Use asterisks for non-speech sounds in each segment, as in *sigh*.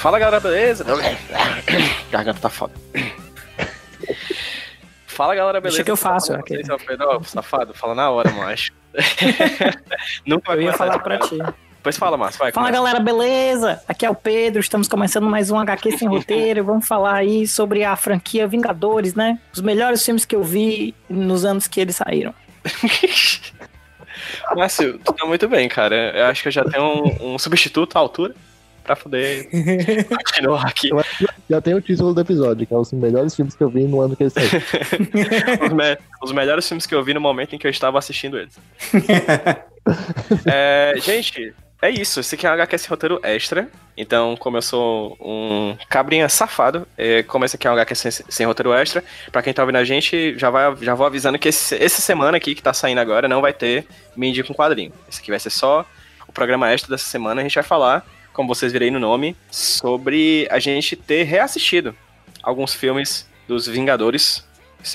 Fala galera, beleza? *coughs* Garganta tá foda. *coughs* Fala galera, beleza? Deixa que eu faço. Fala, aquele. vocês, Alfredo. Safado, fala na hora, macho. *laughs* Nunca Eu ia falar pra ti. Pois fala, Márcio, vai. Fala começa. galera, beleza? Aqui é o Pedro, estamos começando mais um HQ sem *laughs* roteiro. Vamos falar aí sobre a franquia Vingadores, né? Os melhores filmes que eu vi nos anos que eles saíram. *laughs* Márcio, tu tá muito bem, cara. Eu acho que eu já tenho um, um substituto à altura pra poder *laughs* continuar aqui. Eu acho que já tem o título do episódio, que é os melhores filmes que eu vi no ano que eles saíram. *laughs* Os, me- os melhores filmes que eu vi no momento em que eu estava assistindo eles. *laughs* É, gente, é isso. Esse aqui é um HQ sem roteiro extra. Então, como eu sou um cabrinha safado, é, como esse aqui é um HQ sem, sem roteiro extra, pra quem tá ouvindo a gente, já, vai, já vou avisando que esse, essa semana aqui que tá saindo agora não vai ter Me Indica um Quadrinho. Esse aqui vai ser só o programa extra dessa semana. A gente vai falar, como vocês virei no nome, sobre a gente ter reassistido alguns filmes dos Vingadores,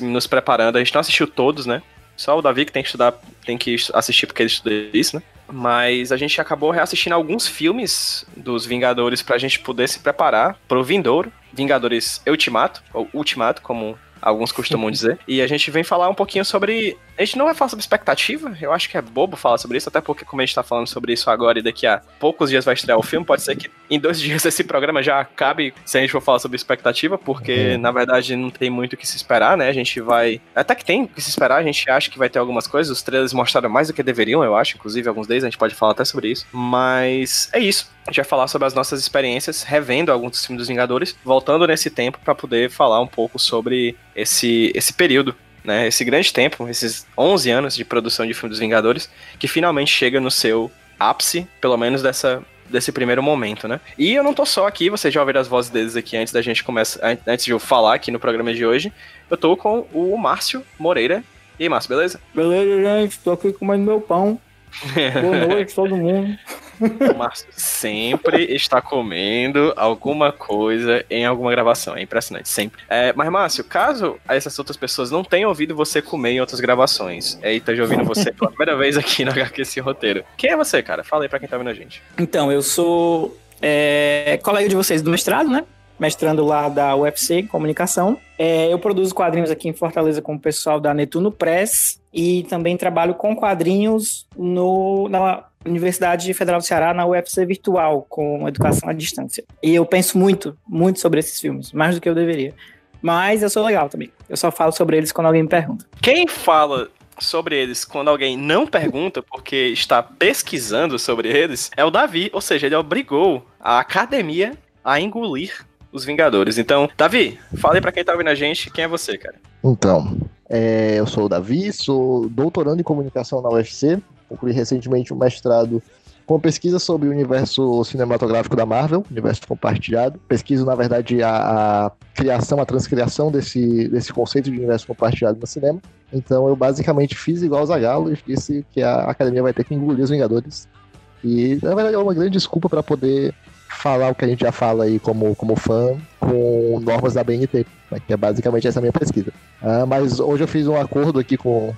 nos preparando. A gente não assistiu todos, né? Só o Davi que tem que estudar, tem que assistir porque ele estuda isso, né? Mas a gente acabou reassistindo alguns filmes dos Vingadores pra gente poder se preparar pro vindouro. Vingadores Ultimato, ou Ultimato, como alguns costumam dizer. E a gente vem falar um pouquinho sobre. A gente não vai falar sobre expectativa, eu acho que é bobo falar sobre isso, até porque, como a gente tá falando sobre isso agora e daqui a poucos dias vai estrear o filme, pode ser que em dois *laughs* dias esse programa já acabe se a gente for falar sobre expectativa, porque Uhum. na verdade não tem muito o que se esperar, né? A gente vai. Até que tem o que se esperar, a gente acha que vai ter algumas coisas, os trailers mostraram mais do que deveriam, eu acho, inclusive alguns deles, a gente pode falar até sobre isso. Mas é isso. A gente vai falar sobre as nossas experiências, revendo alguns dos filmes dos Vingadores, voltando nesse tempo pra poder falar um pouco sobre esse, esse período, né? Esse grande tempo, esses 11 anos de produção de filme dos Vingadores, que finalmente chega no seu ápice, pelo menos dessa desse primeiro momento, né? E eu não tô só aqui, vocês já ouviram as vozes deles aqui antes da gente começar, an- antes de eu falar aqui no programa de hoje. Eu tô com o Márcio Moreira. E aí, Márcio, beleza? Beleza, gente? Tô aqui comendo meu pão. *laughs* Boa noite, todo mundo. O Márcio sempre está comendo alguma coisa em alguma gravação. É impressionante, sempre. É, mas, Márcio, caso essas outras pessoas não tenham ouvido você comer em outras gravações, é, e estejam ouvindo você pela primeira vez aqui no HQ Esse Roteiro, quem é você, cara? Fala aí pra quem tá vendo a gente. Então, eu sou é, colega de vocês do mestrado, né? Mestrando lá da UFC comunicação. É, eu produzo quadrinhos aqui em Fortaleza com o pessoal da Netuno Press e também trabalho com quadrinhos no, na Universidade Federal do Ceará, na UFC Virtual, com educação à distância. E eu penso muito, muito sobre esses filmes, mais do que eu deveria. Mas eu sou legal também. Eu só falo sobre eles quando alguém me pergunta. Quem fala sobre eles quando alguém não pergunta porque está pesquisando sobre eles é o Davi, ou seja, ele obrigou a academia a engolir os Vingadores. Então, Davi, fala aí pra quem tá ouvindo a gente, quem é você, cara? Então, é, eu sou o Davi, sou doutorando em comunicação na UFC, concluí recentemente um mestrado com pesquisa sobre o universo cinematográfico da Marvel, universo compartilhado. Pesquiso, na verdade, a, a criação, a transcriação desse, desse conceito de universo compartilhado no cinema. Então, eu basicamente fiz igual o Zagalo e disse que a academia vai ter que engolir os Vingadores. E, na verdade, é uma grande desculpa para poder falar o que a gente já fala aí como, como fã com normas da BNT, né, que é basicamente essa minha pesquisa. Ah, mas hoje eu fiz um acordo aqui com,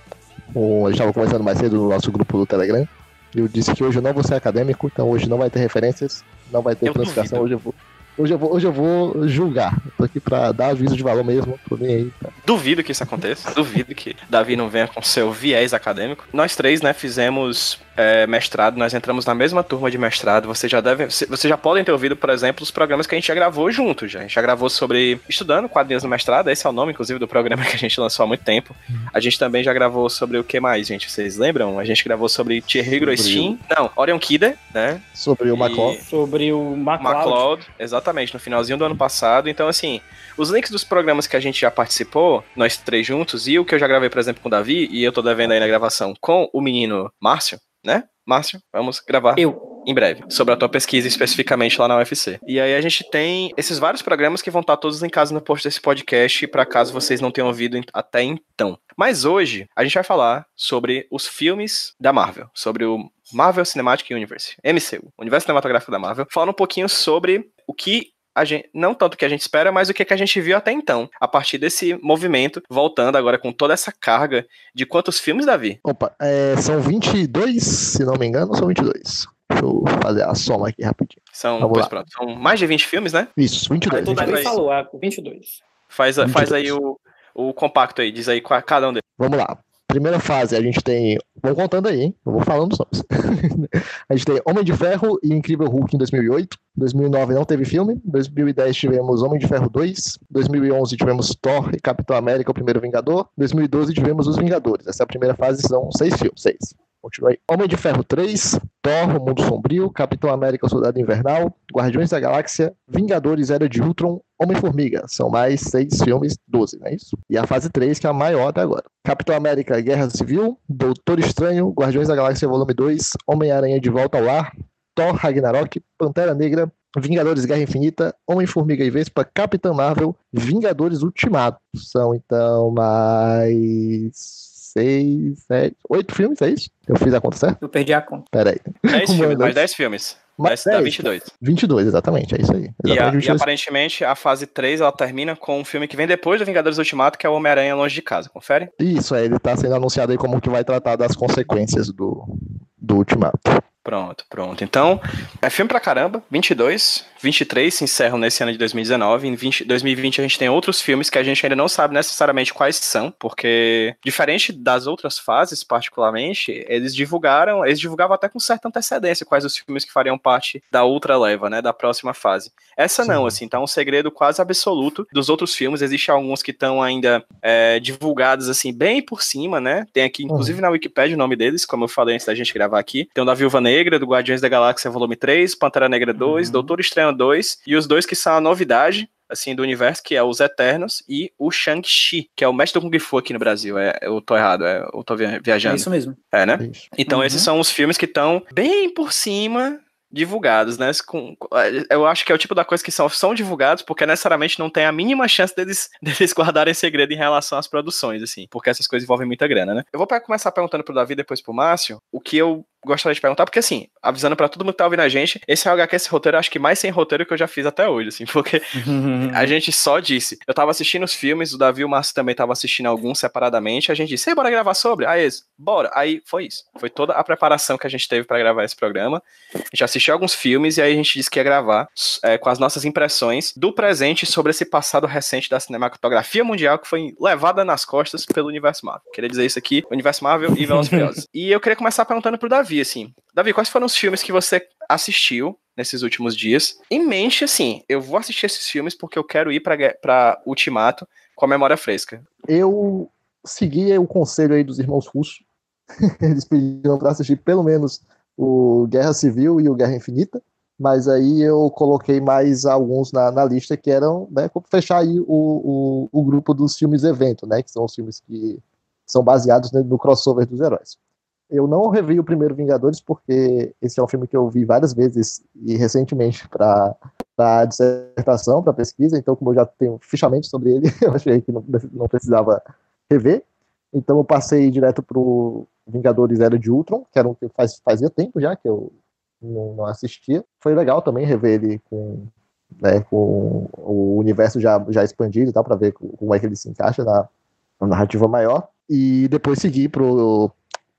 com a gente estava conversando mais cedo no nosso grupo do Telegram. Eu disse que hoje eu não vou ser acadêmico, então hoje não vai ter referências, não vai ter Eu classificação, hoje eu vou. Hoje eu, vou, hoje eu vou julgar. Tô aqui pra dar aviso de valor mesmo. Tô nem aí. Tá? Duvido que isso aconteça, duvido que Davi não venha com seu viés acadêmico. Nós três, né, fizemos é, mestrado, nós entramos na mesma turma de mestrado. Você já deve, vocês já podem ter ouvido, por exemplo, os programas que a gente já gravou junto. Já. A gente já gravou sobre estudando quadrinhos no mestrado. Esse é o nome, inclusive, do programa que a gente lançou há muito tempo. A gente também já gravou sobre o que mais, gente? Vocês lembram? A gente gravou sobre Thierry Grosjean, não, Orion Kidder, né? Sobre o Macron. Sobre o MacLeod. MacLeod, exatamente, no finalzinho do ano passado. Então, assim, os links dos programas que a gente já participou, nós três juntos, e o que eu já gravei, por exemplo, com o Davi, e eu tô devendo aí na gravação com o menino Márcio, né? Márcio, vamos gravar Eu. em breve, sobre a tua pesquisa especificamente lá na UFC. E aí a gente tem esses vários programas que vão estar todos em casa no post desse podcast, para caso vocês não tenham ouvido até então. Mas hoje a gente vai falar sobre os filmes da Marvel, sobre o Marvel Cinematic Universe, MCU, Universo Cinematográfico da Marvel, falando um pouquinho sobre o que gente, não tanto o que a gente espera, mas o que, que a gente viu até então, a partir desse movimento, voltando agora com toda essa carga de quantos filmes, Davi? Opa, é, são 22, se não me engano, são 22. Deixa eu fazer a soma aqui rapidinho. São, Vamos pois pronto, são mais de 20 filmes, né? Isso, 22. Tudo 22. bem falou, a 22. Faz, a- faz 22. aí o, o compacto aí, diz aí cada um deles. Vamos lá. Primeira fase, a gente tem. Vamos contando aí, hein? Eu vou falando os *laughs* nomes. a gente tem Homem de Ferro e Incrível Hulk em 2008. 2009 não teve filme. 2010 tivemos Homem de Ferro 2. 2011 tivemos Thor e Capitão América, o primeiro Vingador. 2012 tivemos Os Vingadores. Essa é a primeira fase, são seis filmes. Seis. Continua aí. Homem de Ferro 3, Thor, O Mundo Sombrio, Capitão América, o Soldado Invernal, Guardiões da Galáxia, Vingadores, Era de Ultron, Homem-Formiga. São mais seis filmes, 12, não é isso? E a fase 3, que é a maior até agora. Capitão América, Guerra Civil, Doutor Estranho, Guardiões da Galáxia Volume 2, Homem-Aranha de Volta ao Ar, Thor Ragnarok, Pantera Negra, Vingadores Guerra Infinita, Homem-Formiga e Vespa, Capitã Marvel, Vingadores Ultimato. São então mais seis, sete, oito filmes, é isso? Eu fiz a conta certa? Eu perdi a conta. Pera aí. 10 Mano, filmes, mais 10 filmes. Mais 10 dá 10? 22. 22, exatamente, é isso aí. E, a- Exatamente, e 22. aparentemente a fase 3 ela termina com um filme que vem depois do Vingadores Ultimato, que é o Homem-Aranha Longe de Casa. Confere? Isso, é, ele tá sendo anunciado aí como que vai tratar das consequências do, do Ultimato. Pronto, pronto. Então, é filme pra caramba. 22, 23 se encerram nesse ano de 2019. Em 20 2020 a gente tem outros filmes que a gente ainda não sabe necessariamente quais são, porque diferente das outras fases, particularmente, eles divulgaram, eles divulgavam até com certa antecedência quais os filmes que fariam parte da outra leva, né, da próxima fase. Essa não, Sim. assim, tá um segredo quase absoluto dos outros filmes. Existem alguns que estão ainda é, divulgados, assim, bem por cima, né? Tem aqui, inclusive na Wikipedia, o nome deles, como eu falei antes da gente gravar aqui. Tem o da Viúva Negra, do Guardiões da Galáxia Volume 3, Pantera Negra 2, Uhum. Doutor Estranho 2, e os dois que são a novidade, assim, do universo, que é os Eternos e o Shang-Chi, que é o mestre do Kung Fu aqui no Brasil. É, eu tô errado, é, eu tô via- É viajando. isso mesmo. É, né? Isso. Então, Uhum. esses são os filmes que estão bem por cima divulgados, né? Com- eu acho que é o tipo da coisa que são, são divulgados porque necessariamente não tem a mínima chance deles, *laughs* deles guardarem segredo em relação às produções, assim, porque essas coisas envolvem muita grana, né? Eu vou começar perguntando pro Davi, depois pro Márcio, o que eu gostaria de perguntar, porque assim, avisando pra todo mundo que tá ouvindo a gente, esse é o HQ, esse roteiro, eu acho que mais sem roteiro que eu já fiz até hoje, assim, *laughs* porque a *laughs* gente só disse. Eu tava assistindo os filmes, o Davi e o Márcio também tava assistindo alguns separadamente. A gente disse, "Ei, bora gravar sobre? Aí eles, bora. Aí foi isso. Foi toda a preparação que a gente teve pra gravar esse programa. A gente assistiu alguns filmes e aí a gente disse que ia gravar é, com as nossas impressões do presente sobre esse passado recente da cinematografia mundial que foi levada nas costas pelo universo Marvel. Queria dizer isso aqui, universo Marvel e Velozes. E *laughs* eu queria começar perguntando pro Davi, assim. Davi, quais foram os filmes que você assistiu nesses últimos dias. Em mente, assim, eu vou assistir esses filmes porque eu quero ir pra Ultimato com a memória fresca. Eu segui o conselho aí dos irmãos russos. *laughs* Eles pediram para assistir pelo menos o Guerra Civil e o Guerra Infinita, mas aí eu coloquei mais alguns na, na lista que eram, né, fechar aí o, o, o grupo dos filmes evento, né, que são os filmes que são baseados no, no crossover dos heróis. Eu não revi o primeiro Vingadores porque esse é um filme que eu vi várias vezes e recentemente *laughs* para para dissertação, para pesquisa, então como eu já tenho fichamento sobre ele, *laughs* eu achei que não, não precisava rever. Então eu passei direto pro Vingadores Era de Ultron, que era um que faz, fazia tempo já que eu não, não assistia. Foi legal também rever ele com, né, com o universo já, já expandido e tal, para ver como é que ele se encaixa na, na narrativa maior. E depois seguir pro,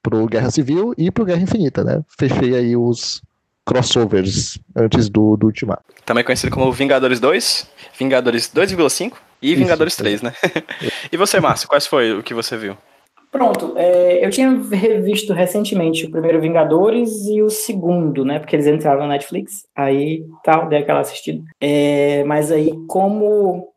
pro Guerra Civil e pro Guerra Infinita, né? Fechei aí os crossovers antes do, do Ultimato. Também conhecido como Vingadores 2, Vingadores 2,5 e Isso, Vingadores isso. 3, né? *laughs* e você, Márcio, quais foi o que você viu? Pronto, é, eu tinha revisto recentemente o primeiro Vingadores e o segundo, né? Porque eles entraram na Netflix, aí tal, dei aquela assistida. É, mas aí, como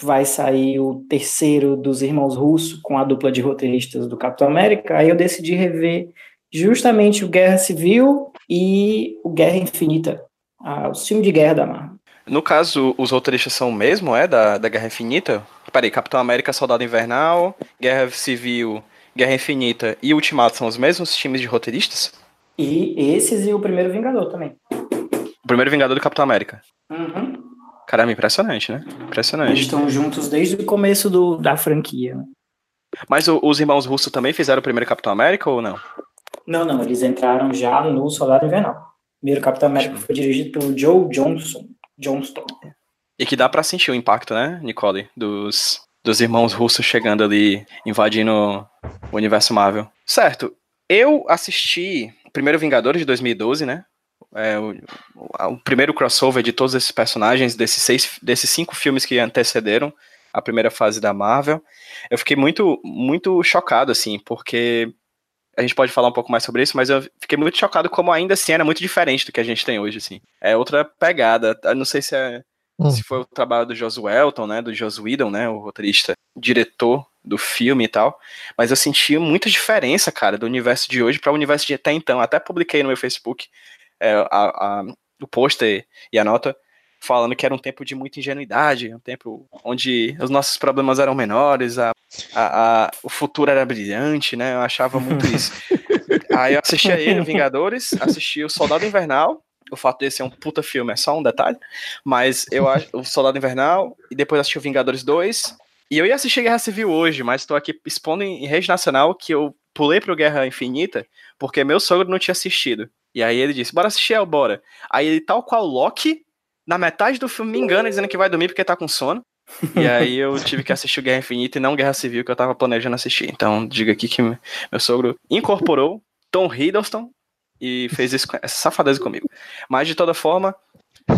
vai sair o terceiro dos Irmãos Russo com a dupla de roteiristas do Capitão América, aí eu decidi rever justamente o Guerra Civil e o Guerra Infinita, ah, o filme de guerra da Marvel. No caso, os roteiristas são o mesmo, é? Da, da Guerra Infinita? Peraí, Capitão América, Soldado Invernal, Guerra Civil, Guerra Infinita e Ultimato são os mesmos times de roteiristas? E esses e o primeiro Vingador também. O primeiro Vingador do Capitão América. Uhum. Caramba, impressionante, né? Eles Impressionante. estão juntos desde o começo do, da franquia. né? Mas o- os irmãos russos também fizeram o primeiro Capitão América ou não? Não, não, eles entraram já no Soldado Invernal. O primeiro Capitão América foi dirigido pelo Joe Johnson. Johnston. E que dá pra sentir o impacto, né, Nicole? Dos, dos irmãos russos chegando ali, invadindo o universo Marvel. Certo. Eu assisti o primeiro Vingadores de 2012, né? É, o, o, primeiro crossover de todos esses personagens, desses, seis, desses cinco filmes que antecederam a primeira fase da Marvel. Eu fiquei muito, muito chocado, assim, porque a gente pode falar um pouco mais sobre isso, mas eu fiquei muito chocado como ainda assim era muito diferente do que a gente tem hoje, assim. É outra pegada. Eu não sei se é hum. se foi o trabalho do Joss Welton, né, do Joss Whedon, né, o roteirista, diretor do filme e tal, mas eu senti muita diferença, cara, do universo de hoje para o universo de até então. Até publiquei no meu Facebook é, a, a, o pôster e a nota falando que era um tempo de muita ingenuidade, um tempo onde os nossos problemas eram menores, a, a, a o futuro era brilhante, né? Eu achava muito *laughs* isso. Aí eu assisti a ele, *laughs* Vingadores, assisti o Soldado Invernal, o fato de ser um puta filme é só um detalhe, mas eu acho o Soldado Invernal e depois assisti o Vingadores 2. E eu ia assistir Guerra Civil hoje, mas estou aqui expondo em rede nacional que eu pulei pro Guerra Infinita porque meu sogro não tinha assistido. E aí ele disse: "Bora assistir, bora". Aí ele tal qual Loki na metade do filme me engana dizendo que vai dormir porque tá com sono. E aí eu tive que assistir Guerra Infinita e não Guerra Civil que eu tava planejando assistir. Então diga aqui que meu sogro incorporou Tom Hiddleston e fez isso, essa safadeza comigo. Mas de toda forma,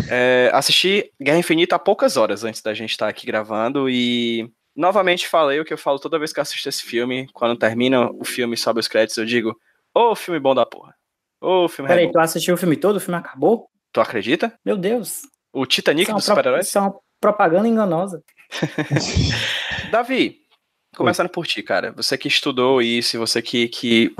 é, assisti Guerra Infinita há poucas horas antes da gente estar aqui gravando e novamente falei o que eu falo toda vez que assisto esse filme. Quando termina o filme sobe os créditos, eu digo: Ô, oh, filme bom da porra. Ô, filme Peraí, tu assistiu o filme todo? O filme acabou? Tu acredita? Meu Deus. O Titanic é dos super-heróis? Isso é uma propaganda enganosa. *laughs* Davi, começando Oi. por ti, cara. Você que estudou isso, você que, que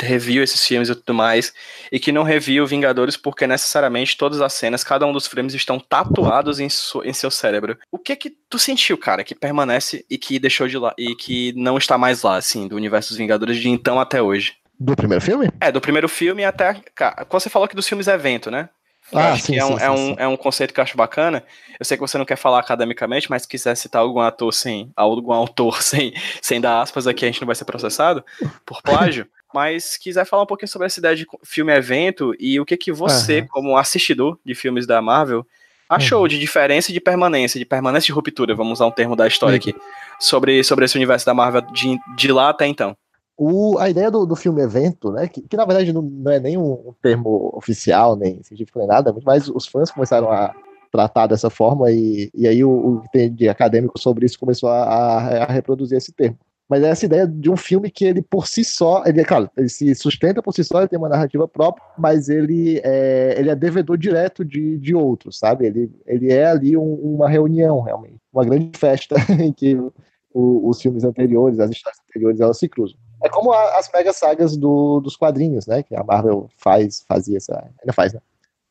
reviu esses filmes e tudo mais, e que não reviu Vingadores porque necessariamente todas as cenas, cada um dos frames estão tatuados em, su, em seu cérebro. O que que tu sentiu, cara, que permanece e que deixou de lá e que não está mais lá, assim, do universo dos Vingadores de então até hoje? Do primeiro filme? É, do primeiro filme até. Cara, você falou que dos filmes é evento, né? Eu ah, acho sim, que é um, sim, é, um, é um conceito que eu acho bacana. Eu sei que você não quer falar academicamente, mas se quiser citar algum ator sem. algum autor *laughs* sem, sem dar aspas aqui, a gente não vai ser processado por plágio. *laughs* mas quiser falar um pouquinho sobre essa ideia de filme evento e o que que você, uhum. como assistidor de filmes da Marvel, achou uhum. de diferença e de permanência, de permanência e ruptura, vamos usar um termo da história uhum. aqui, sobre, sobre esse universo da Marvel de, de lá até então. O, a ideia do, do filme evento, né, que, que na verdade não, não é nem um, um, termo oficial, nem científico, nem nada, mas os fãs começaram a tratar dessa forma e, e aí o, que tem de acadêmico sobre isso começou a, a, a, reproduzir esse termo. Mas é essa ideia de um filme que ele por si só, ele, claro, ele se sustenta por si só, ele tem uma narrativa própria, mas ele é, ele é devedor direto de, de outros, sabe? Ele, ele é ali um, uma reunião, realmente, uma grande festa *laughs* em que o, os filmes anteriores, as histórias anteriores, elas se cruzam. É como a, as mega sagas do, dos quadrinhos, né? Que a Marvel faz, fazia essa. Ainda faz, né?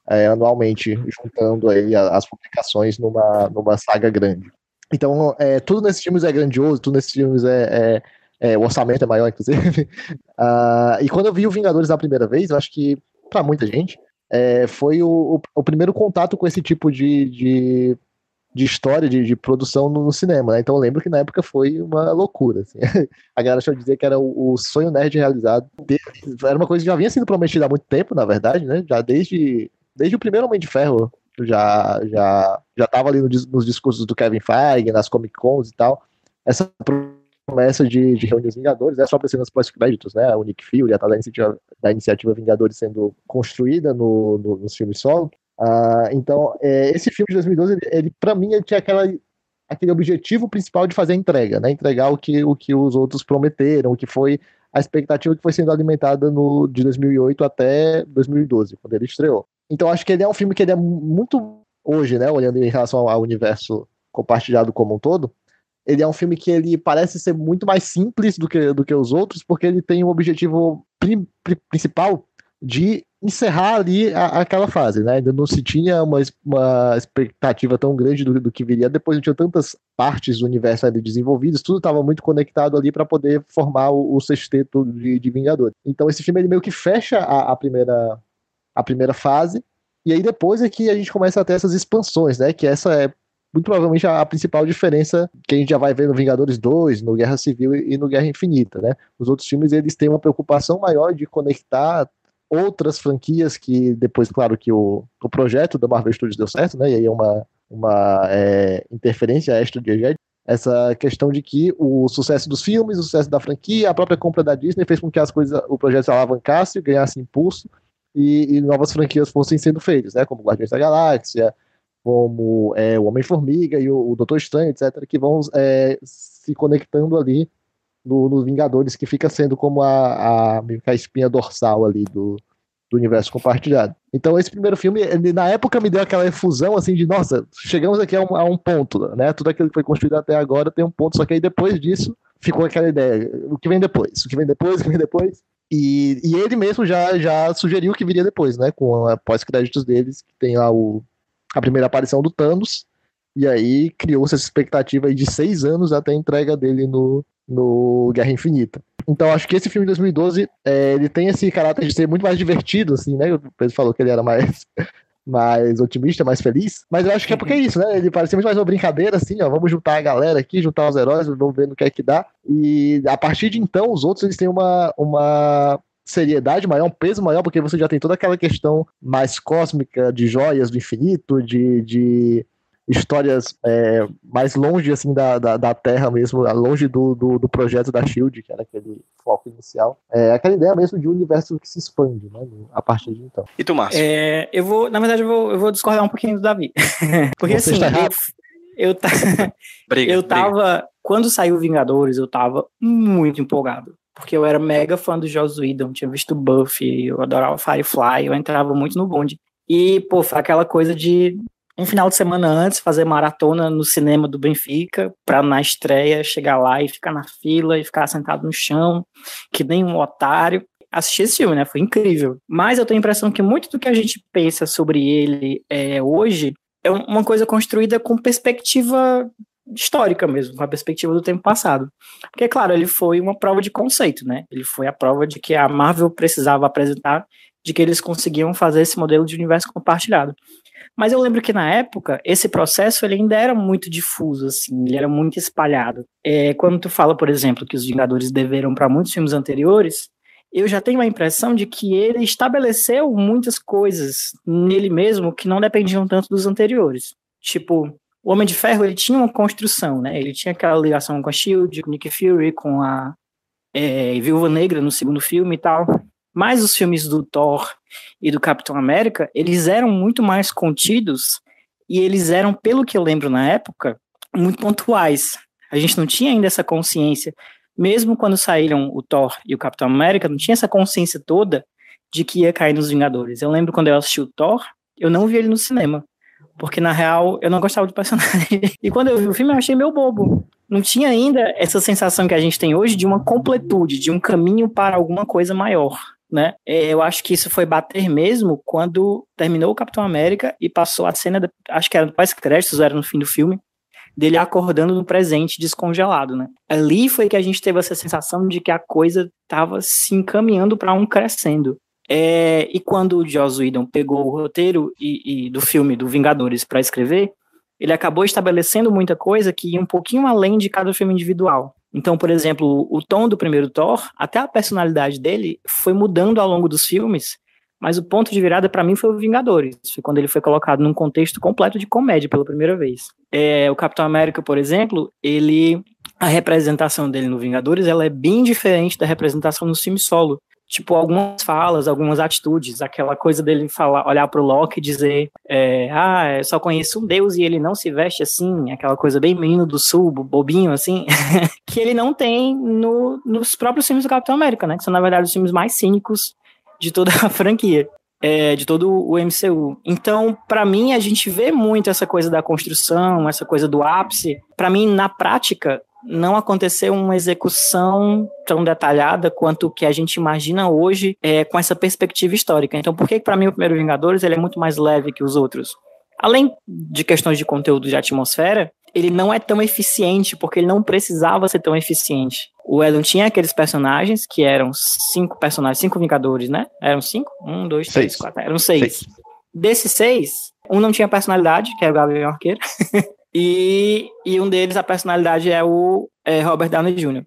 É, anualmente, juntando aí as publicações numa, numa saga grande. Então, é, tudo nesses filmes é grandioso, tudo nesses filmes é, é, é o orçamento é maior, inclusive. uh, *laughs* e quando eu vi o Vingadores da primeira vez, eu acho que, para muita gente, é, foi o, o, o, primeiro contato com esse tipo de, de de história, de, de produção no, no, cinema, né? Então eu lembro que na época foi uma loucura. Assim. *laughs* A galera achou dizer que era o, o, sonho nerd realizado. Era uma coisa que já vinha sendo prometida há muito tempo, na verdade, né? Já desde, desde o primeiro Homem de Ferro já já já estava ali no, nos discursos do Kevin Feige, nas Comic Cons e tal. Essa promessa de, de reunir os Vingadores, é só aparecendo nos pós-créditos, né? O Nick Fury, a tal da iniciativa, da iniciativa Vingadores sendo construída no, no, nos filmes solo. Uh, então, é, esse filme de 2012, ele, ele para mim, ele tinha aquela, aquele objetivo principal de fazer a entrega, né? Entregar o que, o que os outros prometeram, o que foi a expectativa que foi sendo alimentada no, de 2008 até 2012, quando ele estreou. Então, acho que ele é um filme que ele é muito, hoje, né? Olhando em relação ao, universo compartilhado como um todo, ele é um filme que ele parece ser muito mais simples do que, do que os outros, porque ele tem um objetivo pri, pri, principal de encerrar ali a, aquela fase, né? Ainda não se tinha uma, uma expectativa tão grande do, do, que viria depois, não tinha tantas partes do universo ali desenvolvidas, tudo estava muito conectado ali para poder formar o, o sexteto de, de Vingadores. Então esse filme ele meio que fecha a, a, primeira, a primeira fase, e aí depois é que a gente começa a ter essas expansões, né? Que essa é muito provavelmente a, a principal diferença que a gente já vai ver no Vingadores 2, no Guerra Civil e, e no Guerra Infinita, né? Os outros filmes eles têm uma preocupação maior de conectar outras franquias que depois, claro, que o, o projeto da Marvel Studios deu certo, né? E aí é uma, uma é, interferência extra de essa questão de que o sucesso dos filmes, o sucesso da franquia, a própria compra da Disney fez com que as coisas, o projeto se alavancasse, ganhasse impulso, e, e novas franquias fossem sendo feitas, né? Como Guardiões da Galáxia, como é, o Homem-Formiga e o, o Doutor Estranho, etc., que vão é, se conectando ali nos no Vingadores, que fica sendo como a, a, a espinha dorsal ali do, do universo compartilhado. Então esse primeiro filme, ele, na época me deu aquela efusão assim de, nossa, chegamos aqui a um, a um, ponto, né? Tudo aquilo que foi construído até agora tem um ponto, só que aí depois disso ficou aquela ideia, o que vem depois, o que vem depois, o que vem depois. E, e ele mesmo já, já sugeriu o que viria depois, né? Com a pós-créditos deles, que tem lá o, a primeira aparição do Thanos, e aí criou-se essa expectativa de seis anos até a entrega dele no, no Guerra Infinita. Então acho que esse filme de 2012 é, ele tem esse caráter de ser muito mais divertido, assim, né? O Pedro falou que ele era mais *laughs* mais otimista, mais feliz. Mas eu acho que é porque é isso, né? Ele parecia muito mais uma brincadeira, assim, ó. Vamos juntar a galera aqui, juntar os heróis, vamos ver no que é que dá. E a partir de então, os outros eles têm uma, uma seriedade maior, um peso maior, porque você já tem toda aquela questão mais cósmica de joias do infinito, de, de histórias é, mais longe assim da, da, da, Terra mesmo, longe do, do, do, projeto da Shield, que era aquele foco inicial. É aquela ideia mesmo de um universo que se expande, né, a partir de então. E tu, Márcio? É, eu vou, na verdade, eu vou, eu vou discordar um pouquinho do Davi. *laughs* Porque Você assim, eu, eu, tá, *laughs* briga, eu tava, briga. quando saiu Vingadores, eu tava muito empolgado. Porque eu era mega fã do Joss Whedon, tinha visto Buffy, eu adorava Firefly, eu entrava muito no bonde. E, pô, foi aquela coisa de um final de semana antes, fazer maratona no cinema do Benfica, para na estreia chegar lá e ficar na fila e ficar sentado no chão, que nem um otário. Assistir esse filme, né? Foi incrível. Mas eu tenho a impressão que muito do que a gente pensa sobre ele é, hoje é uma coisa construída com perspectiva histórica mesmo, com a perspectiva do tempo passado. Porque, claro, ele foi uma prova de conceito, né? Ele foi a prova de que a Marvel precisava apresentar de que eles conseguiam fazer esse modelo de universo compartilhado. Mas eu lembro que na época, esse processo ele ainda era muito difuso, assim, ele era muito espalhado. É, quando tu fala, por exemplo, que os Vingadores deveram para muitos filmes anteriores, eu já tenho a impressão de que ele estabeleceu muitas coisas nele mesmo que não dependiam tanto dos anteriores. Tipo, o Homem de Ferro, ele tinha uma construção, né? Ele tinha aquela ligação com a SHIELD, com Nick Fury, com a é, Viúva Negra no segundo filme e tal. Mas os filmes do Thor e do Capitão América, eles eram muito mais contidos e eles eram, pelo que eu lembro na época, muito pontuais. A gente não tinha ainda essa consciência, mesmo quando saíram o Thor e o Capitão América, não tinha essa consciência toda de que ia cair nos Vingadores. Eu lembro quando eu assisti o Thor, eu não vi ele no cinema, porque na real eu não gostava do personagem. *laughs* e quando eu vi o filme eu achei meio bobo. Não tinha ainda essa sensação que a gente tem hoje de uma completude, de um caminho para alguma coisa maior né? É, eu acho que isso foi bater mesmo quando terminou o Capitão América e passou a cena, de, acho que era pós-créditos, era no fim do filme, dele acordando no presente descongelado, né? Ali foi que a gente teve essa sensação de que a coisa estava se encaminhando para um crescendo. É, e quando o Joss Whedon pegou o roteiro e, e do filme do Vingadores para escrever, ele acabou estabelecendo muita coisa que ia um pouquinho além de cada filme individual. Então, por exemplo, o tom do primeiro Thor, até a personalidade dele foi mudando ao longo dos filmes, mas o ponto de virada para mim foi o Vingadores, foi quando ele foi colocado num contexto completo de comédia pela primeira vez. É, o Capitão América, por exemplo, ele a representação dele no Vingadores, ela é bem diferente da representação no filme solo tipo, algumas falas, algumas atitudes, aquela coisa dele falar, olhar pro Loki e dizer, é, ah, eu só conheço um deus e ele não se veste assim, aquela coisa bem menino do sul, bobinho, assim, *laughs* que ele não tem no, nos próprios filmes do Capitão América, né, que são, na verdade, os filmes mais cínicos de toda a *laughs* franquia. É, de todo o MCU. Então, para mim, a gente vê muito essa coisa da construção, essa coisa do ápice. Para mim, na prática, não aconteceu uma execução tão detalhada quanto o que a gente imagina hoje é, com essa perspectiva histórica. Então, por que para mim o primeiro Vingadores ele é muito mais leve que os outros? Além de questões de conteúdo de atmosfera, ele não é tão eficiente porque ele não precisava ser tão eficiente. O Elon tinha aqueles personagens que eram cinco personagens, cinco Vingadores, né? Eram cinco? Um, dois, seis. três, quatro. Eram seis. seis. Desses seis, um não tinha personalidade, que é o Gabriel Arqueiro. *laughs* E, e um deles, a personalidade é o é Robert Downey Jr.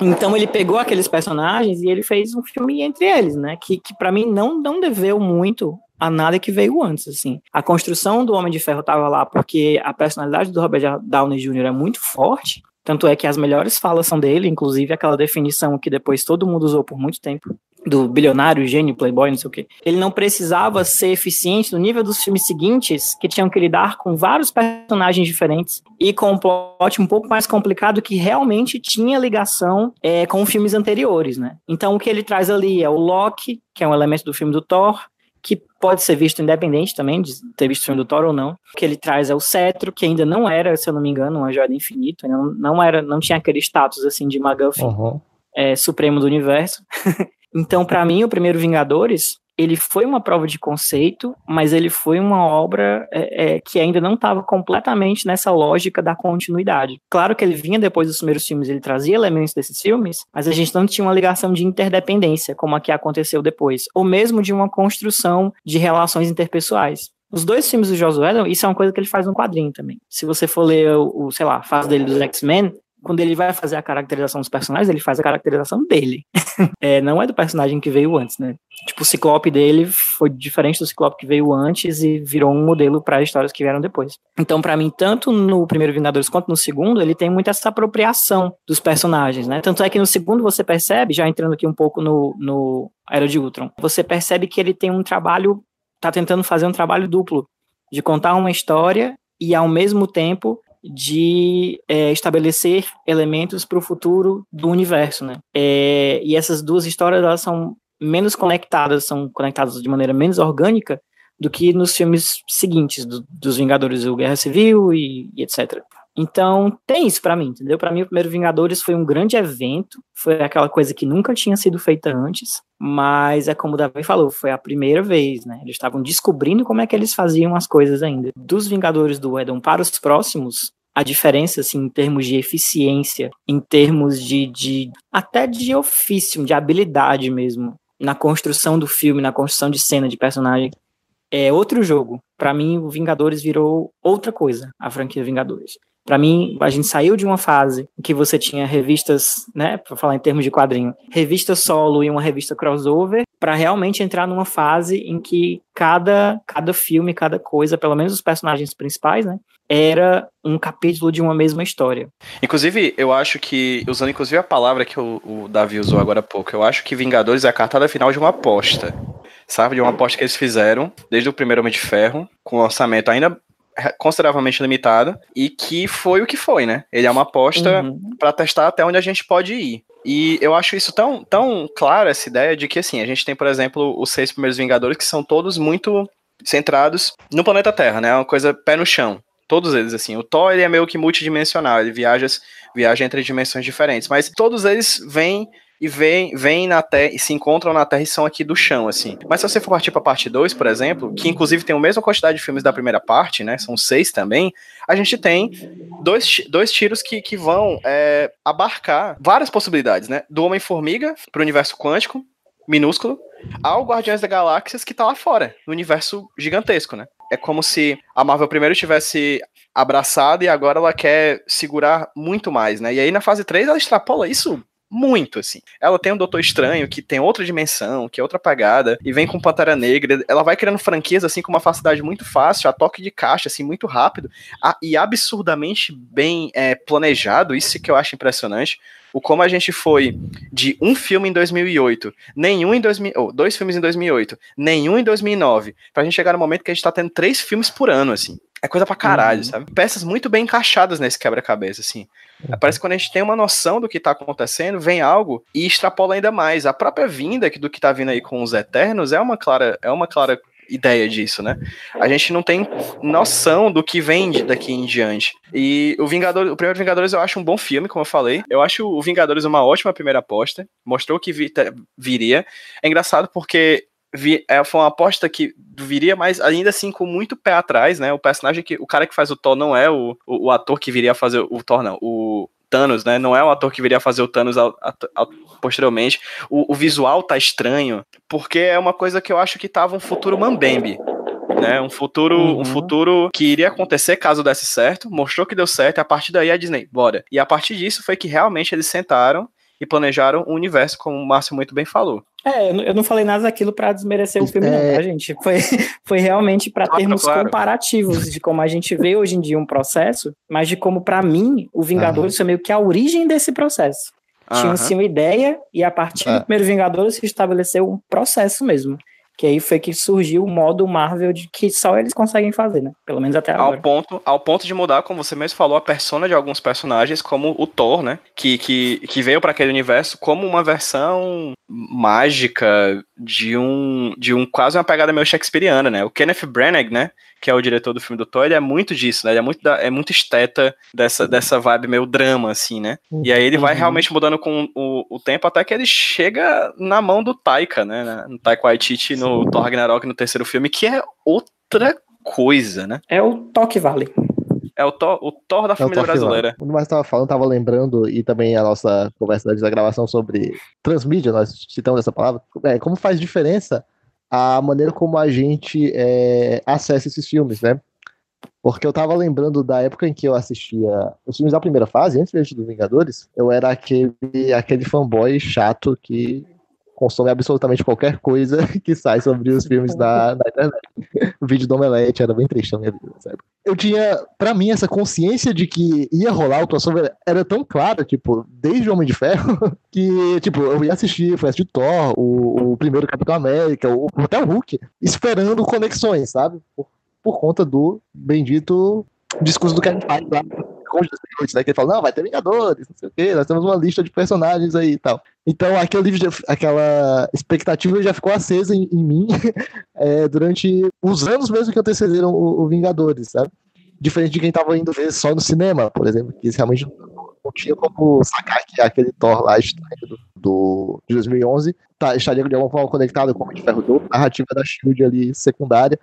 Então ele pegou aqueles personagens e ele fez um filme entre eles, né? Que, que para mim não, não deveu muito a nada que veio antes, assim. A construção do Homem de Ferro estava lá porque a personalidade do Robert Downey Jr. é muito forte. Tanto é que as melhores falas são dele, inclusive aquela definição que depois todo mundo usou por muito tempo, do bilionário, gênio, playboy, não sei o quê. Ele não precisava ser eficiente no nível dos filmes seguintes, que tinham que lidar com vários personagens diferentes e com um plot um pouco mais complicado que realmente tinha ligação é, com filmes anteriores, né? Então o que ele traz ali é o Loki, que é um elemento do filme do Thor, que pode ser visto independente também de ter visto o filme do Thor ou não. O que ele traz é o cetro, que ainda não era, se eu não me engano, uma joia do infinito, não, não era, não tinha aquele status assim de MacGuffin uhum. é, supremo do universo. *laughs* Então, para mim, o primeiro Vingadores, ele foi uma prova de conceito, mas ele foi uma obra é, é, que ainda não estava completamente nessa lógica da continuidade. Claro que ele vinha depois dos primeiros filmes, ele trazia elementos desses filmes, mas a gente não tinha uma ligação de interdependência, como a que aconteceu depois, ou mesmo de uma construção de relações interpessoais. Os dois filmes do Josué, isso é uma coisa que ele faz no quadrinho também. Se você for ler o, o sei lá, fase dele dos X-Men, quando ele vai fazer a caracterização dos personagens, ele faz a caracterização dele. *laughs* é, não é do personagem que veio antes, né? Tipo, o ciclope dele foi diferente do ciclope que veio antes e virou um modelo para histórias que vieram depois. Então, para mim, tanto no primeiro Vingadores quanto no segundo, ele tem muito essa apropriação dos personagens, né? Tanto é que no segundo você percebe, já entrando aqui um pouco no, no Era de Ultron, você percebe que ele tem um trabalho, tá tentando fazer um trabalho duplo, de contar uma história e ao mesmo tempo de é, estabelecer elementos para o futuro do universo, né? É, e essas duas histórias elas são menos conectadas, são conectadas de maneira menos orgânica do que nos filmes seguintes do, dos Vingadores, o Guerra Civil e, e etc. Então, tem isso para mim, entendeu? Para mim, o primeiro Vingadores foi um grande evento, foi aquela coisa que nunca tinha sido feita antes, mas é como o Davi falou, foi a primeira vez, né? Eles estavam descobrindo como é que eles faziam as coisas ainda. Dos Vingadores do Edom para os próximos, a diferença, assim, em termos de eficiência, em termos de, de até de ofício, de habilidade mesmo, na construção do filme, na construção de cena, de personagem, é outro jogo. Para mim, o Vingadores virou outra coisa, a franquia Vingadores. Para mim, a gente saiu de uma fase em que você tinha revistas, né, para falar em termos de quadrinho, revista solo e uma revista crossover, para realmente entrar numa fase em que cada cada filme, cada coisa, pelo menos os personagens principais, né, era um capítulo de uma mesma história. Inclusive, eu acho que, usando inclusive a palavra que o, o Davi usou agora há pouco, eu acho que Vingadores é a cartada final de uma aposta. Sabe? De uma aposta que eles fizeram desde o primeiro Homem de Ferro, com um orçamento ainda consideravelmente limitado e que foi o que foi, né? Ele é uma aposta uhum. para testar até onde a gente pode ir. E eu acho isso tão, tão claro, essa ideia de que, assim, a gente tem, por exemplo, os seis primeiros Vingadores que são todos muito centrados no planeta Terra, né? É uma coisa pé no chão. Todos eles, assim. O Thor, ele é meio que multidimensional, ele viaja, viaja entre dimensões diferentes, mas todos eles vêm e vêm, vêm na Terra e se encontram na Terra e são aqui do chão, assim. Mas se você for partir pra parte 2, por exemplo, que inclusive tem a mesma quantidade de filmes da primeira parte, né? São seis também, a gente tem dois, dois tiros que, que vão é, abarcar várias possibilidades, né? Do Homem-Formiga pro universo quântico, minúsculo, ao Guardiões da Galáxias que tá lá fora, no universo gigantesco, né? É como se a Marvel primeiro tivesse abraçado e agora ela quer segurar muito mais, né? E aí na fase 3 ela extrapola isso muito, assim. Ela tem um Doutor Estranho, que tem outra dimensão, que é outra pagada, e vem com Pantera Negra. Ela vai criando franquias, assim, com uma facilidade muito fácil, a toque de caixa, assim, muito rápido, a, e absurdamente bem é, planejado, isso que eu acho impressionante. O como a gente foi de um filme em 2008, nenhum em 2000, oh, dois filmes em 2008, nenhum em 2009, pra gente chegar no momento que a gente tá tendo três filmes por ano, assim. É coisa pra caralho, uhum. sabe? Peças muito bem encaixadas nesse quebra-cabeça, assim. Uhum. Parece que quando a gente tem uma noção do que tá acontecendo, vem algo e extrapola ainda mais. A própria vinda do que tá vindo aí com os Eternos é uma clara, é uma clara ideia disso, né? A gente não tem noção do que vem daqui em diante. E o Vingador, o primeiro Vingadores eu acho um bom filme, como eu falei. Eu acho o Vingadores uma ótima primeira aposta. Mostrou que viria. É engraçado porque vi, é, foi uma aposta que viria, mas ainda assim com muito pé atrás, né? O personagem que. O cara que faz o Thor não é o, o, o ator que viria a fazer o Thor, não. O Thanos, né? Não é o ator que viria a fazer o Thanos ao, ao, posteriormente. O, o, visual tá estranho, porque é uma coisa que eu acho que tava um futuro Mambembe. Né, um futuro, uhum. um futuro que iria acontecer caso desse certo, mostrou que deu certo, e a partir daí a Disney, bora. E a partir disso foi que realmente eles sentaram e planejaram um universo, como o Márcio muito bem falou. É, eu não falei nada daquilo para desmerecer o filme, é... não, tá, gente? Foi, *laughs* foi realmente para termos claro. comparativos de como a gente vê hoje em dia um processo, mas de como, para mim, o Vingadores foi meio que a origem desse processo. Tinha-se uma ideia e a partir é. do primeiro Vingadores se estabeleceu um processo mesmo. Que aí foi que surgiu o modo Marvel de que só eles conseguem fazer, né? Pelo menos até agora. Ao ponto, ao ponto de mudar, como você mesmo falou, a persona de alguns personagens, como o Thor, né? Que, que, que veio para aquele universo como uma versão mágica de um de um quase uma pegada meio shakespeariana, né? O Kenneth Branagh, né? Que é o diretor do filme do Thor, ele é muito disso, né? Ele é muito, da, é muito esteta dessa, dessa vibe meio drama, assim, né? E aí ele vai uhum. realmente mudando com o, o tempo até que ele chega na mão do Taika, né? No Taika Waititi no Thor Ragnarok no terceiro filme, que é outra coisa, né? É o Toque Vale. É o Thor, o Thor da é família brasileira. Quando mais estava falando, estava lembrando, e também a nossa conversa da gravação sobre transmídia, nós citamos essa palavra, é, como faz diferença a maneira como a gente é, acessa esses filmes, né? Porque eu tava lembrando da época em que eu assistia os filmes da primeira fase, antes mesmo dos Vingadores, eu era aquele, aquele fanboy chato que consome absolutamente qualquer coisa *laughs* que sai sobre os filmes da, da internet. O vídeo do Omelete era bem triste na minha vida época. Eu tinha, pra mim, essa consciência de que ia rolar o crossover era tão clara, tipo, desde o Homem de Ferro, *laughs* que, tipo, eu ia assistir, fui assistir Thor, o, o primeiro Capitão América, o, até o Hulk, esperando conexões, sabe? Por, por conta do bendito discurso do Kevin Feige lá né? Que ele fala, não, vai ter Vingadores, não sei o quê, nós temos uma lista de personagens aí e tal. Então aquele, aquela expectativa já ficou acesa em, em mim é, *laughs* durante os anos mesmo que antecederam o, o Vingadores, sabe? Diferente de quem tava indo ver só no cinema, por exemplo, que realmente não tinha como sacar que aquele Thor lá do, do, de 2011 tá, estaria de alguma forma conectado com o Ferro 2, narrativa da SHIELD ali secundária,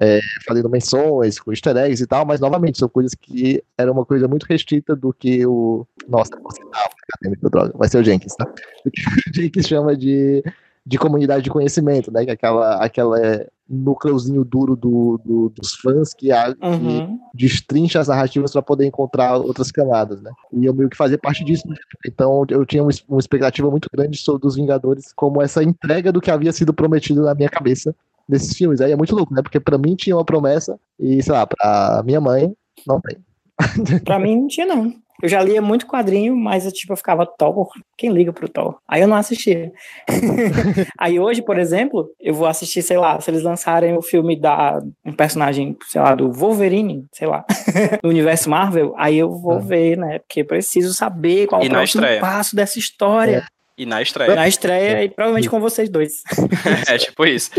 é, fazendo menções com easter eggs e tal, mas novamente são coisas que era uma coisa muito restrita do que o. Nossa, você tá acadêmico, droga, vai ser o Jenkins, tá? *laughs* Do que o Jenkins chama de, de comunidade de conhecimento, né? Que é aquela, aquela núcleozinho duro do, do, dos fãs que, uhum. que destrincha as narrativas para poder encontrar outras camadas, né? E eu meio que fazia parte disso, né? então eu tinha uma, uma expectativa muito grande sobre os Vingadores como essa entrega do que havia sido prometido na minha cabeça desses filmes. Aí é muito louco, né? Porque pra mim tinha uma promessa e, sei lá, pra minha mãe, não tem. *laughs* pra mim não tinha, não. Eu já lia muito quadrinho, mas eu, tipo, eu ficava Thor, quem liga pro Thor? Aí eu não assistia. *laughs* aí hoje, por exemplo, eu vou assistir, sei lá, se eles lançarem o filme da um personagem, sei lá, do Wolverine, sei lá, *laughs* no universo Marvel, aí eu vou é. ver, né? Porque eu preciso saber qual é o próximo passo dessa história. É. E na estreia. Na estreia e provavelmente com vocês dois. é, tipo isso.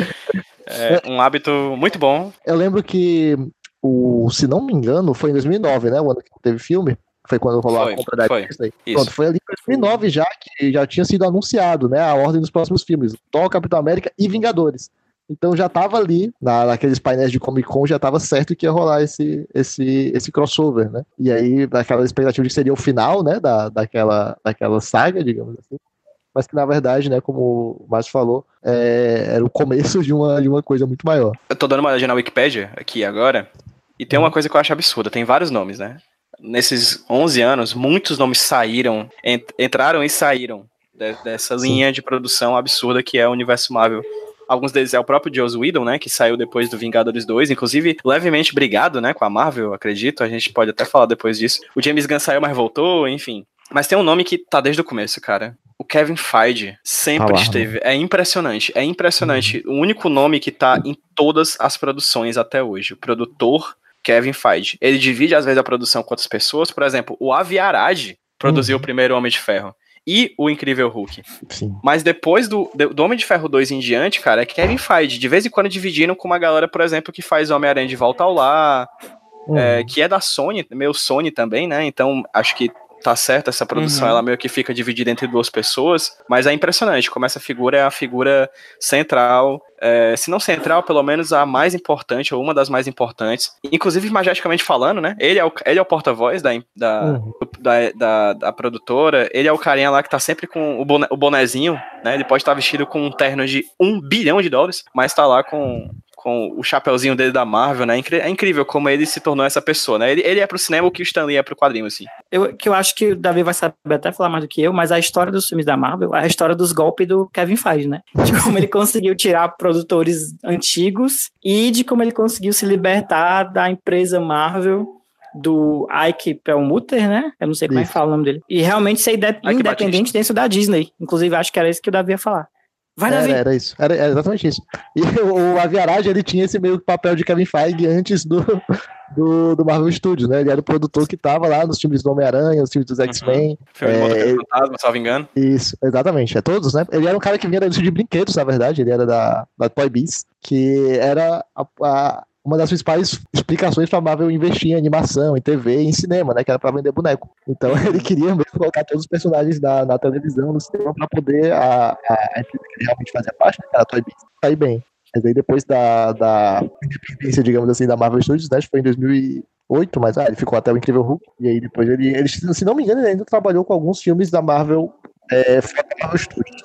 É um hábito muito bom. Eu lembro que, o, se não me engano, foi em 2009, né? O ano que teve filme. Foi quando rolou foi, a compra da foi. Disney. Pronto, foi ali em 2009 já que já tinha sido anunciado, né? A ordem dos próximos filmes. Thor, Capitão América e Vingadores. Então já tava ali, na, naqueles painéis de Comic Con, já tava certo que ia rolar esse, esse, esse crossover, né? E aí, aquela expectativa de que seria o final, né, da, daquela, daquela saga, digamos assim mas que na verdade, né, como o Márcio falou, é, era o começo de uma, de uma coisa muito maior. Eu tô dando uma olhada na Wikipedia aqui agora, e tem uma coisa que eu acho absurda, tem vários nomes, né? Nesses 11 anos, muitos nomes saíram, ent entraram e saíram de, dessa Sim. linha de produção absurda que é o universo Marvel. Alguns deles é o próprio Joss Whedon, né, que saiu depois do Vingadores 2, inclusive levemente brigado, né, com a Marvel, acredito, a gente pode até falar depois disso. O James Gunn saiu, mas voltou, enfim. Mas tem um nome que tá desde o começo, cara o Kevin Feige sempre ah, esteve. É impressionante, é impressionante. Uhum. O único nome que tá em todas as produções até hoje. O produtor Kevin Feige. Ele divide, às vezes, a produção com outras pessoas. Por exemplo, o Avi Arad produziu uhum. o primeiro Homem de Ferro. E o Incrível Hulk. Sim. Mas depois do, do Homem de Ferro 2 em diante, cara, é Kevin Feige. De vez em quando dividindo com uma galera, por exemplo, que faz Homem-Aranha de Volta ao Lar. Uhum. É, que é da Sony, meu Sony também, né? Então acho que tá certo, essa produção uhum. ela meio que fica dividida entre duas pessoas, mas é impressionante como essa figura é a figura central, é, se não central, pelo menos a mais importante, ou uma das mais importantes. Inclusive, magisticamente falando, né? Ele é o, ele é o porta-voz da, da, uhum. da, da, da, produtora, ele é o carinha lá que tá sempre com o, boné, o bonezinho, né? Ele pode estar vestido com um terno de um bilhão de dólares, mas tá lá com com o chapeuzinho dele da Marvel, né? É incrível como ele se tornou essa pessoa, né? Ele, ele é pro cinema o que o Stanley é pro quadrinho, assim. Eu, que eu acho que o Davi vai saber até falar mais do que eu, mas a história dos filmes da Marvel é a história dos golpes do Kevin Feige, né? De como ele *laughs* conseguiu tirar produtores antigos e de como ele conseguiu se libertar da empresa Marvel do Ike Perlmutter, né? Eu não sei como isso. é que fala o nome dele. E realmente ser independente dentro da Disney. Inclusive, acho que era isso que o Davi ia falar. Vai! Era, era isso, era, era, exatamente isso. E *laughs* o, o Aviarage, ele tinha esse meio papel de Kevin Feige antes do, *laughs* do, do Marvel Studios, né? Ele era o produtor que tava lá nos filmes do Homem-Aranha, nos filmes dos uhum. X-Men. Uhum. Filme é, Fantasma, salvo engano. Isso, exatamente. É todos, né? Ele era um cara que vinha da indústria de brinquedos, na verdade. Ele era da, da Toy Biz, que era a, a uma das principais explicações para Marvel investir em animação, em TV, em cinema, né? Que era para vender boneco. Então *laughs* ele queria mesmo colocar todos os personagens da, na televisão, no cinema, para poder a, a, a empresa que ele realmente fazia parte, né, que era a Toy Biz, sair bem. Mas aí depois da, da independência, digamos assim, da Marvel Studios, né? Acho que foi em 2008, mas ah, ele ficou até o Incrível Hulk. E aí depois ele, ele se não me engano, ele ainda trabalhou com alguns filmes da Marvel é, fora da Marvel Studios.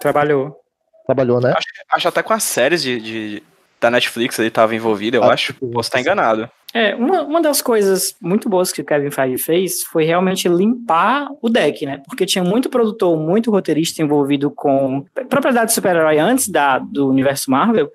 Trabalhou. Trabalhou, né? Acho, acho até com as séries de, de da Netflix ele estava envolvido, eu ah, acho. Posso estar enganado. É, uma, uma das coisas muito boas que o Kevin Feige fez foi realmente limpar o deck, né? Porque tinha muito produtor, muito roteirista envolvido com propriedade de super-herói antes da, do universo Marvel,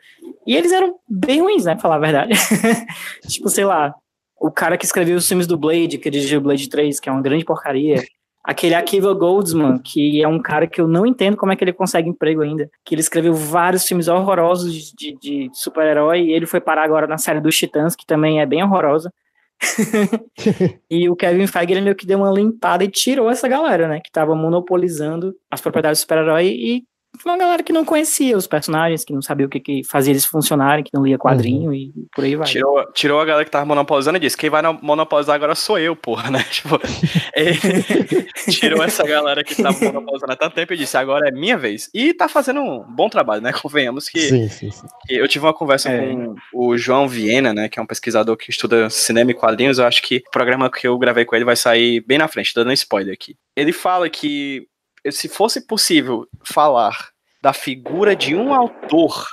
e eles eram bem ruins, né? Pra falar a verdade. *laughs* tipo, sei lá, o cara que escreveu os filmes do Blade, que dirigiu Blade 3, que é uma grande porcaria aquele Akiva Goldsman, que é um cara que eu não entendo como é que ele consegue emprego ainda, que ele escreveu vários filmes horrorosos de, de super-herói, e ele foi parar agora na série dos Titãs, que também é bem horrorosa. *laughs* e o Kevin Feige ele meio que deu uma limpada e tirou essa galera, né, que tava monopolizando as propriedades do super-herói e uma galera que não conhecia os personagens, que não sabia o que, que fazia eles funcionarem, que não lia quadrinho uhum. e por aí vai. Tirou, tirou a galera que tava monopolizando e disse: quem vai monopolizar agora sou eu, porra, *laughs* né? Tipo, *laughs* tirou essa galera que tava monopolizando há tanto tempo e disse: agora é minha vez. E tá fazendo um bom trabalho, né? Convenhamos que, sim, sim, sim. que eu tive uma conversa é. com o João Viena, né? Que é um pesquisador que estuda cinema e quadrinhos. Eu acho que o programa que eu gravei com ele vai sair bem na frente, dando um spoiler aqui. Ele fala que se fosse possível falar da figura de um autor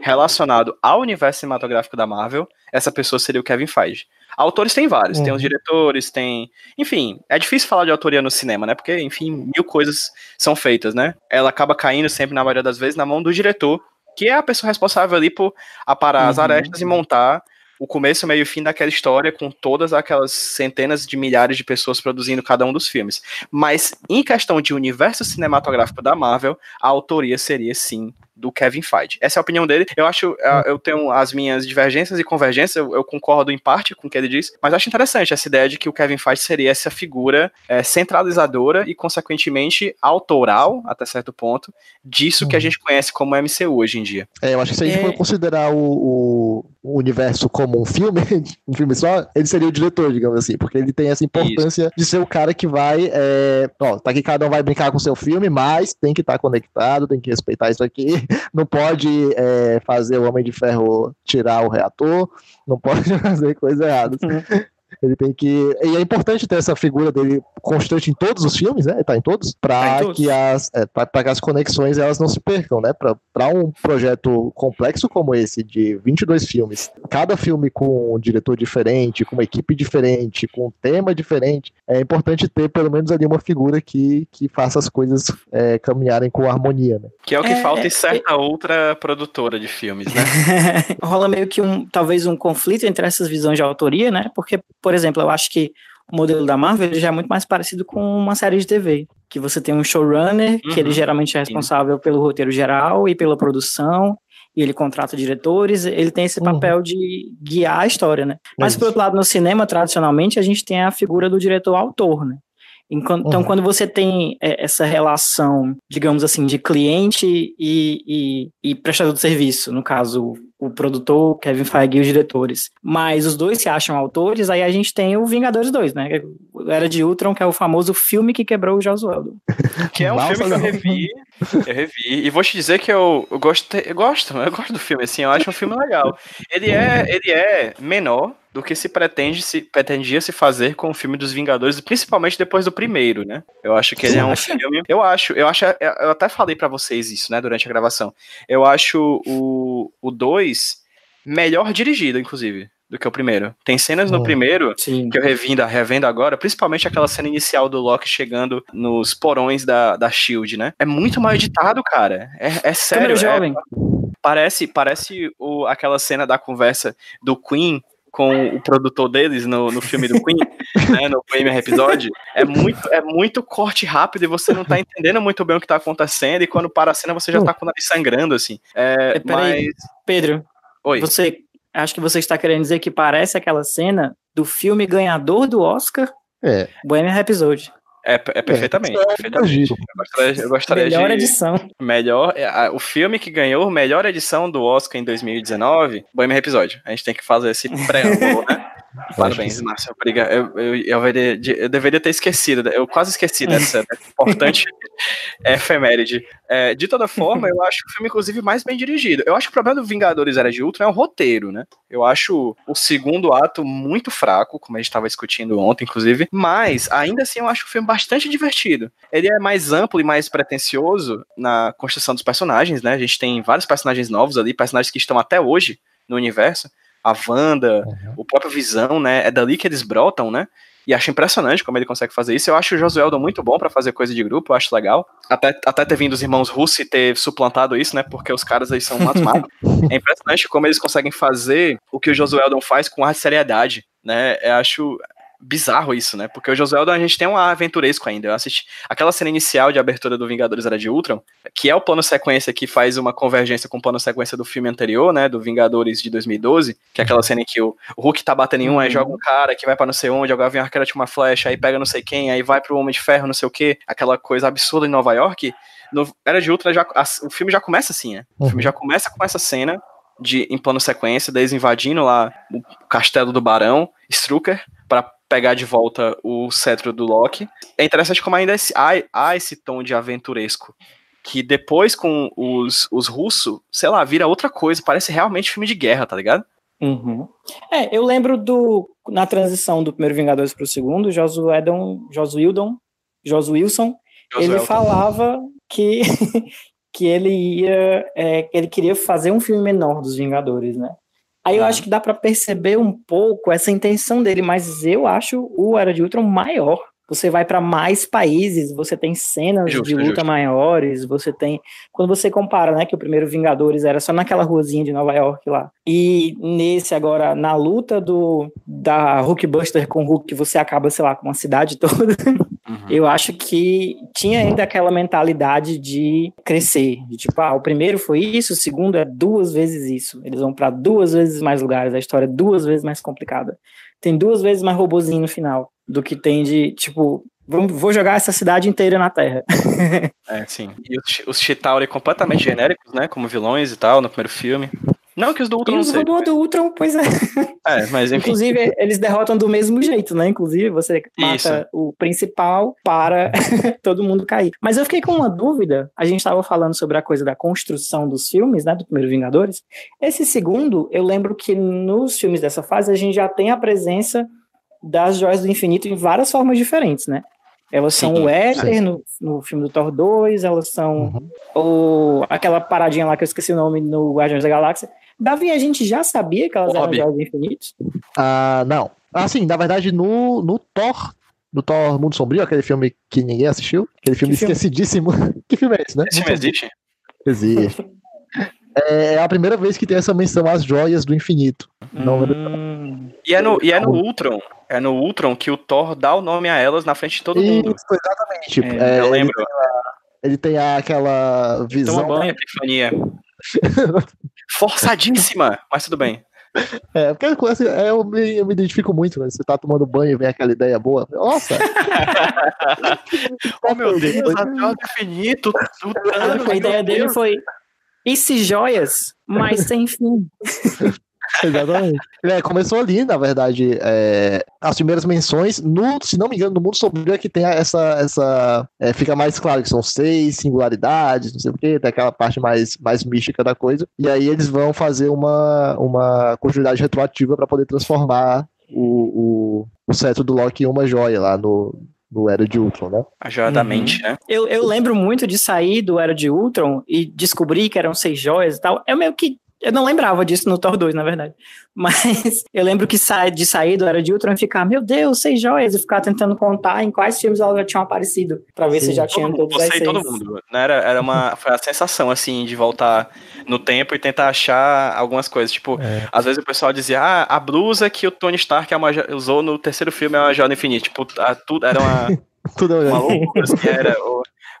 relacionado ao universo cinematográfico da Marvel, essa pessoa seria o Kevin Feige. Autores tem vários, uhum. tem os uhum. diretores, tem. Enfim, é difícil falar de autoria no cinema, né? Porque, enfim, mil coisas são feitas, né? Ela acaba caindo sempre, na maioria das vezes, na mão do diretor, que é a pessoa responsável ali por aparar uhum. as arestas e montar o começo, meio e fim daquela história com todas aquelas centenas de milhares de pessoas produzindo cada um dos filmes. Mas em questão de universo cinematográfico da Marvel, a autoria seria sim do Kevin Feige. Essa é a opinião dele. Eu acho, eu tenho as minhas divergências e convergências, eu, eu, concordo em parte com o que ele diz, mas acho interessante essa ideia de que o Kevin Feige seria essa figura é, centralizadora e, consequentemente, autoral, até certo ponto, disso que a uhum. gente conhece como MCU hoje em dia. É, eu acho que se a gente é... for considerar o, o, o, universo como um filme, *laughs* um filme só, ele seria o diretor, digamos assim, porque ele tem essa importância Isso. de ser o cara que vai, é, ó, tá aqui cada um vai brincar com o seu filme, mas tem que estar tá conectado, tem que respeitar isso aqui, não pode é, fazer o Homem de Ferro tirar o reator, não pode *laughs* fazer coisa errada. Uhum. Ele tem que. E é importante ter essa figura dele constante em todos os filmes, né? Tá em todos, para tá que as é, para que as conexões elas não se percam, né? Para um projeto complexo como esse de 22 filmes, cada filme com um diretor diferente, com uma equipe diferente, com um tema diferente, é importante ter pelo menos ali uma figura que, que faça as coisas é, caminharem com harmonia, né? Que é o que é, falta em é, certa outra produtora de filmes, né? *laughs* Rola meio que um talvez um conflito entre essas visões de autoria, né? Porque por exemplo, eu acho que o modelo da Marvel já é muito mais parecido com uma série de TV, que você tem um showrunner, uhum. que ele uhum. geralmente é responsável Sim. pelo roteiro geral e pela produção, e ele contrata diretores, ele tem esse uhum. papel uhum. de guiar a história, né? Mas, por outro lado, no cinema, tradicionalmente, a gente tem a figura do diretor-autor, né? Então, uhum. quando você tem é, essa relação, digamos assim, de cliente e, e, e prestador de serviço, no caso, o produtor, Kevin Feige e os diretores, mas os dois se acham autores, aí a gente tem o Vingadores 2, né? Era de Ultron, que é o famoso filme que quebrou o Josualdo. *laughs* Que é um Nossa, filme que eu revi, eu revi, e vou te dizer que eu, eu gosto, eu gosto, eu gosto do filme, assim, eu acho um filme legal. Ele é, ele é menor, do que se pretende se pretendia se fazer com o filme dos Vingadores, principalmente depois do primeiro, né? Eu acho que ele é um filme. Eu acho, eu acho, eu até falei para vocês isso, né, durante a gravação. Eu acho o o 2 melhor dirigido, inclusive, do que o primeiro. Tem cenas no primeiro sim. que eu revindo, revendo agora, principalmente aquela cena inicial do Loki chegando nos porões da, da Shield, né? É muito mal editado, cara. É, é sério. É, jovem. Parece, parece o, aquela cena da conversa do Queen com o produtor deles no, no filme do Queen, *laughs* né, no Bohemian episódio, é muito, é muito corte rápido e você não tá entendendo muito bem o que tá acontecendo, e quando para a cena você já tá com o nariz sangrando, assim. É, É, peraí. mas... Pedro, Oi. você acho que você está querendo dizer que parece aquela cena do filme ganhador do Oscar, É. Bohemian Rhapsody. É, é perfeitamente, É, perfeitamente. Eu gostaria, eu gostaria Melhor de... edição. Melhor, é, a- o filme que ganhou melhor edição do Oscar em 2019, Bohemian Episódio. A gente tem que fazer esse preâmbulo, né? *laughs* Parabéns, Márcio. Obrigado. Eu, eu, eu, deveria, eu deveria ter esquecido, eu quase esqueci dessa, *laughs* importante *laughs* efeméride. É, de toda forma, eu acho o filme, inclusive, mais bem dirigido. Eu acho que o problema do Vingadores Era de Ultron é o roteiro, né? Eu acho o segundo ato muito fraco, como a gente estava discutindo ontem, inclusive, mas ainda assim eu acho o filme bastante divertido. Ele é mais amplo e mais pretencioso na construção dos personagens, né? A gente tem vários personagens novos ali, personagens que estão até hoje no universo. A Wanda, o próprio Visão, né? É dali que eles brotam, né? E acho impressionante como ele consegue fazer isso. Eu acho o Josueldo muito bom pra fazer coisa de grupo, eu acho legal. Até, até ter vindo os irmãos Russo e ter suplantado isso, né? Porque os caras aí são matos. *laughs* É impressionante como eles conseguem fazer o que o Josueldo faz com a seriedade, né? Eu acho bizarro isso, né? Porque o Josueldo a gente tem um aventuresco ainda. Eu assisti aquela cena inicial de abertura do Vingadores Era de Ultron, que é o plano sequência que faz uma convergência com o plano sequência do filme anterior, né? Do Vingadores de 2012, que é aquela cena em que o, Hulk tá batendo em um, aí joga um cara que vai pra não sei onde, agora vem um arqueiro uma flecha, aí pega não sei quem, aí vai pro Homem de Ferro, não sei o que, aquela coisa absurda em Nova York. No Era de Ultron, já, a- o filme já começa assim, né? O filme já começa com essa cena de, em plano sequência, deles invadindo lá o castelo do Barão, Strucker, pra pegar de volta o cetro do Loki. É interessante como ainda há, há esse tom de aventuresco. Que depois com os, os russos, sei lá, vira outra coisa. Parece realmente filme de guerra, tá ligado? Uhum. É, eu lembro do na transição do primeiro Vingadores pro segundo, Josuedon, Josuildon, Josuilson, ele Josuelton. falava que *laughs* que ele ia, é, que ele queria fazer um filme menor dos Vingadores, né? Aí eu acho que dá pra perceber um pouco essa intenção dele, mas eu acho o Era de Ultron maior. Você vai pra mais países, você tem cenas Justo, de luta justo. maiores, você tem quando você compara, né, que o primeiro Vingadores era só naquela ruazinha de Nova York lá. E nesse agora na luta do da Hulkbuster com o Hulk, você acaba, sei lá, com uma cidade *laughs* toda. Uhum. Eu acho que tinha ainda aquela mentalidade de crescer, de tipo, ah, o primeiro foi isso, o segundo é duas vezes isso. Eles vão pra duas vezes mais lugares, a história é duas vezes mais complicada. Tem duas vezes mais robozinho no final do que tem de, tipo, vou jogar essa cidade inteira na Terra. *laughs* É, sim. E os, os Chitauri completamente genéricos, né? Como vilões e tal, no primeiro filme. Não que os do E Ultron não os robôs do Ultron, pois é. É, mas enfim. Inclusive, eles derrotam do mesmo jeito, né? Inclusive, você mata Isso. o principal para *laughs* todo mundo cair. Mas eu fiquei com uma dúvida. A gente estava falando sobre a coisa da construção dos filmes, né? Do primeiro Vingadores. Esse segundo, eu lembro que nos filmes dessa fase a gente já tem a presença das joias do infinito em várias formas diferentes, né? Elas são Sim, o éter no, no filme do Thor 2, elas são o, aquela paradinha lá que eu esqueci o nome no Guardiões da Galáxia. Davi, a gente já sabia que elas eram Orbe. joias do infinito? Ah, não. Ah, sim, na verdade, no, no Thor, no Thor Mundo Sombrio, aquele filme que ninguém assistiu, aquele filme Que filme? esquecidíssimo. *laughs* que filme é esse, né? Esse filme existe? Existe. É a primeira vez que tem essa menção às joias do infinito. Não lembro. Hum, E é no, e é no Ultron. É no Ultron que o Thor dá o nome a elas na frente de todo mundo. Isso, exatamente. É, É, eu ele, lembro. ele tem aquela Toma visão. banho. Epifania. *laughs* Forçadíssima, mas tudo bem. É, porque com essa- é, eu, me, eu me identifico muito, né? Você tá tomando banho e vem aquela ideia boa. Nossa! *laughs* Oh meu Deus, a joia do infinito. do a ideia dele foi. E se joias, mas sem fim. *laughs* *laughs* Exatamente. É, começou ali, na verdade, é, as primeiras menções, no, se não me engano, no mundo sombrio é que tem essa. essa é, fica mais claro que são seis singularidades, não sei o quê, tem aquela parte mais, mais mística da coisa. E aí eles vão fazer uma, uma continuidade retroativa para poder transformar o, o, o cetro do Loki em uma joia lá no, no Era de Ultron, né? A joia da Uhum. mente, né? Eu, eu lembro muito de sair do Era de Ultron e descobrir que eram seis joias e tal. É meio que Eu não lembrava disso no Thor 2, na verdade. Mas *laughs* eu lembro que de sair do Era de Ultron e ficar, meu Deus, seis joias, e ficar tentando contar em quais filmes elas já tinham aparecido, pra ver Sim. se já tinham todos Você e todo mundo. Né? Era, era uma, *laughs* foi a sensação, assim, de voltar no tempo e tentar achar algumas coisas. Tipo, é. às vezes o pessoal dizia, ah, a blusa que o Tony Stark usou no terceiro filme é uma Joia Infinite. Tipo, a, tudo era uma... *laughs* tudo uma loucura, assim, era...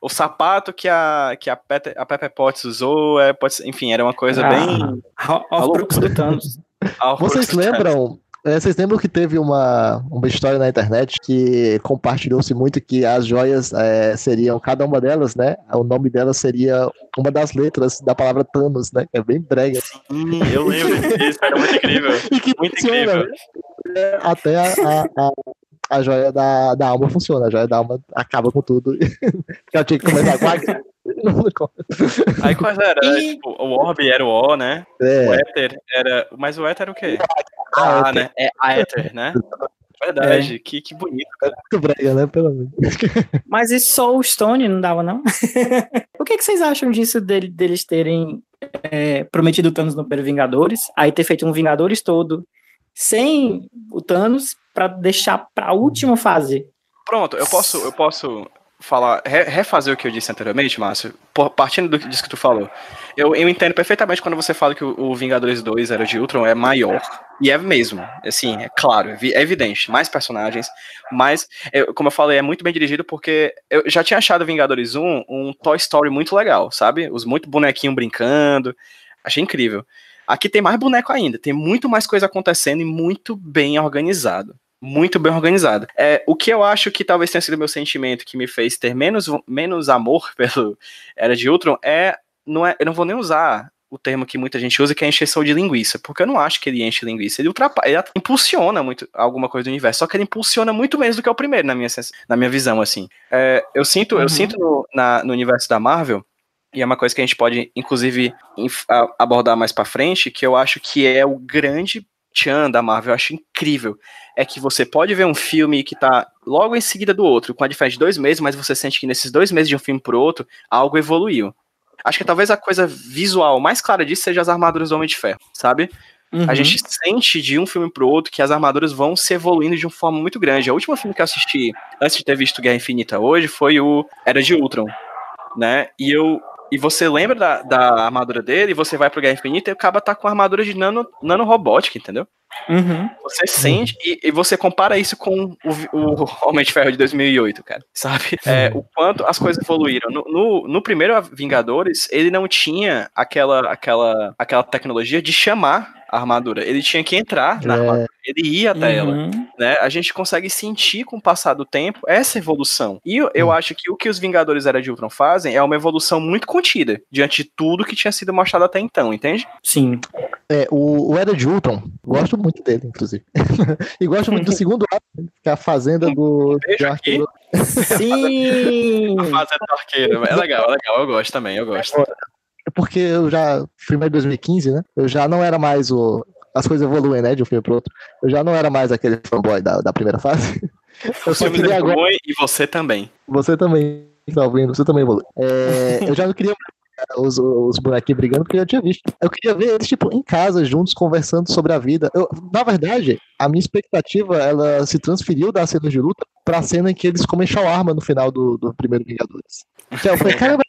o sapato que a, que a, Pete, a Pepe Potts usou, é, pode, enfim, era uma coisa ah, bem. Horcrux do Thanos. Vocês lembram? É, vocês lembram que teve uma, uma história na internet que compartilhou-se muito que as joias é, seriam, cada uma delas, né? O nome delas seria uma das letras da palavra Thanos, né? É bem brega. Sim, eu lembro disso, era muito incrível. *laughs* E que muito incrível. Né? Até a, a, a, a joia da, da alma funciona. A joia da alma acaba com tudo. *laughs* Porque ela tinha que começar com a *laughs* Aí quais era? E... Tipo, o Orb era o O, né? É. O Éter era. Mas o Éter era o quê? Ah, ah né? É a Éter, né? Verdade, é. que, que bonito. É muito brega, né? Pelo menos. *laughs* Mas isso Soul Stone não dava, não? o que, que vocês acham disso dele, deles terem é, prometido Thanos no primeiro Vingadores, aí ter feito um Vingadores todo sem o Thanos para deixar para a última fase. Pronto, eu posso, eu posso falar, refazer o que eu disse anteriormente, Márcio, partindo do disso que tu falou. Eu, eu entendo perfeitamente quando você fala que o, o, Vingadores 2 Era de Ultron é maior. E é mesmo, assim, é claro, é evidente, mais personagens, mas, eu, como eu falei, é muito bem dirigido porque eu já tinha achado Vingadores 1 um Toy Story muito legal, sabe? Os muito bonequinhos brincando, achei incrível. Aqui tem mais boneco ainda, tem muito mais coisa acontecendo e muito bem organizado. Muito bem organizado. É, o que eu acho que talvez tenha sido meu sentimento que me fez ter menos, menos amor *laughs* pelo Era de Ultron é, não é. Eu não vou nem usar o termo que muita gente usa, que é encheção de linguiça, porque eu não acho que ele enche linguiça, ele ultrapassa, ele impulsiona muito alguma coisa do universo, só que ele impulsiona muito menos do que o primeiro, na minha, na minha visão, assim. É, eu sinto, uhum. eu sinto no, na, no universo da Marvel e é uma coisa que a gente pode, inclusive, abordar mais para frente, que eu acho que é o grande tchan da Marvel, eu acho incrível. É que você pode ver um filme que tá logo em seguida do outro, com a diferença de dois meses, mas você sente que nesses dois meses de um filme pro outro, algo evoluiu. Acho que talvez a coisa visual mais clara disso seja as armaduras do Homem de Ferro, sabe? Uhum. A gente sente de um filme pro outro que as armaduras vão se evoluindo de uma forma muito grande. O último filme que eu assisti antes de ter visto Guerra Infinita hoje foi o Era de Ultron, né? E eu e você lembra da, da armadura dele, e você vai pro Guerra Infinita e acaba tá com a armadura de nano, nanorobótica, entendeu? Uhum. Você sente e, e, você compara isso com o, o, *laughs* Homem de Ferro de 2008, cara, sabe? É, o quanto as coisas evoluíram. No, no, no, primeiro Vingadores, ele não tinha aquela, aquela, aquela tecnologia de chamar a armadura. Ele tinha que entrar na é. armadura. Ele ia até uhum. ela. Né? A gente consegue sentir com o passar do tempo essa evolução. E eu, eu uhum. acho que o que os Vingadores Era de Ultron fazem é uma evolução muito contida diante de tudo que tinha sido mostrado até então, entende? Sim. É, o, o Era de Ultron, gosto muito dele, inclusive. *laughs* e gosto muito do segundo ato, que é a fazenda do, do arqueiro. Sim! *laughs* a fazenda do arqueiro. É legal, é legal. Eu gosto também, eu gosto. É porque eu já, filme de 2015, né? Eu já não era mais o. As coisas evoluem, né? De um filme pro outro. Eu já não era mais aquele fanboy da, da primeira fase. *laughs* Eu só queria agora... e você também. Você também, tá ouvindo? Você também evolui. É, eu já não queria os, os bonequinhos brigando, porque eu já tinha visto. Eu queria ver eles, tipo, em casa, juntos, conversando sobre a vida. Eu, na verdade, a minha expectativa, ela se transferiu da cena de luta pra cena em que eles comem arma no final do, do primeiro Vingadores. Então, eu falei, *laughs* caramba.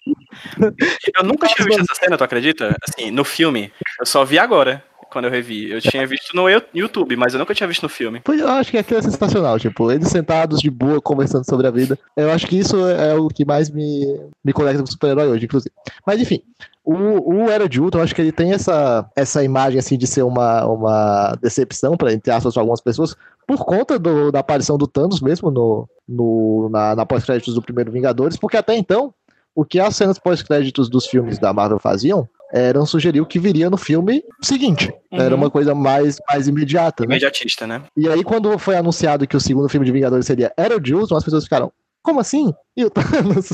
Eu nunca tinha visto essa cena, tu acredita? Assim, no filme. Eu só vi agora quando eu revi. Eu tinha visto no YouTube, mas eu nunca tinha visto no filme. Pois eu acho que aquilo é sensacional, tipo, eles sentados de boa conversando sobre a vida. Eu acho que isso é o que mais me, me conecta com o super-herói hoje, inclusive. Mas enfim, o, o Era de Ultron, eu acho que ele tem essa, essa imagem assim de ser uma, uma decepção para entre aspas algumas pessoas por conta do, da aparição do Thanos mesmo no, no na, na pós-créditos do primeiro Vingadores, porque até então o que as cenas pós-créditos dos filmes da Marvel faziam eram sugerir o que viria no filme seguinte. Uhum. Era uma coisa mais, mais imediata, né? Imediatista, né? E aí, quando foi anunciado que o segundo filme de Vingadores seria Era o Jules, as pessoas ficaram, como assim? E o *laughs* Thanos?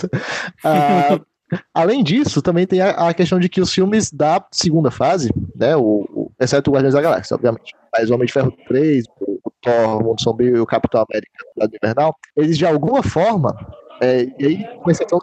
ah, *laughs* além disso, também tem a, a, questão de que os filmes da segunda fase, né? O, o exceto o Guardiões da Galáxia, obviamente. Mas o Homem de Ferro 3, o, o Thor, o Mundo Sombrio e o Capitão América do Invernal, eles de alguma forma, é, e aí, com exceção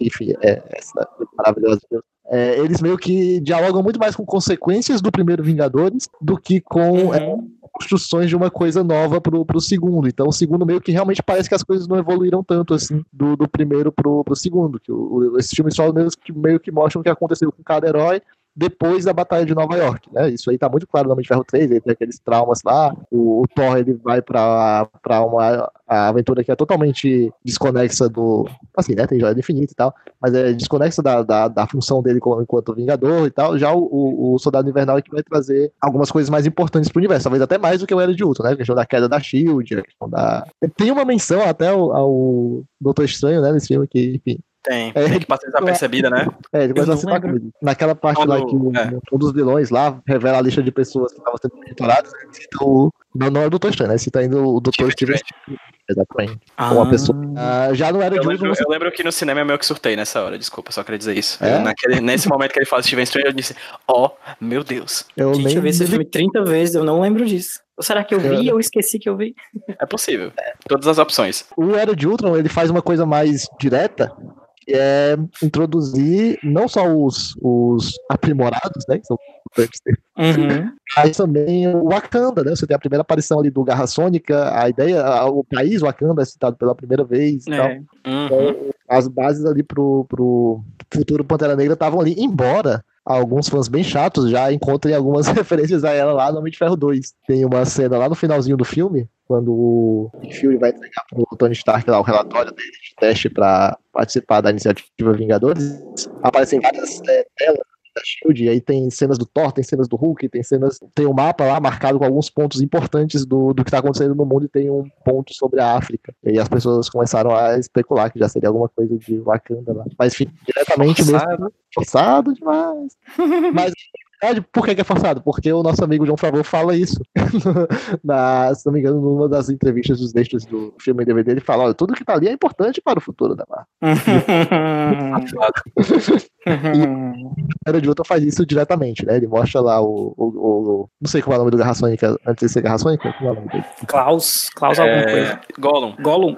enfim, é essa maravilhosa é, eles meio que dialogam muito mais com consequências do primeiro Vingadores do que com uhum. é, construções de uma coisa nova pro, pro segundo. Então, o segundo meio que realmente parece que as coisas não evoluíram tanto assim do, do primeiro pro, pro segundo. Que o, o, esses filmes só meio que, meio que mostram o que aconteceu com cada herói depois da Batalha de Nova York, né? Isso aí tá muito claro no Homem de Ferro 3, ele tem aqueles traumas lá, o, o Thor ele vai pra uma aventura que é totalmente desconexa do, assim, né, tem joia do e tal, mas é desconexa da, da, da função dele enquanto Vingador e tal, já o, o, Soldado Invernal é que vai trazer algumas coisas mais importantes pro universo, talvez até mais do que o Era de Ultron, né, a questão da queda da SHIELD, a questão da... Tem uma menção até ao, ao Doutor Estranho, né, nesse filme que, enfim, tem, é, tem que passar desapercebida, né? É, depois você tá comigo. Naquela parte Quando, lá que é. um dos vilões lá revela a lista de pessoas que estavam sendo monitoradas, né? cita o. Não, não é o Doutor Estranho, né? Cita ainda o Doutor Steven. Exatamente. Ah. Uma pessoa. Ah, já não era eu de lembro, você... Eu lembro que no cinema eu meio que surtei nessa hora, desculpa, só queria dizer isso. É? Naquele, nesse momento que ele fala Steven Strange, eu disse, ó, oh, meu Deus. Eu Gente, nem... eu vi esse filme 30 vezes, eu não lembro disso. Ou será que eu vi e eu esqueci que eu vi? É possível. Todas as opções. O Era de Ultron, ele faz uma coisa mais direta, é introduzir não só os, os aprimorados, né, que são uhum. mas também o Wakanda, né, você tem a primeira aparição ali do Garra Sônica, a ideia, o país Wakanda é citado pela primeira vez e é. tal. Uhum. Então, as bases ali pro, pro futuro Pantera Negra estavam ali, embora alguns fãs bem chatos já encontrem algumas *laughs* referências a ela lá no Homem de Ferro 2. Tem uma cena lá no finalzinho do filme, quando o Fury vai entregar pro Tony Stark lá o relatório dele de teste para participar da iniciativa Vingadores, aparecem várias é, telas da Shield, e aí tem cenas do Thor, tem cenas do Hulk, tem cenas. Tem um mapa lá marcado com alguns pontos importantes do, do que está acontecendo no mundo e tem um ponto sobre a África. E aí as pessoas começaram a especular que já seria alguma coisa de Wakanda lá. Mas enfim, diretamente forçado. mesmo. Forçado demais. *laughs* Mas por que, é forçado? Porque o nosso amigo João Favor fala isso. *laughs* Na, se não me engano, numa das entrevistas dos extras do filme DVD, ele fala: olha, tudo que tá ali é importante para o futuro da Marvel. *laughs* e Era de Ultron faz isso diretamente, né? Ele mostra lá o, o, o, Não sei qual é o nome do Garra Sônica antes de ser Garra Sônica. Qual é o nome dele? Klaus. Klaus é... alguma coisa. Gollum. Gollum.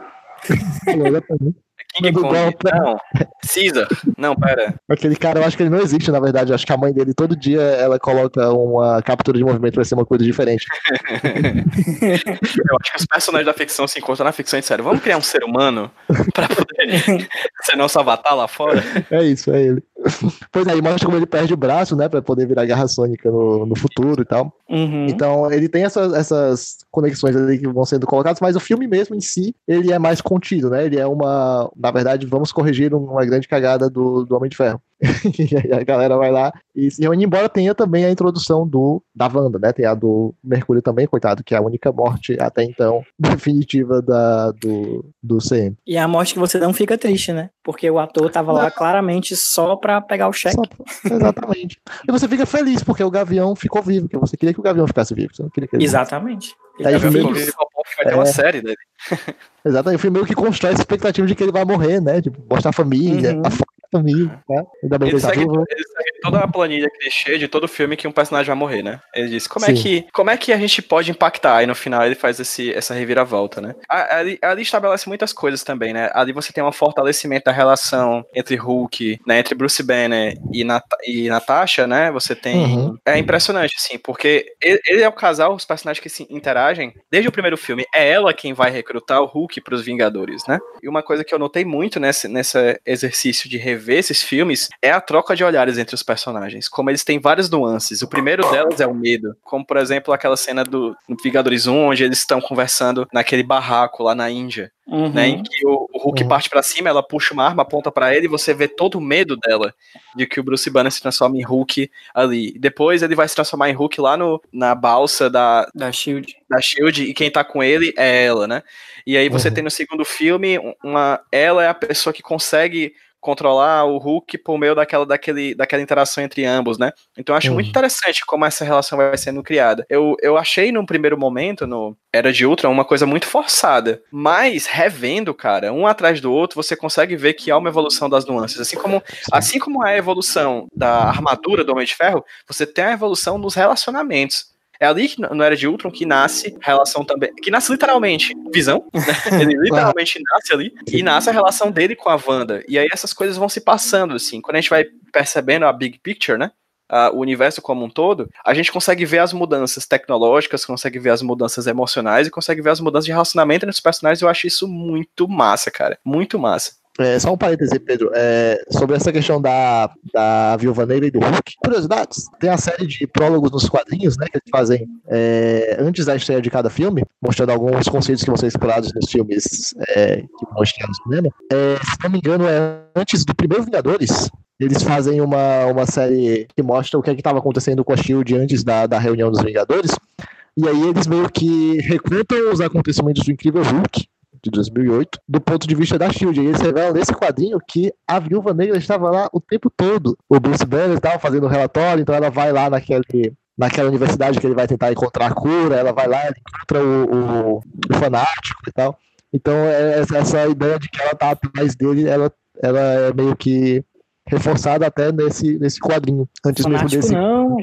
King Kong. Não, Caesar. Não, pera. Aquele cara, eu acho que ele não existe, na verdade. Eu acho que a mãe dele, todo dia, ela coloca uma captura de movimento pra ser uma coisa diferente. *laughs* eu acho que os personagens da ficção se encontram na ficção e disseram, vamos criar um ser humano pra poder *laughs* ser nosso avatar lá fora? É isso, é ele. *laughs* Pois é, mostra como ele perde o braço, né, pra poder virar Guerra Sônica no, no futuro e tal. Uhum. Então, ele tem essas, essas conexões ali que vão sendo colocadas, mas o filme mesmo em si, ele é mais contido, né? Ele é uma, na verdade, vamos corrigir uma grande cagada do, do Homem de Ferro. *laughs* e aí a galera vai lá e se reúne, embora tenha também a introdução do da Wanda, né? Tem a do Mercúrio também, coitado, que é a única morte até então *laughs* definitiva da, do, do CM. E é a morte que você não fica triste, né? Porque o ator tava lá claramente só pra pegar o cheque. Só, exatamente. e você fica feliz porque o Gavião ficou vivo, porque você queria que o Gavião ficasse vivo. Você não queria que ele Exatamente. Aí, o filme vai ter uma é. série dele. Exatamente, o filme meio que constrói essa expectativa de que ele vai morrer, né? Tipo, mostrar a família, uhum. a família, né? Ainda bem ele, segue, ele segue toda a planilha clichê de todo filme que um personagem vai morrer, né? Ele diz, como é, que, como é que a gente pode impactar? Aí no final ele faz esse, essa reviravolta, né? Ali, ali estabelece muitas coisas também, né? Ali você tem um fortalecimento da relação entre Hulk, né? Entre Bruce Banner e, Nat e Natasha, né? Você tem... Uhum. É impressionante, assim, porque ele, ele, é o casal, os personagens que se interagem, desde o primeiro filme, é ela quem vai recrutar o Hulk pros Vingadores, né? E uma coisa que eu notei muito nesse, nesse exercício de rever esses filmes é a troca de olhares entre os personagens. Como eles têm várias nuances. O primeiro delas é o medo. Como, por exemplo, aquela cena do Vingadores 1, onde eles estão conversando naquele barraco lá na Índia. Uhum. Né, em que o, o Hulk uhum. parte para cima, ela puxa uma arma, aponta para ele e você vê todo o medo dela de que o Bruce Banner se transforme em Hulk ali. Depois ele vai se transformar em Hulk lá no, na balsa da, da Shield. Da Shield e quem tá com ele é ela, né? E aí você uhum. tem no segundo filme uma ela é a pessoa que consegue controlar o Hulk por meio daquela, daquele, daquela interação entre ambos, né? Então eu acho uhum. muito interessante como essa relação vai sendo criada. Eu, eu achei num primeiro momento, no Era de Ultron, uma coisa muito forçada, mas revendo, cara, um atrás do outro, você consegue ver que há uma evolução das nuances. Assim como, assim como é a evolução da armadura do Homem de Ferro, você tem a evolução nos relacionamentos. É ali que, no Era de Ultron que nasce a relação também. Que nasce literalmente Visão, né? *laughs* Ele literalmente nasce ali. E nasce a relação dele com a Wanda. E aí essas coisas vão se passando, assim. Quando a gente vai percebendo a big picture, né? Uh, o universo como um todo, a gente consegue ver as mudanças tecnológicas, consegue ver as mudanças emocionais e consegue ver as mudanças de relacionamento entre os personagens. Eu acho isso muito massa, cara. Muito massa. É, só um parêntese, Pedro. É, sobre essa questão da, da Viúva Negra e do Hulk. Curiosidades. Tem a série de prólogos nos quadrinhos, né? Que eles fazem é, antes da estreia de cada filme, mostrando alguns conceitos que vão ser explorados nos filmes é, que vão estrear no cinema. É, se não me engano, é antes do primeiro Vingadores, eles fazem uma, uma série que mostra o que é estava acontecendo com a Shield antes da, da reunião dos Vingadores. E aí eles meio que recontam os acontecimentos do Incrível Hulk, de 2008, do ponto de vista da Shield. E eles revelam nesse quadrinho que a Viúva Negra estava lá o tempo todo. O Bruce Banner estava fazendo o relatório, então ela vai lá naquele, naquela universidade que ele vai tentar encontrar a cura, ela vai lá, encontra o, o, o fanático e tal. Então, é, essa ideia de que ela tá atrás dele, ela, ela é meio que reforçada até nesse, nesse quadrinho. Antes Fanático mesmo desse. Não,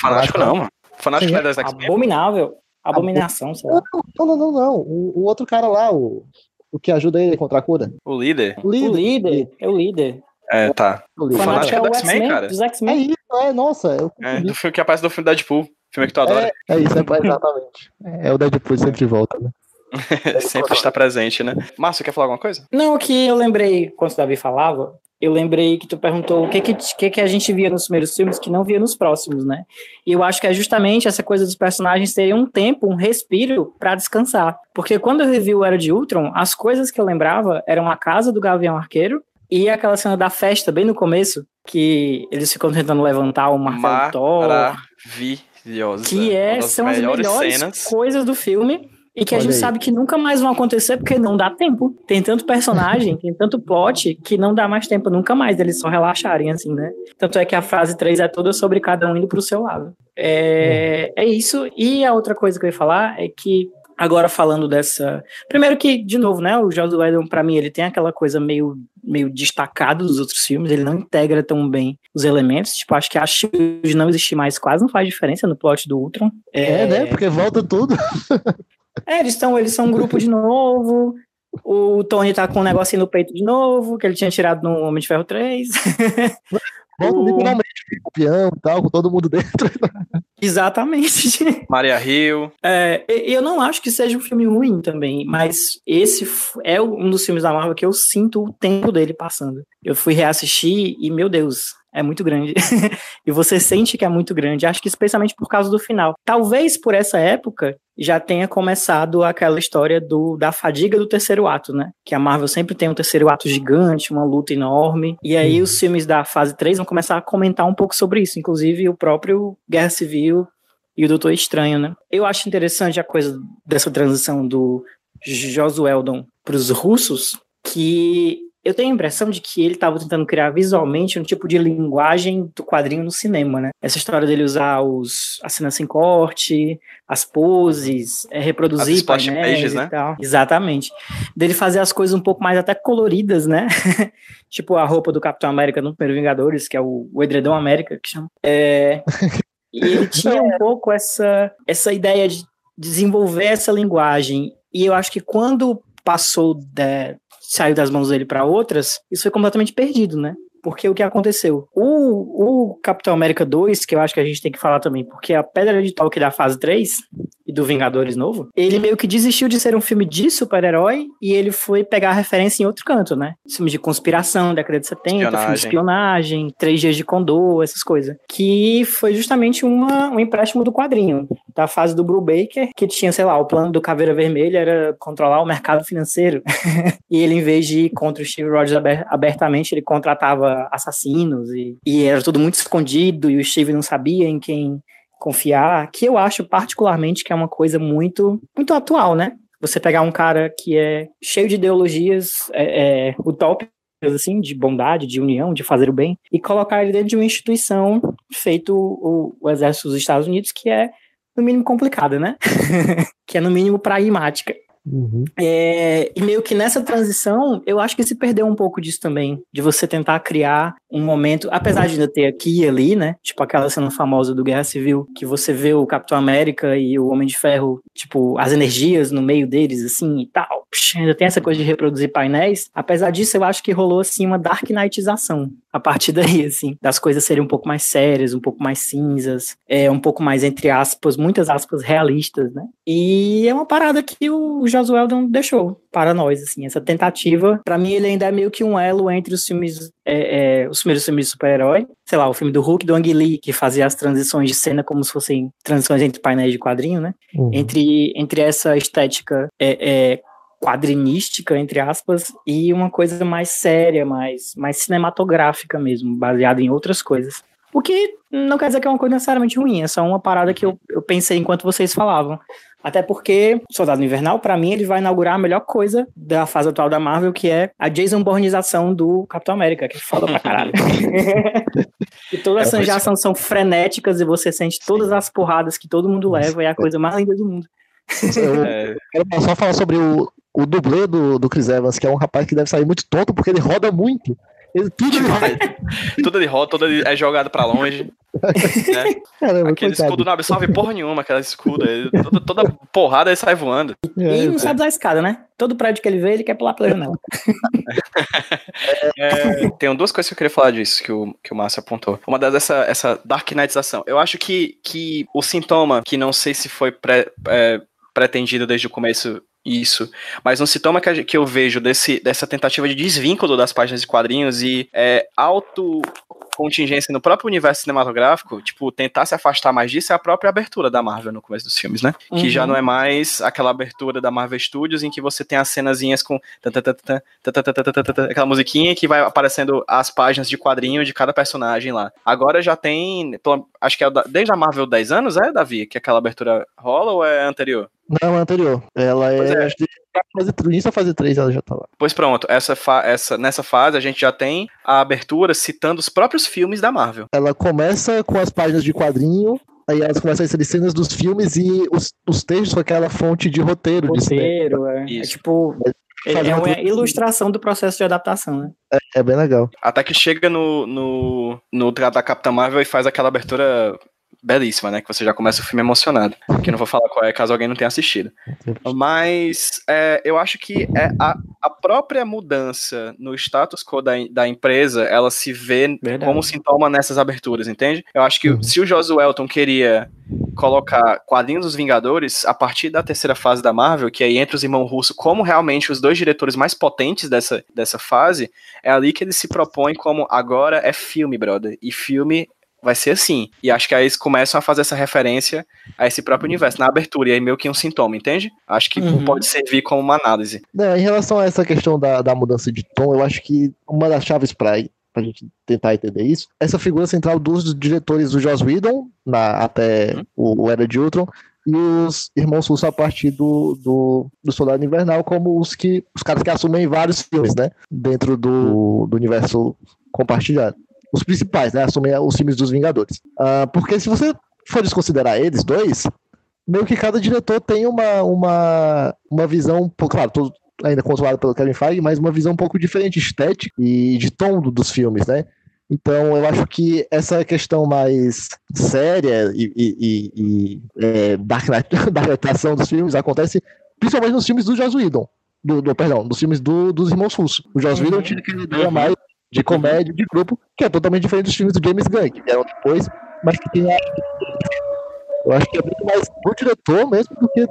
Fanático não, mano. Fanático não é das X-Men. Abominável. Abominação, sei lá. Não, não, não, não. O, o outro cara lá, o, o que ajuda ele contra a cura. O líder? O líder. O líder, é o líder. É, tá. O O. Fanático é do o X-Men, cara. Dos É X-Men. isso, é, nossa. Eu É, do filme que aparece no filme Deadpool. Filme que tu adora. é, é isso, é, exatamente. É o Deadpool sempre volta, né? *laughs* Sempre está presente, né? Márcio, quer falar alguma coisa? Não, que eu lembrei, quando o Davi falava, eu lembrei que tu perguntou o que que, que que a gente via nos primeiros filmes que não via nos próximos, né? E eu acho que é justamente essa coisa dos personagens terem um tempo, um respiro pra descansar. Porque quando eu revi o Era de Ultron, as coisas que eu lembrava eram a casa do Gavião Arqueiro e aquela cena da festa bem no começo, que eles ficam tentando levantar o martelo Thor, Maravilhosa. que é, são as melhores cenas. coisas do filme e que a Olha gente aí. sabe que nunca mais vão acontecer porque não dá tempo. Tem tanto personagem, *laughs* tem tanto plot que não dá mais tempo nunca mais deles só relaxarem assim, né? Tanto é que a frase 3 é toda sobre cada um indo pro seu lado. É, é isso. E a outra coisa que eu ia falar é que agora falando dessa, primeiro que de novo, né, o Joss Whedon para mim ele tem aquela coisa meio meio destacado dos outros filmes, ele não integra tão bem os elementos, tipo, acho que a Shield não existir mais quase não faz diferença no plot do Ultron. É, né? Porque volta tudo. *laughs* É, eles estão eles são um grupo de novo. O Tony tá com um negocinho no peito de novo, que ele tinha tirado no Homem de Ferro 3. *laughs* Volta O- literalmente com o peão e tal, com todo mundo dentro. *laughs* Exatamente. Maria Hill. É, e- eu não acho que seja um filme ruim também, mas esse é um dos filmes da Marvel que eu sinto o tempo dele passando. Eu fui reassistir e, meu Deus, é muito grande. *laughs* e você sente que é muito grande. Acho que especialmente por causa do final. Talvez por essa época já tenha começado aquela história do, da fadiga do terceiro ato, né? Que a Marvel sempre tem um terceiro ato gigante, uma luta enorme. E aí os filmes da fase 3 vão começar a comentar um pouco sobre isso. Inclusive o próprio Guerra Civil e o Doutor Estranho, né? Eu acho interessante a coisa dessa transição do Josueldon para os russos, que eu tenho a impressão de que ele estava tentando criar visualmente um tipo de linguagem do quadrinho no cinema, né? Essa história dele usar os, a cena sem corte, as poses, é, As reproduzir splash painéis pages, e né? Exatamente. Dele fazer as coisas um pouco mais até coloridas, né? *laughs* tipo a roupa do Capitão América no primeiro Vingadores, que é o, o Edredom América, que chama. É, *laughs* e ele tinha um pouco essa, essa ideia de desenvolver essa linguagem. E eu acho que quando passou, da- saiu das mãos dele para outras, isso foi completamente perdido, né? Porque o que aconteceu? O, o Capitão América 2, que eu acho que a gente tem que falar também, porque a pedra de toque da fase 3 e do Vingadores novo, ele meio que desistiu de ser um filme de super-herói e ele foi pegar a referência em outro canto, né? Filme de conspiração, década de 70, filme de Espionagem. espionagem, Três Dias de Condor, essas coisas. Que foi justamente uma, um empréstimo do quadrinho, da fase do Brubaker, que tinha, sei lá, o plano do Caveira Vermelha era controlar o mercado financeiro. *laughs* e ele, em vez de ir contra o Steve Rogers aber- abertamente, ele contratava assassinos e, e era tudo muito escondido e o Steve não sabia em quem confiar, que eu acho particularmente que é uma coisa muito, muito atual, né? Você pegar um cara que é cheio de ideologias é, é, utópicas, assim, de bondade, de união, de fazer o bem, e colocar ele dentro de uma instituição feito o, o Exército dos Estados Unidos, que é, no mínimo, complicada, né? *laughs* que é, no mínimo, pragmática. Uhum. É, e meio que nessa transição, eu acho que se perdeu um pouco disso também, de você tentar criar um momento, apesar de ainda ter aqui e ali, né? Tipo aquela cena famosa do Guerra Civil, que você vê o Capitão América e o Homem de Ferro, tipo, as energias no meio deles, assim, e tal. Puxa, ainda tem essa coisa de reproduzir painéis. Apesar disso, eu acho que rolou, assim, uma Dark Knightização a partir daí, assim, das coisas serem um pouco mais sérias, um pouco mais cinzas, é, um pouco mais, entre aspas, muitas aspas, realistas, né? E é uma parada que o Josué não deixou para nós, assim, essa tentativa, para mim ele ainda é meio que um elo entre os filmes, é, é, os primeiros filmes de super-herói, sei lá, o filme do Hulk do Ang Lee, que fazia as transições de cena como se fossem transições entre painéis de quadrinho, né? Uhum. Entre, entre essa estética é, é quadrinística, entre aspas, e uma coisa mais séria, mais, mais cinematográfica mesmo, baseada em outras coisas. O que não quer dizer que é uma coisa necessariamente ruim, é só uma parada que eu, eu pensei enquanto vocês falavam. Até porque Soldado Invernal, para mim, ele vai inaugurar a melhor coisa da fase atual da Marvel, que é a Jason Bourneização do Capitão América, que foda pra caralho. *laughs* e todas essas é, ações são frenéticas e você sente todas as porradas que todo mundo leva, e é a coisa mais linda do mundo. Eu é. quero *laughs* só falar sobre o, o dublê do, do Chris Evans, que é um rapaz que deve sair muito tonto porque ele roda muito. Ele, tudo ele roda. *laughs* tudo ele roda, tudo ele é jogado pra longe. Né? *laughs* Caramba, Aquele coitado. escudo não absorve porra nenhuma, aquela escudo. Ele, toda, toda, porrada ele sai voando. É, e não é. sabe usar a escada, né? Todo prédio que ele vê, ele quer pular pela janela. *laughs* é, tem duas coisas que eu queria falar disso que o, que o Márcio apontou. Uma delas é essa, essa Dark Knightização. Eu acho que, que o sintoma, que não sei se foi pré, é, pretendido desde o começo isso. Mas um sintoma que, que eu vejo desse, dessa tentativa de desvínculo das páginas de quadrinhos e é, auto contingência no próprio universo cinematográfico, tipo, tentar se afastar mais disso é a própria abertura da Marvel no começo dos filmes, né? Uhum. Que já não é mais aquela abertura da Marvel Studios em que você tem as cenazinhas com aquela musiquinha que vai aparecendo as páginas de quadrinho de cada personagem lá. Agora já tem, acho que é desde a Marvel 10 anos, é, Davi, que aquela abertura rola ou é anterior? Não, é anterior. Ela é, é. Acho que fase, início da fase 3 ela já tá lá. Pois pronto, essa, essa, nessa fase a gente já tem a abertura citando os próprios filmes da Marvel. Ela começa com as páginas de quadrinho, aí elas começam a inserir cenas dos filmes e os, os textos com aquela fonte de roteiro. Roteiro, de é. é. tipo. É, é uma ilustração do processo de adaptação, né? É, é, bem legal. Até que chega no, no, no da Capitã Marvel e faz aquela abertura belíssima, né? Que você já começa o filme emocionado. Que eu não vou falar qual é, caso alguém não tenha assistido. Mas é, eu acho que é a, a própria mudança no status quo da, da empresa, ela se vê Verdade. como sintoma nessas aberturas, entende? Eu acho que uhum. se o Josué Elton queria colocar quadrinhos dos Vingadores a partir da terceira fase da Marvel, que aí entre os irmãos russos como realmente os dois diretores mais potentes dessa, dessa fase, é ali que ele se propõe como agora é filme, brother. E filme vai ser assim. E acho que aí eles começam a fazer essa referência a esse próprio universo, na abertura, e aí meio que um sintoma, entende? Acho que uhum. pode servir como uma análise. É, em relação a essa questão da, da mudança de tom, eu acho que uma das chaves para a gente tentar entender isso, essa figura central dos diretores do Joss Whedon, na, até uhum. o, o Era de Ultron, e os irmãos Russo a partir do, do, do, Soldado Invernal como os que os caras que assumem vários filmes, né? Dentro do, do universo compartilhado os principais, né? Assumem os filmes dos Vingadores. Uh, porque se você for desconsiderar eles dois, meio que cada diretor tem uma, uma, uma visão, claro, todo, ainda controlado pelo Kevin Feige, mas uma visão um pouco diferente estética e de tom dos filmes, né? Então, eu acho que essa questão mais séria e, e, e, e é, da, *laughs* da dos filmes acontece principalmente nos filmes do Joss Whedon. Do, do, perdão, dos filmes do, dos irmãos Russo. O Joss Whedon tinha aquela ideia uhum. mais de comédia, de grupo, que é totalmente diferente dos filmes do James Gunn, que vieram depois, mas que tem eu acho que é muito mais do diretor mesmo do que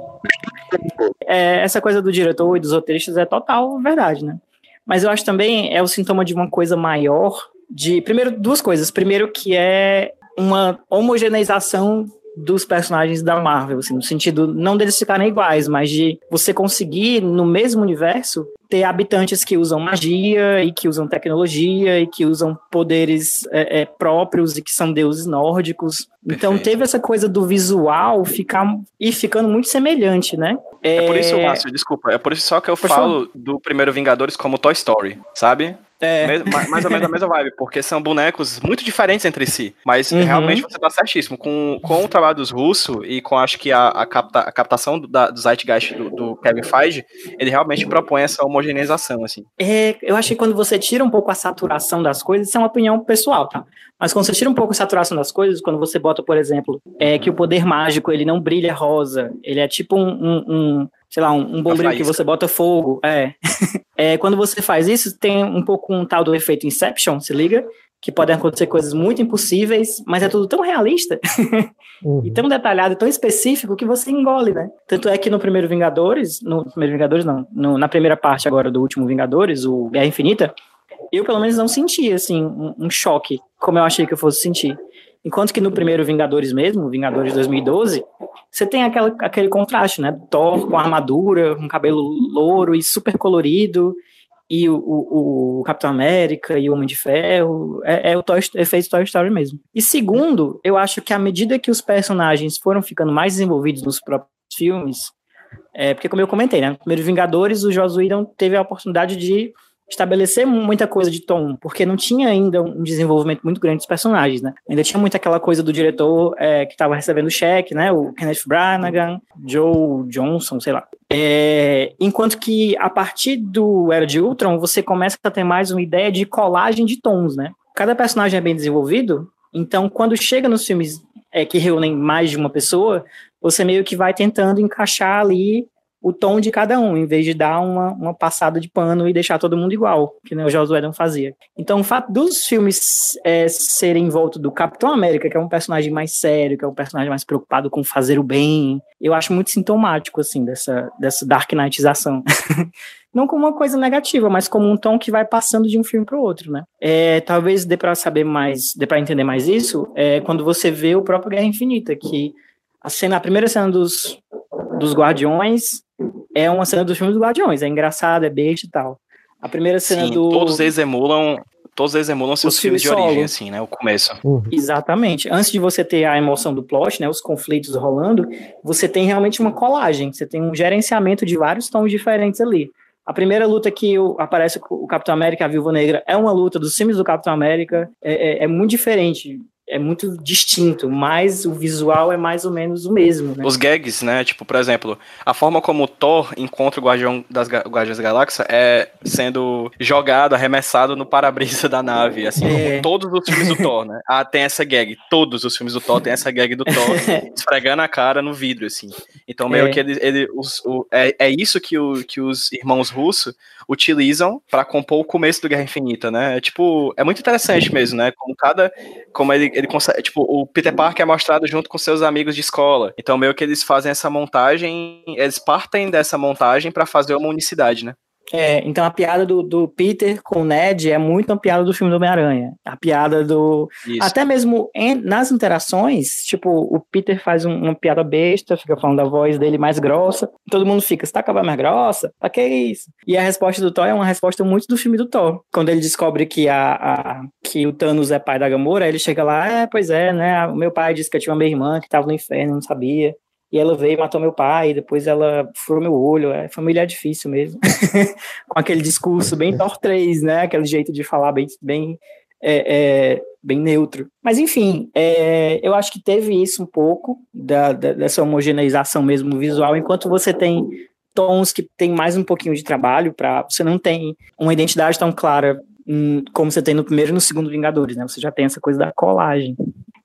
é, essa coisa do diretor e dos roteiristas é total verdade, né? Mas eu acho também é o sintoma de uma coisa maior de primeiro duas coisas. Primeiro que é uma homogeneização dos personagens da Marvel, assim, no sentido não deles ficarem iguais, mas de você conseguir no mesmo universo ter habitantes que usam magia e que usam tecnologia e que usam poderes é, é, próprios e que são deuses nórdicos. Então, Perfeito. Teve essa coisa do visual ficar e ficando muito semelhante, né? É, é por isso, Márcio, desculpa, é por isso só que eu falo do primeiro Vingadores como Toy Story, sabe? É. Mais ou menos a mesma vibe, porque são bonecos muito diferentes entre si. Mas uhum. realmente você tá certíssimo. Com, com o trabalho dos russos e com acho que a, a, capta, a captação do, da, do Zeitgeist do, do, Kevin Feige, ele realmente propõe essa homogeneização, assim. É, eu acho que quando você tira um pouco a saturação das coisas, isso é uma opinião pessoal, tá? Mas quando você tira um pouco a saturação das coisas, quando você bota, por exemplo, é que o poder mágico ele não brilha rosa, ele é tipo um, um, um sei lá, um, um bombril que você bota fogo. É. *laughs* é. Quando você faz isso, tem um pouco um tal do efeito Inception, se liga? Que podem acontecer coisas muito impossíveis, mas é tudo tão realista *laughs* uhum. e tão detalhado, tão específico que você engole, né? Tanto é que no primeiro Vingadores, no primeiro Vingadores não, no, na primeira parte agora do último Vingadores, o Guerra Infinita, eu pelo menos não senti assim um, um choque como eu achei que eu fosse sentir. Enquanto que no primeiro Vingadores mesmo, Vingadores 2012, você tem aquela, aquele contraste, né? Thor com armadura, com cabelo louro e super colorido, e o, o, o Capitão América e o Homem de Ferro. É, é o Toy, efeito Toy Story mesmo. E segundo, eu acho que à medida que os personagens foram ficando mais desenvolvidos nos próprios filmes, é, porque como eu comentei, né? No primeiro Vingadores, o Joss Whedon teve a oportunidade de estabelecer muita coisa de tom, porque não tinha ainda um desenvolvimento muito grande dos personagens, né? Ainda tinha muito aquela coisa do diretor é, que estava recebendo cheque, né? O Kenneth Branagh, Joe Johnson, sei lá. É, enquanto que a partir do Era de Ultron, você começa a ter mais uma ideia de colagem de tons, né? Cada personagem é bem desenvolvido, então quando chega nos filmes é, que reúnem mais de uma pessoa, você meio que vai tentando encaixar ali o tom de cada um, em vez de dar uma, uma passada de pano e deixar todo mundo igual, que o Joss Whedon fazia. Então, o fato dos filmes é, serem em volta do Capitão América, que é um personagem mais sério, que é um personagem mais preocupado com fazer o bem, eu acho muito sintomático, assim, dessa, dessa Dark Knightização. *laughs* não como uma coisa negativa, mas como um tom que vai passando de um filme para o outro, né? É, talvez dê para saber mais, dê para entender mais isso, é quando você vê o próprio Guerra Infinita, que a cena, a primeira cena dos, dos Guardiões é uma cena dos filmes dos Guardiões, é engraçado, é besta e tal. A primeira cena Sim, do. Todos eles emulam. Todos eles emulam seus filmes de origem, solo. assim, né? O começo. Uhum. Exatamente. Antes de você ter a emoção do plot, né? Os conflitos rolando, você tem realmente uma colagem. Você tem um gerenciamento de vários tons diferentes ali. A primeira luta que aparece o Capitão América e a Viúva Negra é uma luta dos filmes do Capitão América. É, é, é muito diferente é muito distinto, mas o visual é mais ou menos o mesmo, né? Os gags, né? Tipo, por exemplo, a forma como o Thor encontra o Guardião das Guardiões da Galáxia é sendo jogado, arremessado no para-brisa da nave, assim é. como todos os filmes do Thor, né? Ah, tem essa gag, todos os filmes do Thor tem essa gag do Thor *laughs* esfregando a cara no vidro, assim. Então meio é. que ele, ele os, o, é, é isso que, o, que os irmãos russos utilizam para compor o começo do Guerra Infinita, né? É, tipo, é muito interessante mesmo, né? Como cada como ele ele consegue, tipo, o Peter Parker é mostrado junto com seus amigos de escola. Então, meio que eles fazem essa montagem, eles partem dessa montagem para fazer uma unicidade, né? É, então a piada do, do Peter com o Ned é muito uma piada do filme do Homem-Aranha. A piada do. Isso. Até mesmo em, nas interações, tipo, o Peter faz um, uma piada besta, fica falando da voz dele mais grossa. Todo mundo fica, você tá com a voz mais grossa? Pra que isso? E a resposta do Thor é uma resposta muito do filme do Thor. Quando ele descobre que, a, a que o Thanos é pai da Gamora, ele chega lá, é, pois é, né? O meu pai disse que eu tinha uma minha irmã que tava no inferno, não sabia e ela veio e matou meu pai, depois ela furou meu olho, é familiar difícil mesmo, *laughs* com aquele discurso bem Thor 3, né, aquele jeito de falar bem, bem, é, é, bem neutro. Mas enfim, é, eu acho que teve isso um pouco, da, da, dessa homogeneização mesmo visual, enquanto você tem tons que tem mais um pouquinho de trabalho, para você não tem uma identidade tão clara hum, como você tem no primeiro e no segundo Vingadores, né, você já tem essa coisa da colagem.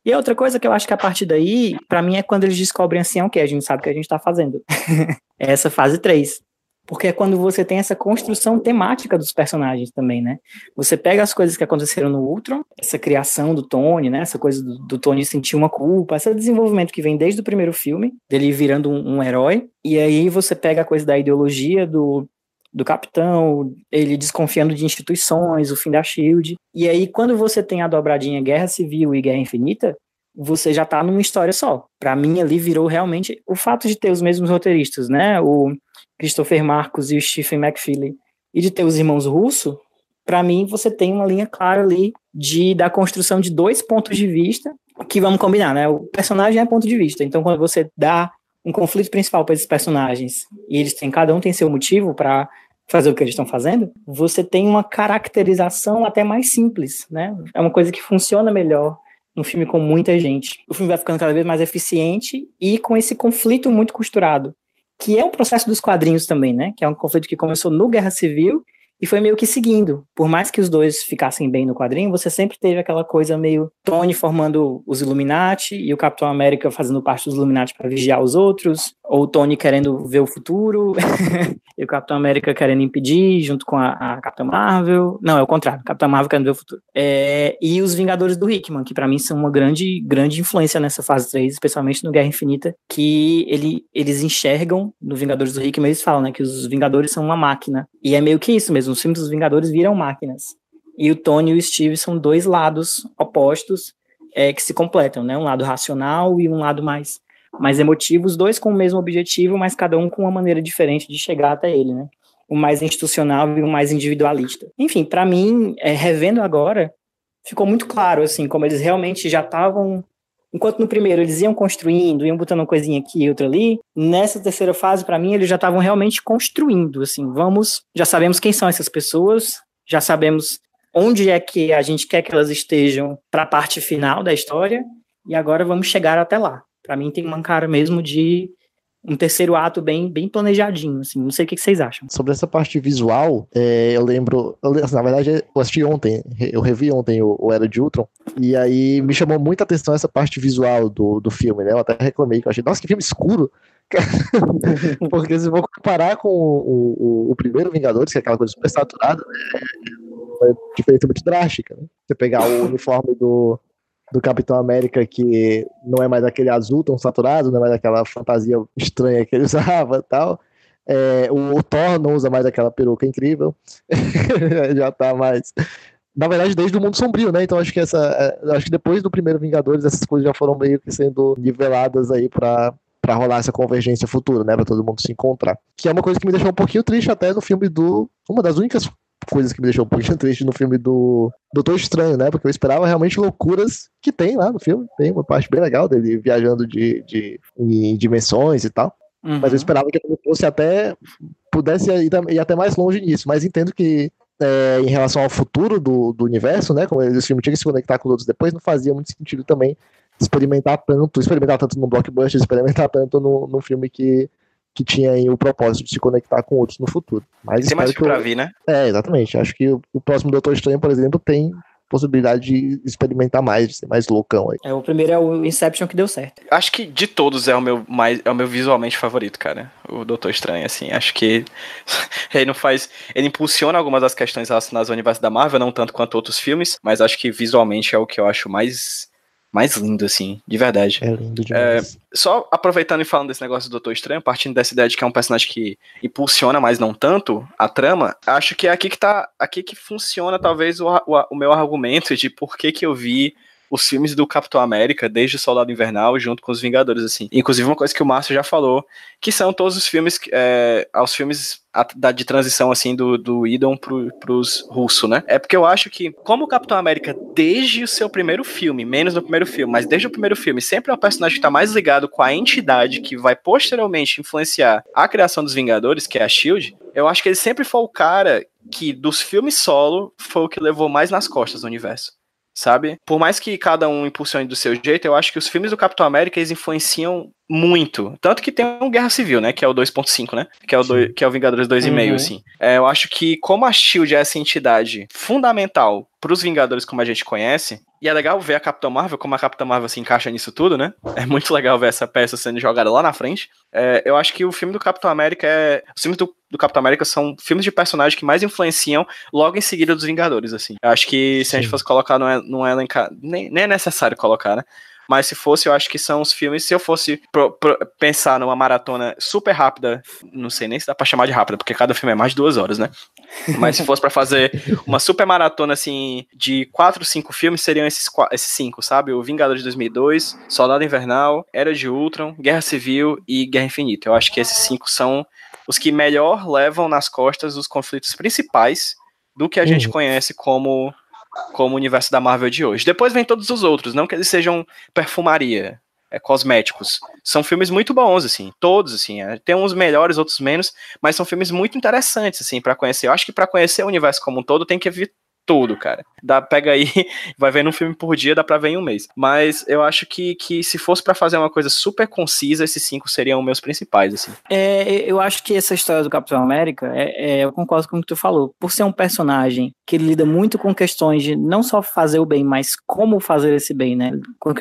E outra coisa que eu acho que a partir daí, para mim, é quando eles descobrem assim, ok, a gente sabe o que a gente tá fazendo. *laughs* é essa fase 3. Porque é quando você tem essa construção temática dos personagens também, né? Você pega as coisas que aconteceram no Ultron, essa criação do Tony, né? Essa coisa do, do Tony sentir uma culpa, esse desenvolvimento que vem desde o primeiro filme, dele virando um, um herói. E aí você pega a coisa da ideologia do, do capitão, ele desconfiando de instituições, o fim da Shield. E aí, quando você tem a dobradinha Guerra Civil e Guerra Infinita, você já tá numa história só. Para mim, ali virou realmente o fato de ter os mesmos roteiristas, né? O Christopher Marcos e o Stephen McFeely, e de ter os irmãos Russo, para mim você tem uma linha clara ali de da construção de dois pontos de vista que vamos combinar, né? O personagem é ponto de vista. Então, quando você dá um conflito principal para esses personagens e eles têm cada um tem seu motivo para fazer o que eles estão fazendo, você tem uma caracterização até mais simples, né? É uma coisa que funciona melhor um filme com muita gente. O filme vai ficando cada vez mais eficiente e com esse conflito muito costurado, que é um processo dos quadrinhos também, né? Que é um conflito que começou no Guerra Civil e foi meio que seguindo. Por mais que os dois ficassem bem no quadrinho, você sempre teve aquela coisa meio Tony formando os Illuminati e o Capitão América fazendo parte dos Illuminati para vigiar os outros, ou o Tony querendo ver o futuro *laughs* e o Capitão América querendo impedir, junto com a, a Capitã Marvel. Não, é o contrário, Capitão Marvel querendo ver o futuro. É, e os Vingadores do Hickman, que para mim são uma grande, grande influência nessa fase 3, especialmente no Guerra Infinita, que ele, eles enxergam no Vingadores do Hickman, eles falam né, que os Vingadores são uma máquina. E é meio que isso mesmo os filmes dos Vingadores viram máquinas. E o Tony e o Steve são dois lados opostos é, que se completam, né? Um lado racional e um lado mais, mais emotivo, os dois com o mesmo objetivo, mas cada um com uma maneira diferente de chegar até ele, né? O mais institucional e o mais individualista. Enfim, para mim, é, revendo agora, ficou muito claro, assim, como eles realmente já estavam Enquanto no primeiro eles iam construindo, iam botando uma coisinha aqui e outra ali, nessa terceira fase, para mim, eles já estavam realmente construindo. Assim, vamos, já sabemos quem são essas pessoas, já sabemos onde é que a gente quer que elas estejam para a parte final da história, e agora vamos chegar até lá. Para mim, tem uma cara mesmo de um terceiro ato bem, bem planejadinho, assim, não sei o que vocês acham. Sobre essa parte visual, é, eu lembro, eu, na verdade eu assisti ontem, eu revi ontem o, o, Era de Ultron, e aí me chamou muita atenção essa parte visual do, do filme, né, eu até reclamei, que eu achei, nossa, que filme escuro, *laughs* porque se for comparar com o, o, o, primeiro Vingadores, que é aquela coisa super saturada, é uma diferença muito drástica, né? Você pegar o uniforme do, do Capitão América que não é mais aquele azul tão saturado, não é mais aquela fantasia estranha que ele *laughs* usava tal. É, o, Thor não usa mais aquela peruca incrível. *laughs* já tá mais. Na verdade, desde o mundo sombrio, né? Então acho que essa. É, acho que depois do primeiro Vingadores, essas coisas já foram meio que sendo niveladas aí para para rolar essa convergência futura, né, para todo mundo se encontrar. Que é uma coisa que me deixou um pouquinho triste até no filme do uma das únicas coisas que me deixou um pouquinho *laughs* triste no filme do Doutor Estranho, né? Porque eu esperava realmente loucuras que tem lá no filme. Tem uma parte bem legal dele viajando de, de, em dimensões e tal. Uhum. Mas eu esperava que ele fosse até. pudesse ir, ir até mais longe nisso. Mas entendo que é, em relação ao futuro do, do universo, né? Como esse filme tinha que se conectar com os outros depois, não fazia muito sentido também experimentar tanto, experimentar tanto no blockbuster, experimentar tanto no, no filme que que tinha aí o propósito de se conectar com outros no futuro. Mas tem mais filme pra vir, né? É, exatamente. Acho que o, o próximo Doutor Estranho, por exemplo, tem possibilidade de experimentar mais, de ser mais loucão aí. É, o primeiro é o Inception que deu certo. Acho que de todos é o meu mais é o meu visualmente favorito, cara. O Doutor Estranho, assim, acho que *laughs* ele não faz, ele impulsiona algumas das questões relacionadas ao universo da Marvel, não tanto quanto outros filmes, mas acho que visualmente é o que eu acho mais mais lindo, assim, de verdade. É lindo demais. É, só aproveitando e falando desse negócio do Doutor Estranho, partindo dessa ideia de que é um personagem que impulsiona, mas não tanto, a trama, acho que é aqui que tá. Aqui que funciona, talvez, o, o, o meu argumento de por que, que eu vi os filmes do Capitão América, desde o Soldado Invernal, junto com os Vingadores, assim. Inclusive, uma coisa que o Márcio já falou, que são todos os filmes, é, aos filmes da, de transição, assim, do, do Idon pro, pros russos, né? É porque eu acho que, como o Capitão América, desde o seu primeiro filme, menos no primeiro filme, mas desde o primeiro filme, sempre é um personagem que tá mais ligado com a entidade que vai posteriormente influenciar a criação dos Vingadores, que é a SHIELD, eu acho que ele sempre foi o cara que, dos filmes solo, foi o que levou mais nas costas do universo sabe? Por mais que cada um impulsione do seu jeito, eu acho que os filmes do Capitão América eles influenciam muito. Tanto que tem um Guerra Civil, né? Que é o 2.5, né? Que é o, do, que é o Vingadores 2,5, uhum. assim. É, eu acho que, como a Shield é essa entidade fundamental para os Vingadores como a gente conhece, e é legal ver a Capitã Marvel, como a Capitã Marvel se encaixa nisso tudo, né? É muito *laughs* legal ver essa peça sendo jogada lá na frente. É, eu acho que o filme do Capitão América é. Os filmes do, do Capitão América são filmes de personagens que mais influenciam logo em seguida dos Vingadores, assim. Eu acho que se a gente fosse colocar, não é, não é elencar. Nem, nem é necessário colocar, né? Mas se fosse, eu acho que são os filmes. Se eu fosse pro, pro, pensar numa maratona super rápida, não sei nem se dá pra chamar de rápida, porque cada filme é mais de duas horas, né? Mas se fosse para fazer uma super maratona, assim, de quatro, cinco filmes, seriam esses, esses cinco, sabe? O Vingador de 2002, Soldado Invernal, Era de Ultron, Guerra Civil e Guerra Infinita. Eu acho que esses cinco são os que melhor levam nas costas os conflitos principais do que a gente uhum. conhece como como o universo da Marvel de hoje. Depois vem todos os outros, não que eles sejam perfumaria, é, cosméticos. São filmes muito bons, assim, todos, assim. É, tem uns melhores, outros menos, mas são filmes muito interessantes, assim, para conhecer. Eu acho que para conhecer o universo como um todo tem que tudo, cara. Dá, pega aí, *laughs* vai vendo um filme por dia, dá pra ver em um mês. Mas eu acho que, que se fosse para fazer uma coisa super concisa, esses cinco seriam meus principais, assim. É, eu acho que essa história do Capitão América, é, é, eu concordo com o que tu falou. Por ser um personagem que lida muito com questões de não só fazer o bem, mas como fazer esse bem, né? Com,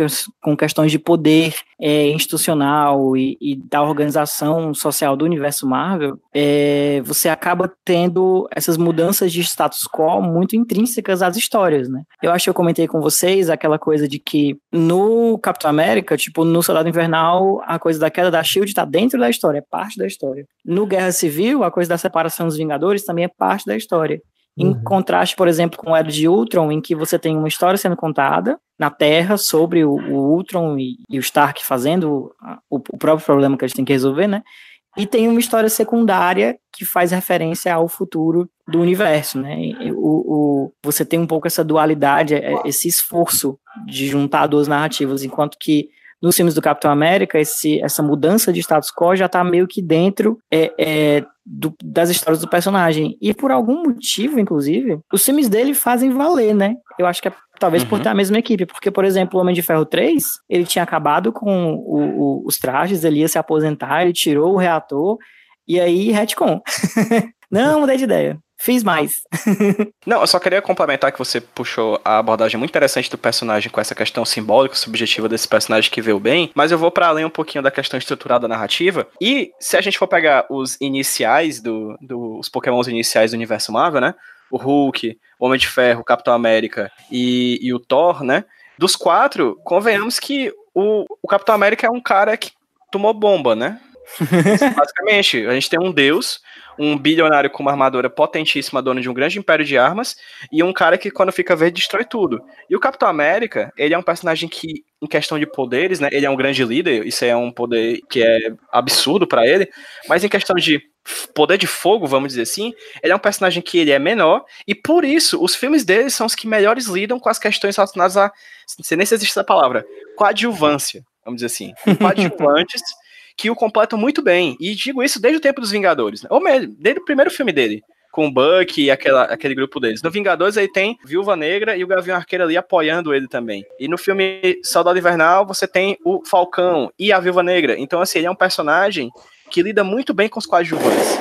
com questões de poder é, institucional e, e, da organização social do universo Marvel, é, você acaba tendo essas mudanças de status quo muito intrínsecas intrínsecas às histórias, né? Eu acho que eu comentei com vocês aquela coisa de que no Capitão América, tipo, no Soldado Invernal, a coisa da queda da SHIELD tá dentro da história, é parte da história. No Guerra Civil, a coisa da separação dos Vingadores também é parte da história. Em uhum. contraste, por exemplo, com o Era de Ultron, em que você tem uma história sendo contada na Terra sobre o, o Ultron e, e, o Stark fazendo o, o próprio problema que eles têm que resolver, né? E tem uma história secundária que faz referência ao futuro do universo, né? O, o, você tem um pouco essa dualidade, é, esse esforço de juntar duas narrativas, enquanto que nos filmes do Capitão América, esse, essa mudança de status quo já está meio que dentro é, é, do, das histórias do personagem. E por algum motivo, inclusive, os filmes dele fazem valer, né? Eu acho que é talvez uhum. por ter a mesma equipe. Porque, por exemplo, o Homem de Ferro 3, ele tinha acabado com o, o, os trajes, ele ia se aposentar, ele tirou o reator, e aí, retcon. *laughs* Não, mudei de ideia. Fiz mais. *laughs* Não, eu só queria complementar que você puxou a abordagem muito interessante do personagem com essa questão simbólica, subjetiva desse personagem que veio bem, mas eu vou para além um pouquinho da questão estruturada da narrativa. E se a gente for pegar os iniciais do, do os Pokémons iniciais do universo Marvel, né? O Hulk, o Homem de Ferro, o Capitão América e, e o Thor, né? Dos quatro, convenhamos que o, o Capitão América é um cara que tomou bomba, né? Basicamente, a gente tem um deus um bilionário com uma armadura potentíssima, dono de um grande império de armas, e um cara que, quando fica verde, destrói tudo. E o Capitão América, ele é um personagem que, em questão de poderes, né, ele é um grande líder, isso é um poder que é absurdo para ele, mas em questão de poder de fogo, vamos dizer assim, ele é um personagem que ele é menor, e por isso, os filmes dele são os que melhores lidam com as questões relacionadas a, não sei nem se existe essa palavra, coadjuvância, vamos dizer assim, *laughs* coadjuvantes, que o completam muito bem. E digo isso desde o tempo dos Vingadores, né? ou mesmo, desde o primeiro filme dele com o Buck e aquela, aquele grupo deles. No Vingadores aí tem Viúva Negra e o Gavião Arqueiro ali apoiando ele também. E no filme Soldado Invernal você tem o Falcão e a Viúva Negra. Então assim, ele é um personagem que lida muito bem com os coadjuvantes.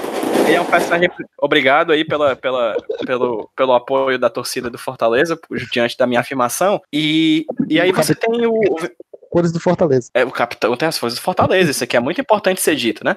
Ele é um personagem. Obrigado aí pela, pela, pelo, pelo apoio da torcida do Fortaleza, diante da minha afirmação. E, e aí você tem o, cores do Fortaleza. É, o capitão tem as cores do Fortaleza, isso aqui é muito importante ser dito, né?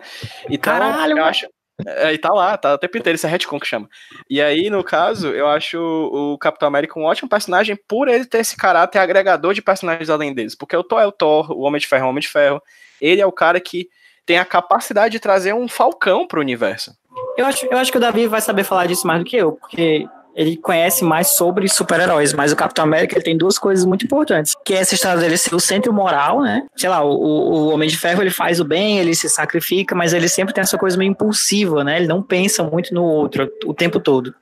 Então, Caralho, eu acho. É, e tá lá, tá o tempo inteiro, isso é retcon que chama. E aí, no caso, eu acho o Capitão América um ótimo personagem por ele ter esse caráter agregador de personagens além deles. Porque o Thor é o Thor, o Homem de Ferro é o Homem de Ferro. Ele é o cara que tem a capacidade de trazer um falcão pro universo. Eu acho, eu acho que o Davi vai saber falar disso mais do que eu, porque ele conhece mais sobre super-heróis, mas o Capitão América ele tem duas coisas muito importantes, que é essa história dele ser o centro moral, né? Sei lá, o, o Homem de Ferro ele faz o bem, ele se sacrifica, mas ele sempre tem essa coisa meio impulsiva, né? Ele não pensa muito no outro o tempo todo.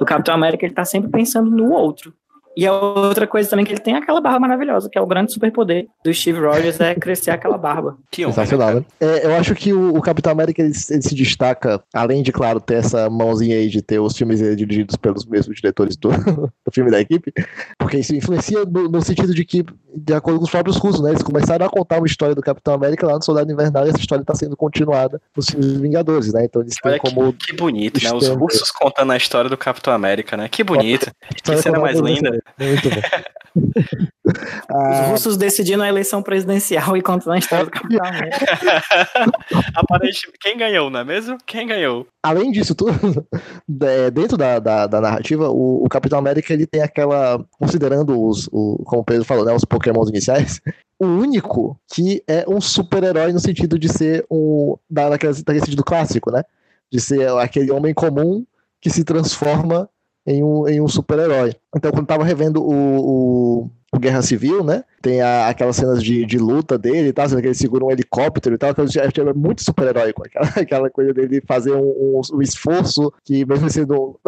O Capitão América ele tá sempre pensando no outro. E a outra coisa também que ele tem é aquela barba maravilhosa, que é o grande superpoder do Steve Rogers, é crescer aquela barba. *laughs* Que Sensacional, né? É, eu acho que o, o Capitão América ele, ele, se destaca, além de, claro, ter essa mãozinha aí de ter os filmes dirigidos pelos mesmos diretores do, *laughs* do filme da equipe, porque isso influencia no, no, sentido de que, de acordo com os próprios russos, né? Eles começaram a contar uma história do Capitão América lá no Soldado Invernal e essa história está sendo continuada nos filmes Vingadores, né? Então eles têm Olha como. Que, que bonito, né? Os russos contando a história do Capitão América, né? Que bonito. Que cena mais linda. Muito bom. *laughs* Os russos decidiram a eleição presidencial e contando a história do Capitão América. *laughs* Aparentemente, quem ganhou, não é mesmo? Quem ganhou? Além disso tudo, *laughs* é, dentro da, da, da narrativa, o, o, Capitão América ele tem aquela. Considerando os, o, como o Pedro falou, né, os Pokémons iniciais, o único que é um super-herói no sentido de ser um. daquele, daquele sentido clássico, né? De ser aquele homem comum que se transforma em um, em um super-herói. Então, quando tava revendo o, o o Guerra Civil, né? Tem a, aquelas cenas de, de luta dele e tal, que ele segura um helicóptero e tal, que é muito super-heróico, aquela, *laughs* aquela coisa dele fazer um, um, um esforço que, mesmo sendo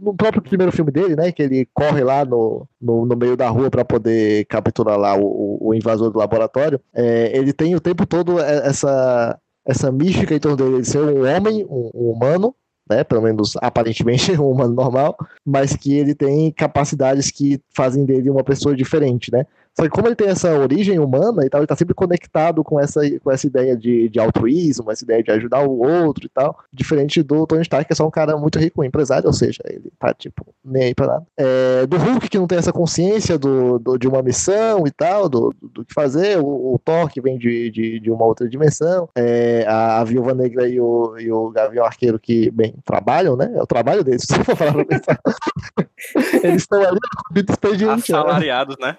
no próprio primeiro filme dele, né? Que ele corre lá no, no, no meio da rua para poder capturar lá o, o, invasor do laboratório, é, ele tem o tempo todo essa, essa mística em torno dele, de ser um homem, um, um humano, né, pelo menos aparentemente um *laughs* humano normal, mas que ele tem capacidades que fazem dele uma pessoa diferente, né? Só que como ele tem essa origem humana e tal, ele tá sempre conectado com essa, com essa ideia de, de altruísmo, essa ideia de ajudar o outro e tal. Diferente do Tony Stark, que é só um cara muito rico, um empresário, ou seja, ele tá, tipo, nem aí pra nada. É, do Hulk, que não tem essa consciência do, do de uma missão e tal, do, do, que fazer. O, o, Thor, que vem de, de, de uma outra dimensão. É, a, a, Viúva Negra e o, e o Gavião Arqueiro, que, bem, trabalham, né? É o trabalho deles, *laughs* se for falar pra pensar. *laughs* Eles estão ali expediente. Né? Assalariados, né?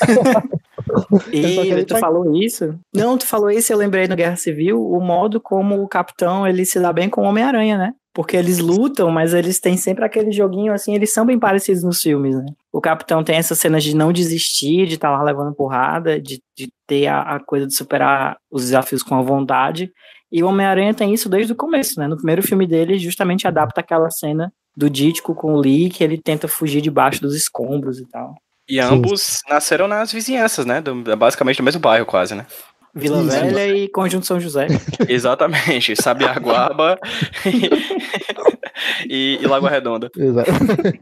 *laughs* e tu falou isso? Não, tu falou isso, eu lembrei no Guerra Civil, o modo como o capitão ele se dá bem com o Homem-Aranha, né? Porque eles lutam, mas eles têm sempre aquele joguinho assim, eles são bem parecidos nos filmes, né? O capitão tem essas cenas de não desistir, de estar tá lá levando porrada, de, de ter a, a coisa de superar os desafios com a vontade. E o Homem-Aranha tem isso desde o começo, né? No primeiro filme dele, justamente adapta aquela cena do Dítico com o Lee, que ele tenta fugir debaixo dos escombros e tal. E ambos nasceram nas vizinhanças, né? Do, basicamente do mesmo bairro, quase, né? Vila Isso. Velha e Conjunto São José. *laughs* Exatamente. Sabiaguaba *laughs* *laughs* e, e Lagoa Redonda. Exato.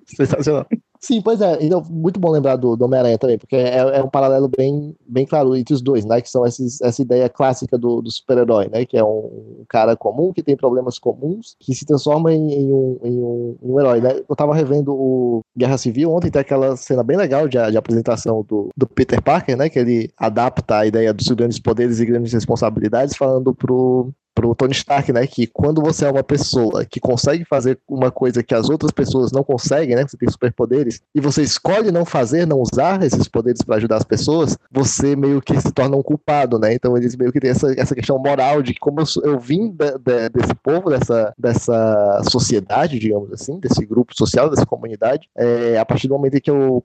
Sensacional. Sim, pois é. Então, muito bom lembrar do, do Homem-Aranha também, porque é, é, um paralelo bem, bem claro entre os dois, né? Que são esses, essa ideia clássica do, do super-herói, né? Que é um, cara comum, que tem problemas comuns, que se transforma em, em, um, em, um, em um herói, né? Eu tava revendo o Guerra Civil ontem, tem aquela cena bem legal de, de apresentação do, do Peter Parker, né? Que ele adapta a ideia dos grandes poderes e grandes responsabilidades, falando pro, pro Tony Stark, né? Que quando você é uma pessoa que consegue fazer uma coisa que as outras pessoas não conseguem, né? Você tem superpoderes, e você escolhe não fazer, não usar esses poderes para ajudar as pessoas, você meio que se torna um culpado, né? Então eles meio que tem essa, essa questão moral de que como eu, eu vim de, de, desse povo, dessa, dessa sociedade, digamos assim, desse grupo social, dessa comunidade, é, a partir do momento em que eu,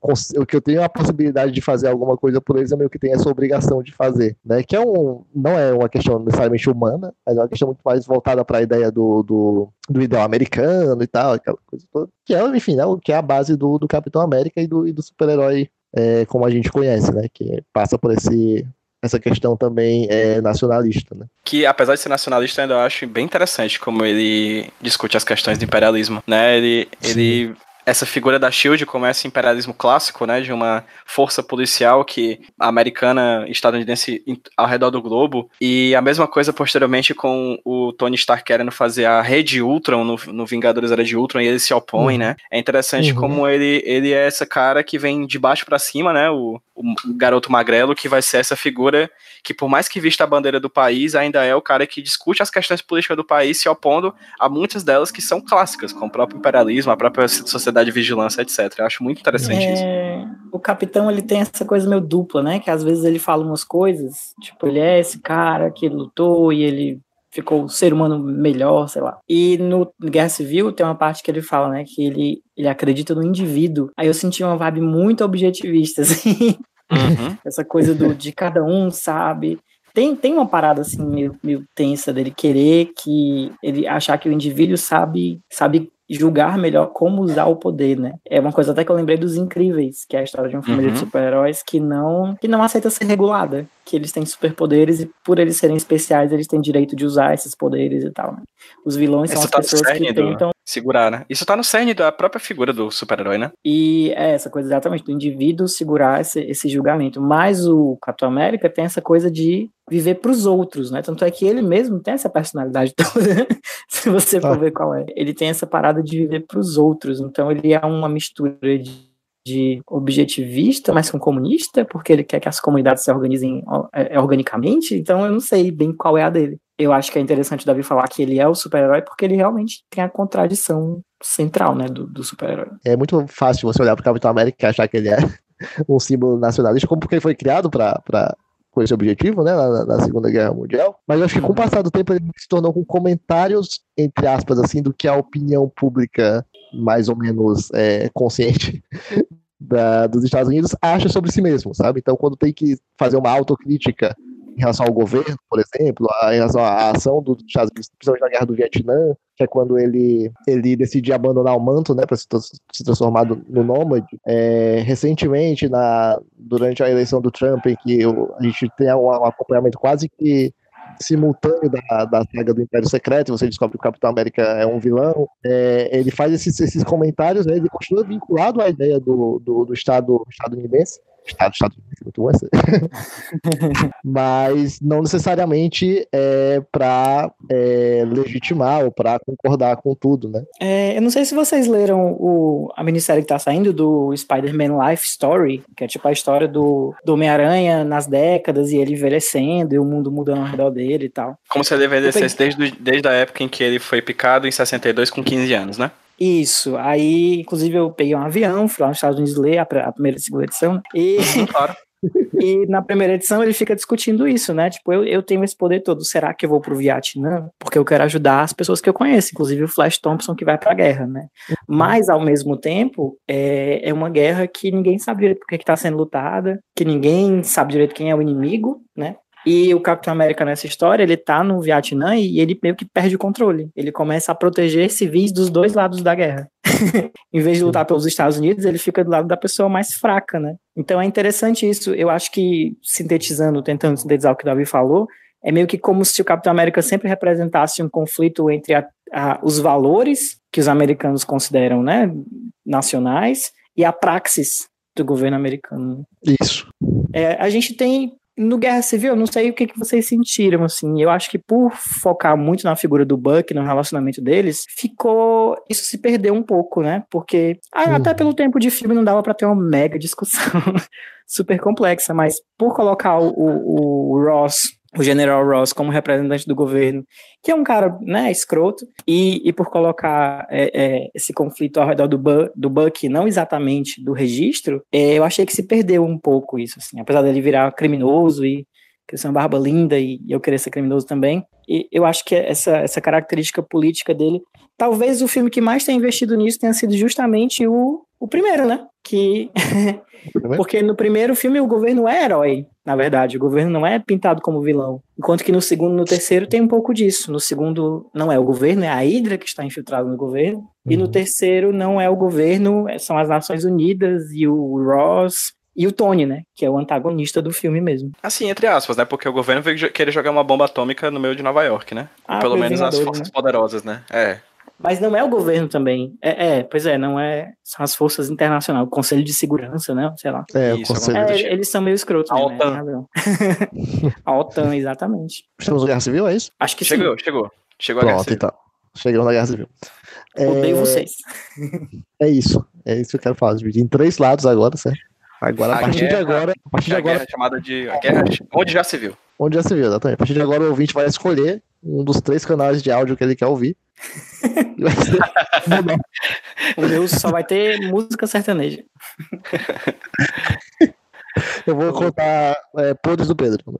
que eu tenho a possibilidade de fazer alguma coisa por eles, eu meio que tenho essa obrigação de fazer, né? Que é um, não é uma questão necessariamente humana, mas é uma questão muito mais voltada para a ideia do, do, do, ideal americano e tal, aquela coisa toda. Que é, enfim, né, que é a base do, do Capitão América e do, e do super-herói é, como a gente conhece, né? Que passa por esse, essa questão também é, nacionalista, né? Que apesar de ser nacionalista, ainda eu acho bem interessante como ele discute as questões do imperialismo, né? Ele, ele essa figura da Shield como esse imperialismo clássico, né, de uma força policial que americana, estadunidense ao redor do globo, e a mesma coisa posteriormente com o Tony Stark querendo fazer a rede Ultron no, no Vingadores Era de Ultron e ele se opõe, uhum. né? É interessante uhum. como ele, ele é essa cara que vem de baixo para cima, né, o, o garoto magrelo que vai ser essa figura que por mais que vista a bandeira do país, ainda é o cara que discute as questões políticas do país, se opondo a muitas delas que são clássicas, como o próprio imperialismo, a própria sociedade de vigilância, etc. Eu acho muito interessante é... isso. O capitão, ele tem essa coisa meio dupla, né? Que às vezes ele fala umas coisas, tipo, ele é esse cara que lutou e ele ficou um ser humano melhor, sei lá. E no Guerra Civil tem uma parte que ele fala, né, que ele, ele acredita no indivíduo. Aí eu senti uma vibe muito objetivista, *laughs* assim. Uhum. Essa coisa do de cada um, sabe? Tem, tem uma parada assim meio, meio tensa dele querer que ele achar que o indivíduo sabe sabe julgar melhor como usar o poder, né? É uma coisa até que eu lembrei dos Incríveis, que é a história de uma família uhum. de super-heróis que não que não aceita ser regulada, que eles têm superpoderes e por eles serem especiais, eles têm direito de usar esses poderes e tal, né? Os vilões Isso são as tá pessoas que tentam segurar, né? Isso tá no cerne da própria figura do super-herói, né? E é essa coisa exatamente do indivíduo segurar esse, esse julgamento. Mas o Capitão América tem essa coisa de viver para os outros, né? Tanto é que ele mesmo tem essa personalidade toda, *laughs* se você for ah. ver qual é. Ele tem essa parada de viver para os outros, então ele é uma mistura de, de objetivista, mas com comunista, porque ele quer que as comunidades se organizem é, é, organicamente, então eu não sei bem qual é a dele. Eu acho que é interessante o Davi falar que ele é o super-herói, porque ele realmente tem a contradição central, né, do, do super-herói. É muito fácil você olhar para o Capitão América e achar que ele é *laughs* um símbolo nacionalista, como porque ele foi criado para com esse objetivo, né, na, na, Segunda Guerra Mundial. Mas eu acho que com o passar do tempo ele se tornou com comentários, entre aspas, assim, do que a opinião pública mais ou menos é, consciente *laughs* da, dos Estados Unidos acha sobre si mesmo, sabe? Então, quando tem que fazer uma autocrítica em relação ao governo, por exemplo, a, em relação à ação dos Estados Unidos, principalmente na guerra do Vietnã, que é quando ele, ele decidiu abandonar o manto, né, para se, se, transformar no nômade. É, recentemente, na, durante a eleição do Trump, em que a gente tem um, um acompanhamento quase que simultâneo da, da saga do Império Secreto, você descobre que o Capitão América é um vilão, é, ele faz esses, esses comentários, né, ele continua vinculado à ideia do, do, do Estado estadunidense, Estado, Estado muito bom *laughs* mas não necessariamente é para é, legitimar ou para concordar com tudo, né? É, eu não sei se vocês leram o, a minissérie que tá saindo do Spider-Man Life Story, que é tipo a história do, do Homem-Aranha nas décadas e ele envelhecendo e o mundo mudando ao redor dele e tal. Como se ele envelhecesse desde, desde a época em que ele foi picado em 62 com 15 anos, né? Isso. Aí, inclusive, eu peguei um avião, fui lá nos Estados Unidos ler a, a primeira e segunda edição. E, uhum, claro. *laughs* e na primeira edição ele fica discutindo isso, né? Tipo, eu, eu tenho esse poder todo. Será que eu vou pro Vietnã? Porque eu quero ajudar as pessoas que eu conheço, inclusive o Flash Thompson que vai pra guerra, né? Mas, ao mesmo tempo, é, é uma guerra que ninguém sabe direito porque que tá sendo lutada, que ninguém sabe direito quem é o inimigo, né? E o Capitão América nessa história, ele tá no Vietnã e ele meio que perde o controle. Ele começa a proteger civis dos dois lados da guerra. *laughs* em vez de lutar pelos Estados Unidos, ele fica do lado da pessoa mais fraca, né? Então é interessante isso. Eu acho que, sintetizando, tentando sintetizar o que o Davi falou, é meio que como se o Capitão América sempre representasse um conflito entre a, a, os valores que os americanos consideram né, nacionais e a praxis do governo americano. Isso. É, a gente tem no Guerra Civil, eu não sei o que, que vocês sentiram, assim. Eu acho que por focar muito na figura do Buck, no relacionamento deles, ficou. Isso se perdeu um pouco, né? Porque ah, até pelo tempo de filme não dava para ter uma mega discussão *laughs* super complexa, mas por colocar o, o, o Ross o General Ross como representante do governo, que é um cara, né, escroto, e, e por colocar é, é, esse conflito ao redor do, Bu do Buck, não exatamente do registro, é, eu achei que se perdeu um pouco isso, assim, apesar dele virar criminoso e crescer uma barba linda e, e eu querer ser criminoso também, e eu acho que essa, essa característica política dele, talvez o filme que mais tenha investido nisso tenha sido justamente o, o primeiro, né, que *laughs* Porque no primeiro filme o governo é herói, na verdade. O governo não é pintado como vilão. Enquanto que no segundo e no terceiro tem um pouco disso. No segundo não é o governo, é a Hydra que está infiltrada no governo. Uhum. E no uhum. terceiro não é o governo, são as Nações Unidas e o Ross e o Tony, né? Que é o antagonista do filme mesmo. Assim, entre aspas, né? Porque o governo veio querer jogar uma bomba atômica no meio de Nova York, né? Ah, pelo menos as forças né? poderosas, né? É. Mas não é o governo também. É, é, pois é, não é. São as forças internacionais, o Conselho de Segurança, né? Sei lá. É, o Conselho é, de... Eles são meio escrotos. A né? OTAN. Né? *laughs* a OTAN, exatamente. Estamos na Guerra Civil, é isso? Acho que chegou, sim. Chegou, chegou. a Guerra Civil. então. Chegamos na Guerra Civil. Odeio é... vocês. É isso. É isso que eu quero falar. Dividir em três lados agora, certo? Agora, a, a partir guerra, de agora. A partir é de agora. Guerra chamada de. A guerra onde já se viu. Onde já se viu, exatamente. A partir de agora o ouvinte vai escolher um dos três canais de áudio que ele quer ouvir. O meu só vai ter música sertaneja. Eu vou contar é, podres do Pedro.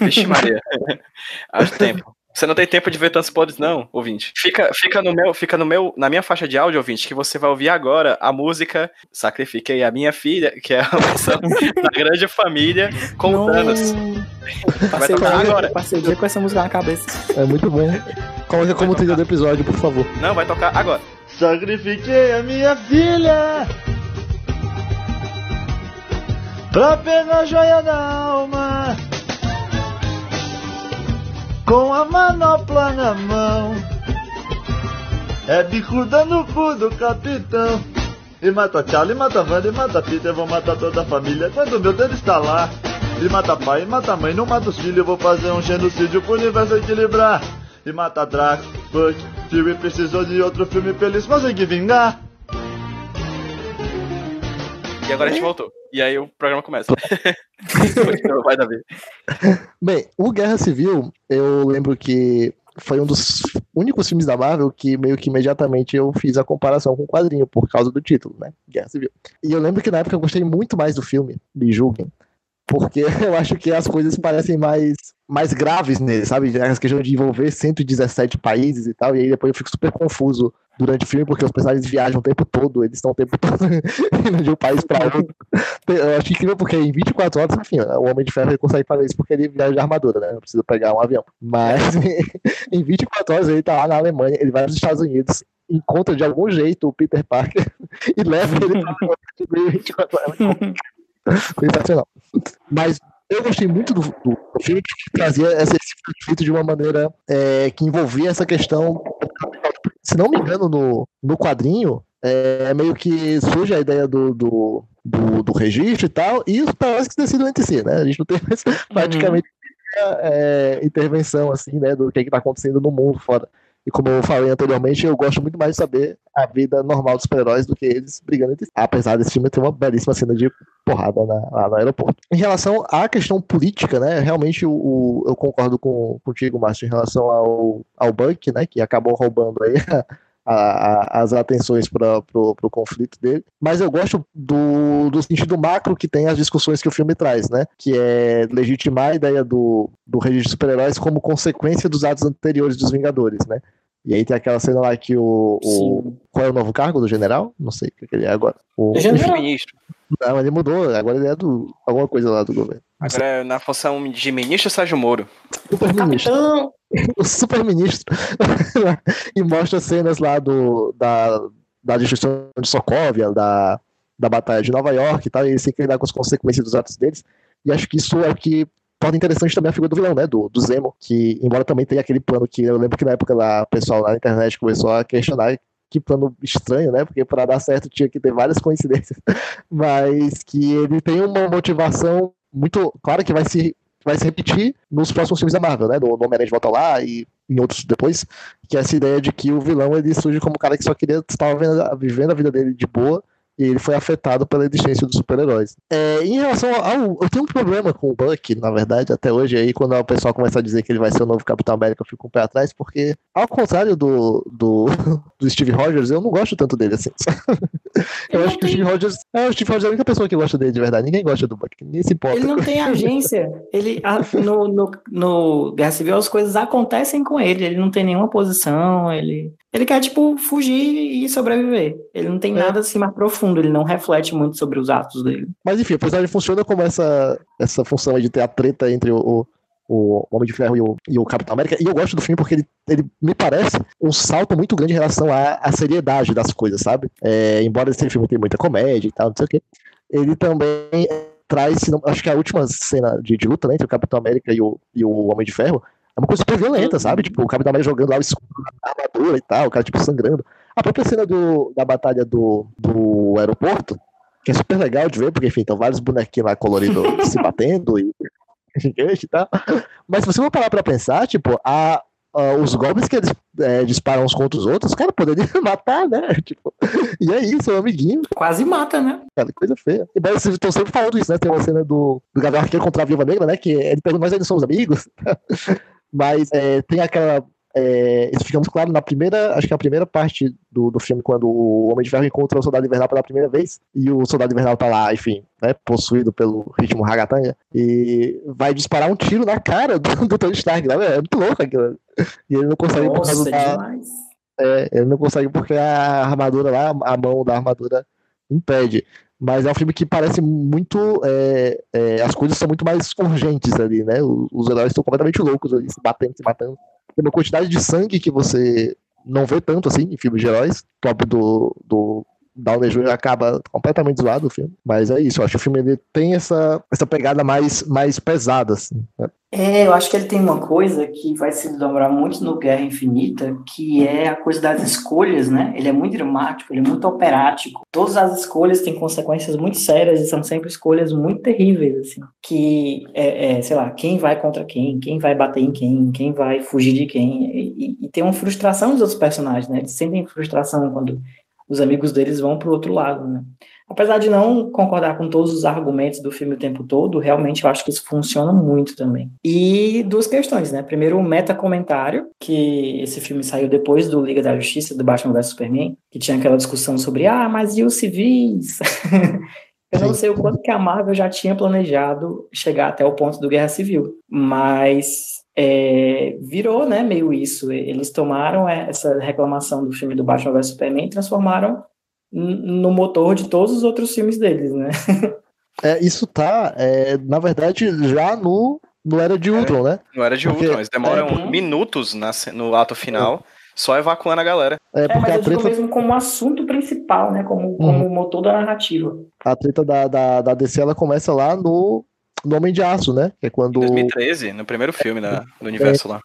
Vixe Maria. *laughs* Acho tempo. Você não tem tempo de ver tantos pods, não, ouvinte. Fica, fica no meu, fica no meu, na minha faixa de áudio, ouvinte, que você vai ouvir agora a música Sacrifiquei a minha filha, que é a versão *laughs* da grande família com não. Thanos. Vai tocar agora. Passei o dia com essa música na cabeça. É muito bom. Coloca como trilha do episódio, por favor. Não, vai tocar agora. Sacrifiquei a minha filha pra pegar a joia da alma com a manopla na mão. É bicuda no cu do capitão. E mata Charlie, mata Wanda, e mata Peter, vou matar toda a família quando meu dedo está lá. E mata pai, e mata mãe, não mata os filhos, eu vou fazer um genocídio pro universo equilibrar. E mata Drax, Buck, Fury precisou de outro filme feliz, mas tem que vingar. E agora a gente voltou. E aí o programa começa. *laughs* Vai, Davi. Bem, o Guerra Civil, eu lembro que foi um dos únicos filmes da Marvel que meio que imediatamente eu fiz a comparação com o quadrinho, por causa do título, né? Guerra Civil. E eu lembro que na época eu gostei muito mais do filme, me julguem, porque *laughs* eu acho que as coisas parecem mais, mais graves nele, sabe? Essa questão de envolver 117 países e tal, e aí depois eu fico super confuso durante o filme, porque os personagens viajam o tempo todo, eles estão o tempo todo *laughs* indo de um país para outro. Eu acho incrível porque em 24 horas, enfim, o Homem de Ferro consegue fazer isso porque ele viaja de armadura, né? Não precisa pegar um avião. Mas *laughs* em 24 horas ele tá lá na Alemanha, ele vai para os Estados Unidos, encontra de algum jeito o Peter Parker *laughs* e leva ele para 24 horas. Sensacional. Mas eu gostei muito do, do, filme que trazia esse conflito de uma maneira é, que envolvia essa questão. Se não me engano, no, no quadrinho, é meio que surge a ideia do, do, do, do registro e tal, e os parece que decidem entre si, né? A gente não tem mais uhum. praticamente é, intervenção assim, né, do que está acontecendo no mundo fora. E como eu falei anteriormente, eu gosto muito mais de saber a vida normal dos super-heróis do que eles brigando entre si. Apesar desse filme ter uma belíssima cena de porrada na, lá no aeroporto. Em relação à questão política, né, realmente o, o eu concordo com, contigo, Márcio, em relação ao, ao Buck, né, que acabou roubando aí a, as atenções para o conflito dele. Mas eu gosto do, do sentido macro que tem as discussões que o filme traz, né? Que é legitimar a ideia do, do registro de super-heróis como consequência dos atos anteriores dos Vingadores, né? E aí tem aquela cena lá que o. o qual é o novo cargo do general? Não sei o que ele é agora. O ministro. Não, ele mudou, agora ele é do. alguma coisa lá do governo. Agora é na função de ministro Sérgio Moro. Super ministro. o *laughs* super ministro. *laughs* e mostra cenas lá do, da, da destruição de Sokovia, da, da batalha de Nova York e tal, e eles têm que lidar com as consequências dos atos deles. E acho que isso é o que torna interessante também a figura do vilão, né? Do, do Zemo, que, embora também tenha aquele plano que eu lembro que na época lá, o pessoal lá na internet começou a questionar que plano estranho, né? Porque para dar certo tinha que ter várias coincidências, *laughs* mas que ele tem uma motivação muito clara que vai se vai se repetir nos próximos filmes da Marvel, né? No Homem-Aranha de Volta Lá e em outros depois, que é essa ideia de que o vilão ele surge como um cara que só queria estar vivendo a vida dele de boa e ele foi afetado pela existência dos super-heróis. É, em relação ao. Eu tenho um problema com o Buck, na verdade, até hoje, aí quando o pessoal começa a dizer que ele vai ser o novo Capitão América, eu fico um pé atrás, porque, ao contrário do, do, *laughs* do Steve Rogers, eu não gosto tanto dele assim. eu acho que o Steve Rogers. É, o Steve Rogers é a única pessoa que gosta dele de verdade. Ninguém gosta do Buck, ninguém se importa. Ele não tem agência. Ele, no, no, no Guerra Civil, as coisas acontecem com ele. Ele não tem nenhuma posição, ele. Ele quer, tipo, fugir e sobreviver. Ele não tem é. nada assim mais profundo, ele não reflete muito sobre os atos dele. Mas enfim, a personagem funciona como essa, essa função de ter a treta entre o, o Homem de Ferro e o, e o Capitão América. E eu gosto do filme porque ele, ele me parece um salto muito grande em relação à, à seriedade das coisas, sabe? É, embora esse filme tenha muita comédia e tal, não sei o quê, ele também traz, acho que a última cena de, de luta né, entre o Capitão América e o, e o Homem de Ferro uma coisa super violenta, sabe? Tipo, o Capitão América jogando lá o escudo na armadura e tal, o cara, tipo, sangrando. A própria cena do, da batalha do, do aeroporto, que é super legal de ver, porque, enfim, estão vários bonequinhos lá coloridos *laughs* se batendo e *laughs* gigante e tal. Mas se você for parar pra pensar, tipo, a, a os golpes que eles é, disparam uns contra os outros, os caras poderiam *laughs* matar, né? Tipo, e é isso, o amiguinho. Quase mata, né? Cara, coisa feia. E daí vocês estão sempre falando isso, né? Tem uma cena do, do Gabriel Arqueiro contra a Viúva Negra, né? Que ele pergunta, mas eles somos amigos? Mas é, tem aquela. É, isso fica muito claro na primeira, acho que é a primeira parte do, do filme, quando o Homem de Ferro encontra o Soldado Invernal pela primeira vez, e o Soldado Invernal tá lá, enfim, né, possuído pelo ritmo ragatanga, e vai disparar um tiro na cara do, do Tony Stark, né, é muito louco aquilo. E ele não consegue Nossa, por causa da... É, ele não consegue porque a armadura lá, a mão da armadura impede. Mas é um filme que parece muito. É, é, as coisas são muito mais urgentes ali, né? Os, os heróis estão completamente loucos ali, se batendo, se matando. Tem uma quantidade de sangue que você não vê tanto assim em filmes de heróis. Próprio do, do Downey Jr. acaba completamente zoado o filme. Mas é isso, eu acho que o filme ele tem essa, essa pegada mais, mais pesada, assim. Né? É, eu acho que ele tem uma coisa que vai se desdobrar muito no Guerra Infinita, que é a coisa das escolhas, né? Ele é muito dramático, ele é muito operático. Todas as escolhas têm consequências muito sérias e são sempre escolhas muito terríveis, assim. Que, é, é sei lá, quem vai contra quem, quem vai bater em quem, quem vai fugir de quem. E, e tem uma frustração dos outros personagens, né? Eles sentem frustração quando os amigos deles vão para o outro lado, né? Apesar de não concordar com todos os argumentos do filme o tempo todo, realmente eu acho que isso funciona muito também. E duas questões, né? Primeiro, o meta-comentário, que esse filme saiu depois do Liga da Justiça, do Batman vs Superman, que tinha aquela discussão sobre, ah, mas e os civis? *laughs* eu não sei o quanto que a Marvel já tinha planejado chegar até o ponto do Guerra Civil, mas é, virou, né, meio isso. Eles tomaram essa reclamação do filme do Batman vs Superman e transformaram no motor de todos os outros filmes deles, né? *laughs* É, isso tá, é, na verdade, já no, no Era de Ultron, é, né? No Era de porque, Ultron, eles demoram é, minutos na, no ato final, só evacuando a galera. É, porque é, mas eu treta... mesmo como assunto principal, né? Como, como uhum. motor da narrativa. A treta da, da, da DC, ela começa lá no no Homem de Aço, né? Que é quando. 2013, no primeiro filme da, do universo é, lá.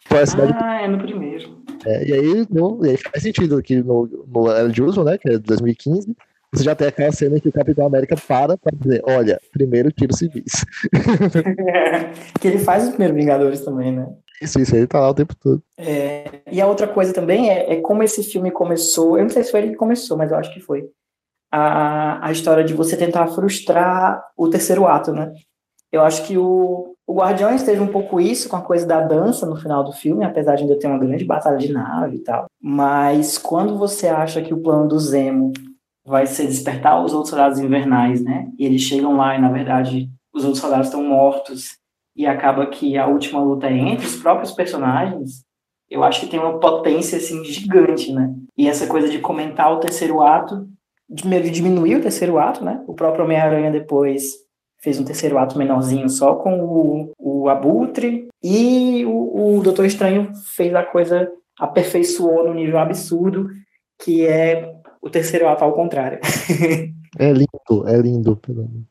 Ah, é no primeiro. É, e, aí, no, e aí faz sentido que no, no Era de Uso, né? Que é de 2015. Você já tem aquela cena em que o Capitão América para pra dizer, olha, primeiro tiro civis. *laughs* que ele faz os primeiros Vingadores também, né? Isso, isso, ele tá lá o tempo todo. É, e a outra coisa também é, é, como esse filme começou, eu não sei se foi ele que começou, mas eu acho que foi. A, a história de você tentar frustrar o terceiro ato, né? Eu acho que o, o Guardiões teve um pouco isso com a coisa da dança no final do filme, apesar de ainda ter uma grande batalha de nave e tal. Mas quando você acha que o plano do Zemo vai ser despertar os outros soldados invernais, né? E eles chegam lá e, na verdade, os outros soldados estão mortos e acaba que a última luta é entre os próprios personagens, eu acho que tem uma potência, assim, gigante, né? E essa coisa de comentar o terceiro ato, de diminuir o terceiro ato, né? O próprio Homem-Aranha depois fez um terceiro ato menorzinho só com o, o Abutre, e o, o Doutor Estranho fez a coisa, aperfeiçoou no nível absurdo, que é o terceiro ato ao contrário. *laughs* É lindo, é lindo.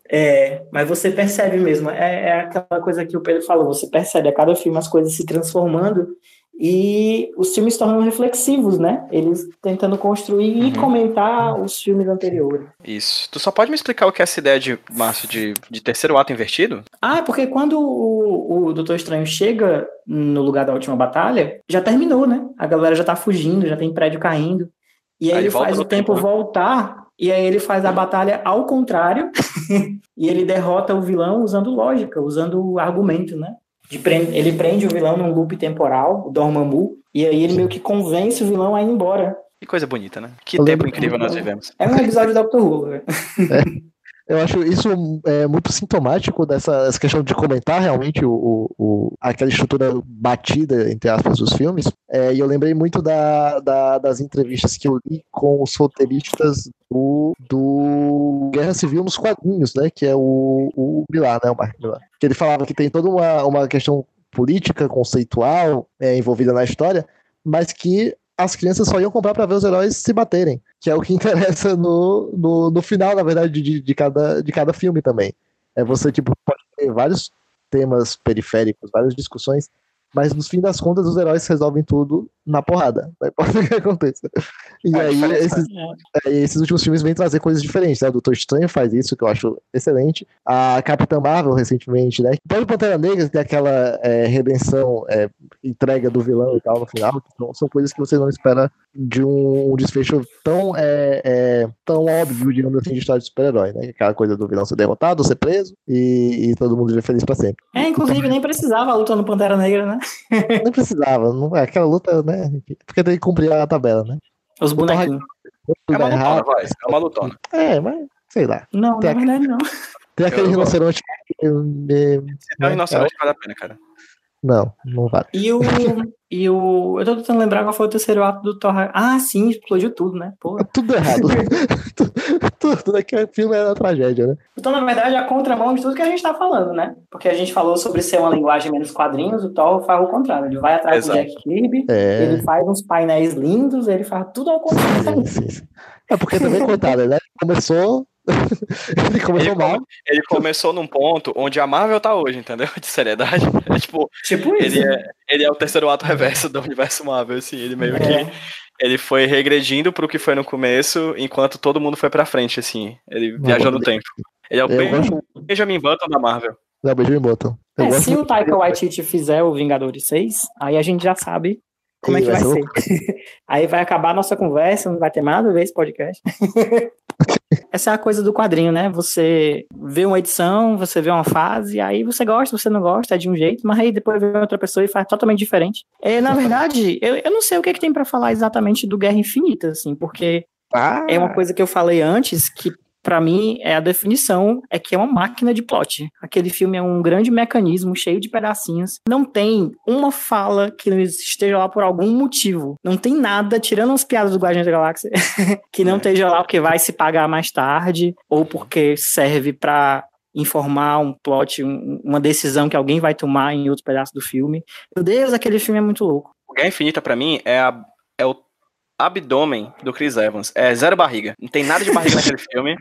É, mas você percebe mesmo, é, é, aquela coisa que o Pedro falou, você percebe a cada filme as coisas se transformando e os filmes se tornam reflexivos, né? Eles tentando construir uhum. e comentar os filmes anteriores. Isso. Tu só pode me explicar o que é essa ideia de, Márcio, de, de terceiro ato invertido? Ah, é porque quando o, o Doutor Estranho chega no lugar da última batalha, já terminou, né? A galera já tá fugindo, já tem prédio caindo. E aí, aí ele faz o tempo, tempo né? voltar, e aí ele faz a batalha ao contrário, *laughs* e ele derrota o vilão usando lógica, usando argumento, né? Prende, ele prende o vilão num loop temporal, o Dormammu, e aí ele meio que convence o vilão a ir embora. Que coisa bonita, né? Que Eu tempo incrível nós vivemos. É um episódio do Doctor Who. É. *laughs* Eu acho isso é, muito sintomático dessa questão de comentar realmente o, o, aquela estrutura batida, entre aspas, dos filmes. É, e eu lembrei muito da, da, das entrevistas que eu li com os roteiristas do, do Guerra Civil nos quadrinhos, né? Que é o, o Millar, né? O Mark Millar. Que ele falava que tem toda uma, uma questão política, conceitual é, envolvida na história, mas que as crianças só iam comprar para ver os heróis se baterem, que é o que *laughs* interessa no, no, no final, na verdade, de, de, cada, de cada filme também. É você, tipo, pode ter vários temas periféricos, várias discussões mas no fim das contas, os heróis resolvem tudo na porrada. *laughs* Não importa o que aconteça. E é, aí, esses, é, esses, últimos filmes vêm trazer coisas diferentes, né? O Doutor Estranho faz isso, que eu acho excelente. A Capitã Marvel, recentemente, né? O próprio Pantera Negra tem aquela é, redenção, é, entrega do vilão e tal no final. Então, são coisas que você não espera de um, desfecho tão, é, é, tão óbvio, digamos assim, de história de super-herói, né? Aquela coisa do vilão ser derrotado, ser preso e, e todo mundo ser feliz pra sempre. É, inclusive nem precisava a luta no Pantera Negra, né? Não precisava, não, é aquela luta, né? Porque tem que cumprir a tabela, né? Os bonequinhos. É uma lutona, vai. É uma lutona. É, mas sei lá. Não, tem na verdade não. Tem aquele rinoceronte. Se tem um rinoceronte, vale a pena, cara. Não, não vale. E o. E o. Eu tô tentando lembrar qual foi o terceiro ato do Thor. Ah, sim, explodiu tudo, né? Porra. Tudo errado. tudo, tudo aquele filme era tragédia, né? Então, na verdade, a contramão de tudo que a gente tá falando, né? Porque a gente falou sobre ser uma linguagem menos quadrinhos, o Thor faz o contrário. Ele vai atrás Exato. do Jack Kirby, é... ele faz uns painéis lindos, ele faz tudo ao contrário. Sim, sim. É porque também, coitado, né? Começou *laughs* ele começou ele mal. ele começou num ponto onde a Marvel tá hoje, entendeu? *laughs* De seriedade. É tipo, tipo ele, isso. É, ele é o terceiro ato reverso do universo Marvel, assim. Ele meio é. que. Ele foi regredindo pro que foi no começo, enquanto todo mundo foi pra frente, assim. Ele viajou no tempo. Ele é o gosto... Benjamin Button da Marvel. É o Benjamin Button. É, se o Taika Waititi fizer o Vingadores 6, aí a gente já sabe como é que vai, vai ser. ser. *laughs* Aí vai acabar a nossa conversa, não vai ter nada a ver esse podcast. Essa é a coisa do quadrinho, né? Você vê uma edição, você vê uma fase, aí você gosta, você não gosta, é de um jeito, mas aí depois vê outra pessoa e faz totalmente diferente. É, na verdade, eu, eu não sei o que, é que tem para falar exatamente do Guerra Infinita, assim, porque ah. é uma coisa que eu falei antes, que para mim, é a definição é que é uma máquina de plot. Aquele filme é um grande mecanismo cheio de pedacinhos. Não tem uma fala que não esteja lá por algum motivo. Não tem nada, tirando as piadas do Guardiões da Galáxia, *laughs* que não é. esteja lá porque vai se pagar mais tarde ou porque serve para informar um plot, um, uma decisão que alguém vai tomar em outro pedaço do filme. Meu Deus, aquele filme é muito louco. Guerra Infinita, para mim, é, a, é o abdômen do Chris Evans. É zero barriga. Não tem nada de barriga naquele *laughs* filme.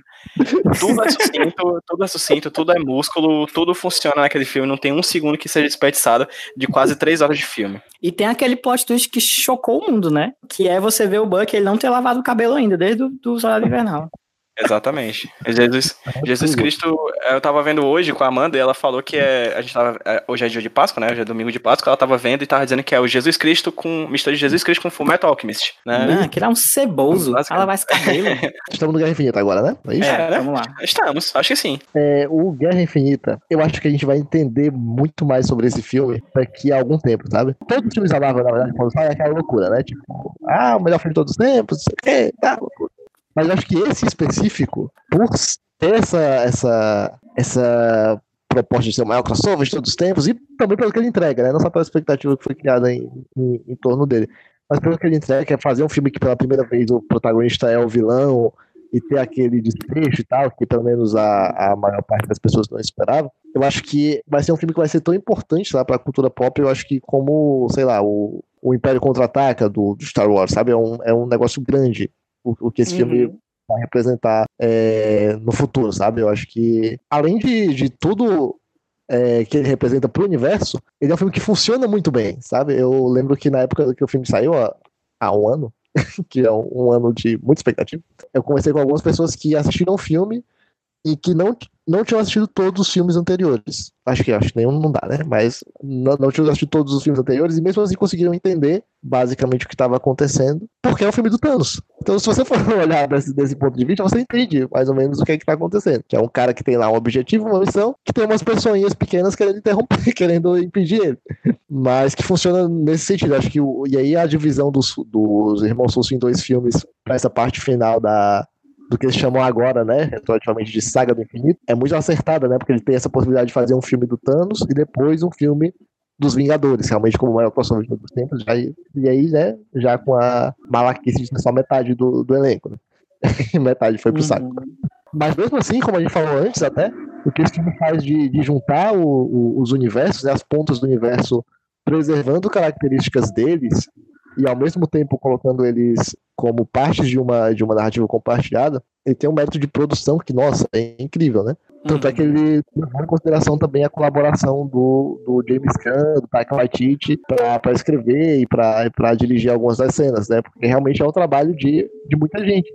Tudo é sucinto, tudo é sucinto, tudo é músculo, tudo funciona naquele filme. Não tem um segundo que seja desperdiçado de quase três horas de filme. E tem aquele plot twist que chocou o mundo, né? Que é você ver o Buck ele não ter lavado o cabelo ainda, desde o do Soldado Invernal. Exatamente. *laughs* Jesus, Jesus Cristo, eu tava vendo hoje com a Amanda e ela falou que é. A gente tava. É, hoje é dia de Páscoa, né? Hoje é domingo de Páscoa. Ela tava vendo e tava dizendo que é o Jesus Cristo com. Mistura de Jesus Cristo com Fullmetal Alchemist. Né? Não, que ele é um ceboso. Ela vai se cabelo. *laughs* Estamos no Guerra Infinita agora, né? É, isso? é né? vamos lá. Estamos, acho que sim. É, o Guerra Infinita, eu acho que a gente vai entender muito mais sobre esse filme daqui a algum tempo, sabe? Todos os filmes da Marvel, na verdade, quando sai é aquela loucura, né? Tipo, ah, o melhor filme de todos os tempos, não sei o quê, tá, loucura. Mas acho que esse específico, por ter essa, essa, essa proposta de ser o maior crossover de todos os tempos, e também pelo que ele entrega, né? Não só pela expectativa que foi criada em, em, em torno dele, mas pelo que ele entrega, que é fazer um filme que pela primeira vez o protagonista é o vilão, e ter aquele desfecho e tal, que pelo menos a, a maior parte das pessoas não esperava, eu acho que vai ser um filme que vai ser tão importante lá pra cultura pop, eu acho que como, sei lá, o, o Império Contra-Ataca do, do Star Wars, sabe? É um, é um negócio grande o, o que esse uhum. filme vai representar é, no futuro, sabe? Eu acho que, além de, de tudo é, que ele representa pro universo, ele é um filme que funciona muito bem, sabe? Eu lembro que na época que o filme saiu, há, há um ano, *laughs* que é um, um, ano de muita expectativa, eu conversei com algumas pessoas que assistiram o filme e que não, não tinham assistido todos os filmes anteriores. Acho que acho que nenhum não dá, né? Mas não, não tinham assistido todos os filmes anteriores e mesmo assim conseguiram entender basicamente o que estava acontecendo, porque é o filme do Thanos. Então, se você for *laughs* olhar desse, desse ponto de vista, você entende mais ou menos o que é que tá acontecendo. Que é um cara que tem lá um objetivo, uma missão, que tem umas pessoinhas pequenas querendo interromper, *laughs* querendo impedir ele. Mas que funciona nesse sentido. Acho que o, e aí a divisão dos, dos Irmãos Russo em dois filmes para essa parte final da, do que eles chamam agora, né, retroativamente de Saga do Infinito, é muito acertada, né, porque ele tem essa possibilidade de fazer um filme do Thanos e depois um filme dos Vingadores, realmente como o maior crossover de todos os tempos, já, e aí, né, já com a malaquice de só metade do, do elenco, né? *laughs* metade foi pro uhum. saco. Mas mesmo assim, como a gente falou antes até, o que esse filme faz de, de juntar o, o, os universos, né, as pontas do universo, preservando características deles, e ao mesmo tempo colocando eles como partes de uma, de uma narrativa compartilhada, ele tem um mérito de produção que, nossa, é incrível, né? Tanto uhum. é que ele levou em consideração também a colaboração do, do James Gunn, do Taika Waititi, para escrever e para dirigir algumas das cenas, né? Porque realmente é um trabalho de, de muita gente.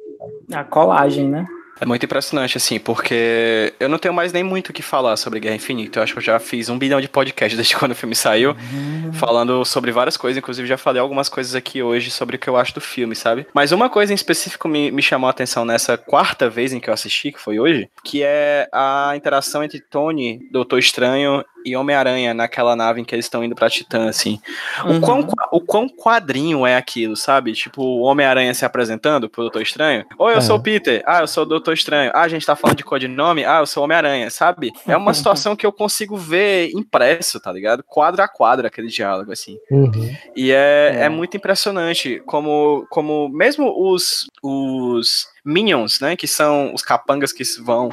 A colagem, né? É muito impressionante, assim, porque eu não tenho mais nem muito o que falar sobre Guerra Infinita. Eu acho que eu já fiz um bilhão de podcasts *laughs* desde quando o filme saiu, uhum. falando sobre várias coisas. Inclusive, já falei algumas coisas aqui hoje sobre o que eu acho do filme, sabe? Mas uma coisa em específico me, me chamou a atenção nessa quarta vez em que eu assisti, que foi hoje, que é a interação entre Tony, Doutor Estranho e Homem-Aranha naquela nave em que eles estão indo pra Titã, assim. Uhum. O, quão, o quão quadrinho é aquilo, sabe? Tipo, o Homem-Aranha se apresentando pro Doutor Estranho. Oi, eu uhum. sou o Peter. Ah, eu sou o Doutor Estranho. Ah, a gente tá falando de codinome. Ah, eu sou o Homem-Aranha, sabe? É uma situação que eu consigo ver impresso, tá ligado? Quadro a quadro, aquele diálogo, assim. Uhum. E é, é. é muito impressionante como, como mesmo os, os Minions, né, que são os capangas que vão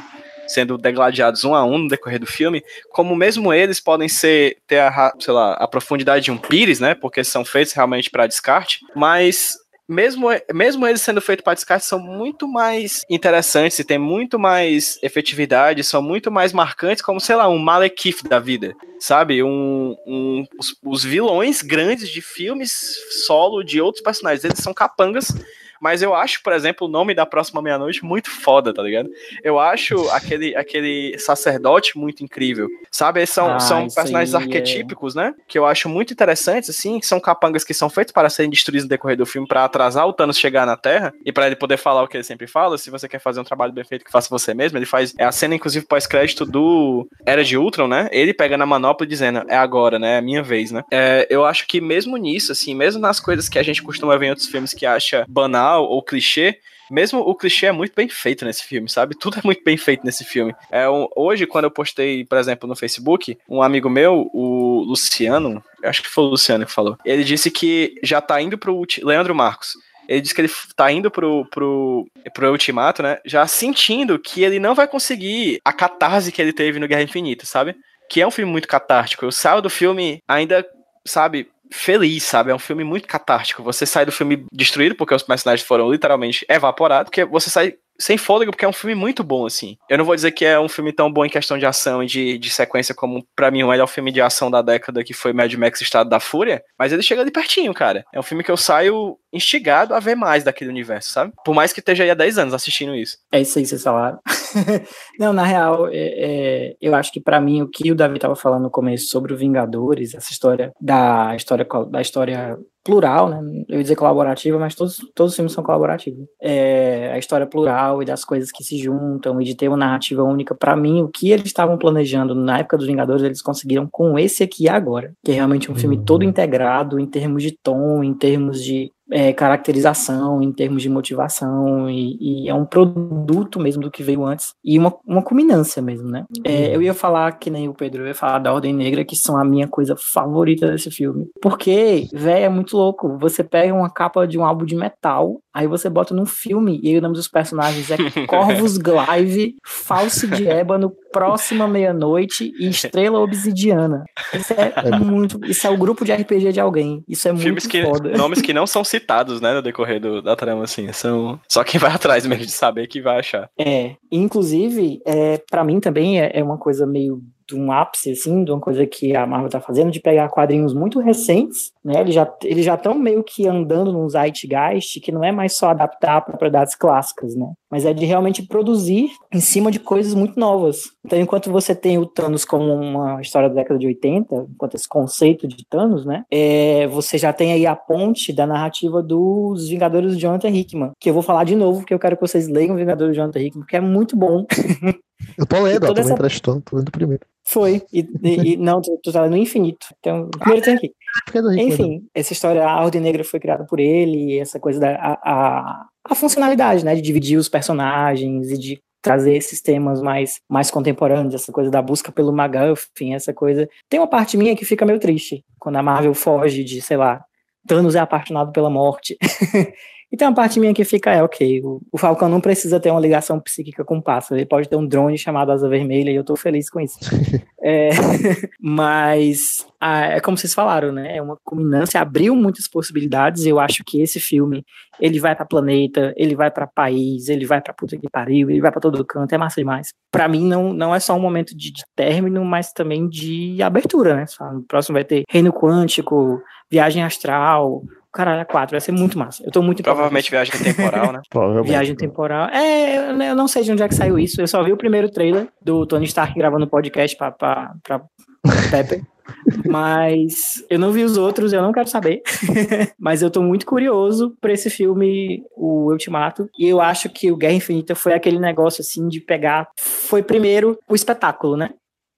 sendo degladiados um a um no decorrer do filme, como mesmo eles podem ser ter a, sei lá, a profundidade de um pires, né? Porque são feitos realmente para descarte, mas mesmo, mesmo eles sendo feitos para descarte, são muito mais interessantes e tem muito mais efetividade, são muito mais marcantes, como, sei lá, um Malekith da vida, sabe? Um, um os, os vilões grandes de filmes solo de outros personagens, eles são capangas mas eu acho, por exemplo, o nome da próxima meia-noite muito foda, tá ligado? Eu acho *laughs* aquele, aquele sacerdote muito incrível. Sabe? São, ah, são personagens é. arquetípicos, é. né? Que eu acho muito interessantes, assim, que são capangas que são feitos para serem destruídos no decorrer do filme para atrasar o Thanos chegar na Terra e para ele poder falar o que ele sempre fala. Se você quer fazer um trabalho bem feito, que faça você mesmo. Ele faz. É a cena, inclusive, pós-crédito do Era de Ultron, né? Ele pega na manopla dizendo, é agora, né? É a minha vez, né? É, eu acho que mesmo nisso, assim, mesmo nas coisas que a gente costuma ver em outros filmes que acha banal banal ou clichê, mesmo o clichê é muito bem feito nesse filme, sabe? Tudo é muito bem feito nesse filme. É um, hoje, quando eu postei, por exemplo, no Facebook, um amigo meu, o Luciano, acho que foi o Luciano que falou, ele disse que já tá indo pro Leandro Marcos. Ele disse que ele tá indo pro, pro, pro Ultimato, né? Já sentindo que ele não vai conseguir a catarse que ele teve no Guerra Infinita, sabe? Que é um filme muito catártico. Eu saio do filme ainda, sabe, feliz, sabe? É um filme muito catártico. Você sai do filme destruído porque os personagens foram literalmente evaporados, porque você sai sem fôlego, porque é um filme muito bom, assim. Eu não vou dizer que é um filme tão bom em questão de ação e de, de sequência como, para mim, o melhor filme de ação da década, que foi Mad Max Estado da Fúria, mas ele chega ali pertinho, cara. É um filme que eu saio instigado a ver mais daquele universo, sabe? Por mais que esteja aí há 10 anos assistindo isso. É isso aí que vocês falaram. *laughs* não, na real, é, é, eu acho que para mim, o que o Davi tava falando no começo sobre o Vingadores, essa história da história, da história plural, né? Eu ia dizer colaborativa, mas todos, todos os filmes são colaborativos. É, a história plural e das coisas que se juntam e de ter uma narrativa única. Para mim, o que eles estavam planejando na época dos Vingadores, eles conseguiram com esse aqui agora, que é realmente um filme todo uhum. integrado em termos de tom, em termos de é, caracterização, em termos de motivação, e, e, é um produto mesmo do que veio antes, e uma, uma culminância mesmo, né? É, eu ia falar, que nem o Pedro, eu ia falar da Ordem Negra, que são a minha coisa favorita desse filme. Porque, velho, é muito louco. Você pega uma capa de um álbum de metal, aí você bota num filme, e aí o nome dos personagens é *laughs* Corvus Glaive, Falso de Ébano, Próxima Meia-Noite e Estrela Obsidiana. Isso é, é muito. Isso é o grupo de RPG de alguém. Isso é Filmes muito que, foda. Nomes que não *laughs* são citados, né, no decorrer do, da trama, assim. São só quem vai atrás mesmo de saber que vai achar. É. Inclusive, é, para mim também é, é uma coisa meio de um ápice, assim, de uma coisa que a Marvel tá fazendo, de pegar quadrinhos muito recentes, né? Eles já eles já estão meio que andando num zeitgeist que não é mais só adaptar propriedades clássicas, né? Mas é de realmente produzir em cima de coisas muito novas. Então, enquanto você tem o Thanos como uma história da década de 80, enquanto esse conceito de Thanos, né? É, você já tem aí a ponte da narrativa dos Vingadores de Jonathan Hickman, que eu vou falar de novo, porque eu quero que vocês leiam Vingadores de Jonathan Hickman, porque é muito bom. Eu tô lendo, ó, tô essa... tô lendo primeiro. Foi. E, e, e não, tu, tu tá no infinito. Então, primeiro tem aqui. Enfim, essa história, a Ordem Negra foi criada por ele, essa coisa da a, a, a funcionalidade, né, de dividir os personagens e de trazer esses temas mais, mais contemporâneos, essa coisa da busca pelo MacGuffin, essa coisa. Tem uma parte minha que fica meio triste, quando a Marvel foge de, sei lá, Thanos é apaixonado pela morte. *laughs* E tem uma parte minha que fica, é, ok, o, o, Falcão não precisa ter uma ligação psíquica com o pássaro, ele pode ter um drone chamado Asa Vermelha e eu tô feliz com isso. *laughs* é, *laughs* mas, é como vocês falaram, né, é uma culminância, abriu muitas possibilidades, eu acho que esse filme, ele vai para planeta, ele vai para país, ele vai para puta que pariu, ele vai para todo canto, é massa demais. Para mim, não, não é só um momento de, de término, mas também de abertura, né, no próximo vai ter Reino Quântico, Viagem Astral, Caralho, a 4, vai ser muito massa. Eu tô muito Provavelmente viagem temporal, né? *laughs* viagem temporal. É, eu não sei de onde é que saiu isso. Eu só vi o primeiro trailer do Tony Stark gravando podcast pra, pra, pra *laughs* Pepper. Mas eu não vi os outros, eu não quero saber. *laughs* Mas eu tô muito curioso pra esse filme, o Ultimato. E eu acho que o Guerra Infinita foi aquele negócio assim de pegar. Foi primeiro o espetáculo, né?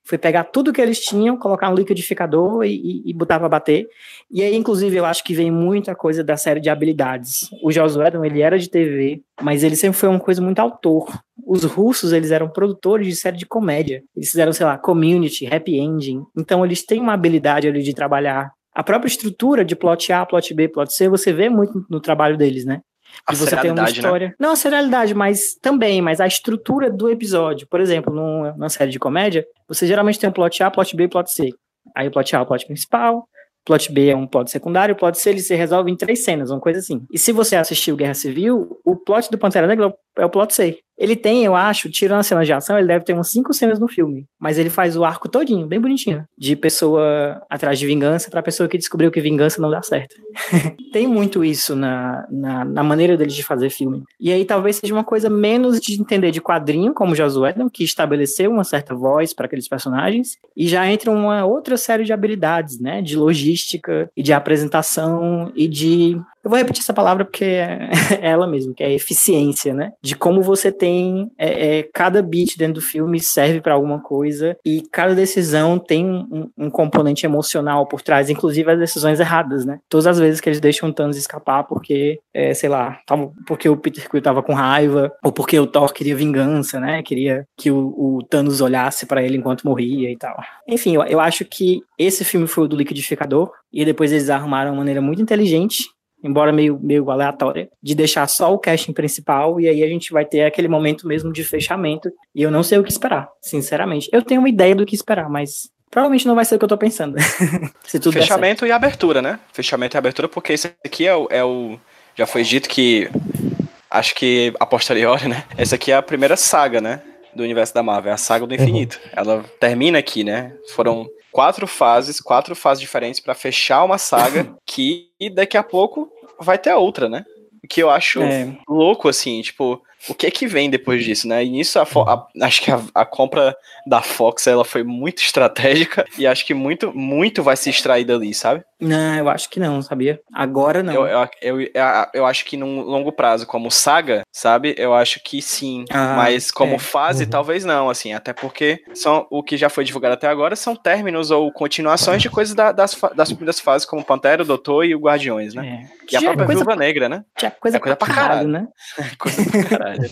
Foi pegar tudo que eles tinham, colocar um liquidificador e, e, e botar para bater. E aí, inclusive, eu acho que vem muita coisa da série de habilidades. O Josué ele era de TV, mas ele sempre foi uma coisa muito autor. Os russos, eles eram produtores de série de comédia. Eles fizeram, sei lá, Community, Happy Ending. Então, eles têm uma habilidade ali de trabalhar a própria estrutura de plot A, plot B, plot C, você vê muito no trabalho deles, né? A você tem uma né? história. Né? Não, a serialidade, mas também, mas a estrutura do episódio. Por exemplo, numa série de comédia, você geralmente tem um plot A, plot B e plot C. Aí o plot A é o plot principal, plot B é um plot secundário, o plot C ele se resolve em três cenas, uma coisa assim. E se você assistiu Guerra Civil, o plot do Pantera Negra é o plot C. Ele tem, eu acho, tirando a cena de ação, ele deve ter umas cinco cenas no filme. Mas ele faz o arco todinho, bem bonitinho. De pessoa atrás de vingança pra pessoa que descobriu que vingança não dá certo. *laughs* tem muito isso na, na, na, maneira deles de fazer filme. E aí talvez seja uma coisa menos de entender de quadrinho, como Josué, que estabeleceu uma certa voz para aqueles personagens, e já entra uma outra série de habilidades, né? De logística e de apresentação e de eu vou repetir essa palavra porque é *laughs* ela mesmo, que é eficiência, né? De como você tem é, é, cada beat dentro do filme serve para alguma coisa e cada decisão tem um, um, componente emocional por trás, inclusive as decisões erradas, né? Todas as vezes que eles deixam o Thanos escapar porque, é, sei lá, tava, porque o Peter Quill tava com raiva ou porque o Thor queria vingança, né? Queria que o, o Thanos olhasse para ele enquanto morria e tal. Enfim, eu, eu acho que esse filme foi o do liquidificador e depois eles arrumaram uma maneira muito inteligente embora meio, meio aleatória, de deixar só o casting principal e aí a gente vai ter aquele momento mesmo de fechamento e eu não sei o que esperar, sinceramente. Eu tenho uma ideia do que esperar, mas provavelmente não vai ser o que eu tô pensando. *laughs* Se tudo Fechamento e abertura, né? Fechamento e abertura, porque esse aqui é o, é o. Já foi dito que. Acho que a posteriori, né? Essa aqui é a primeira saga, né? Do universo da Marvel, é a saga do infinito. Uhum. Ela termina aqui, né? Foram quatro fases, quatro fases diferentes para fechar uma saga *laughs* que daqui a pouco vai ter outra, né? Que eu acho é. louco, assim, tipo, o que é que vem depois disso, né? E nisso, a, a, acho que a, a, compra da Fox, ela foi muito *laughs* estratégica e acho que muito, muito vai se extrair dali, sabe? Não, eu acho que não, sabia? Agora não. Eu, eu, eu, eu acho que num longo prazo, como saga, sabe? Eu acho que sim. Ah, mas como é. fase, uhum. talvez não, assim. Até porque são, o que já foi divulgado até agora são términos ou continuações de coisas da, das, das primeiras fases, como Pantera, o Doutor e o Guardiões, né? É. E a própria coisa, Viúva Negra, né? Já é coisa, é coisa pra caralho, caralho né? *laughs* coisa pra caralho.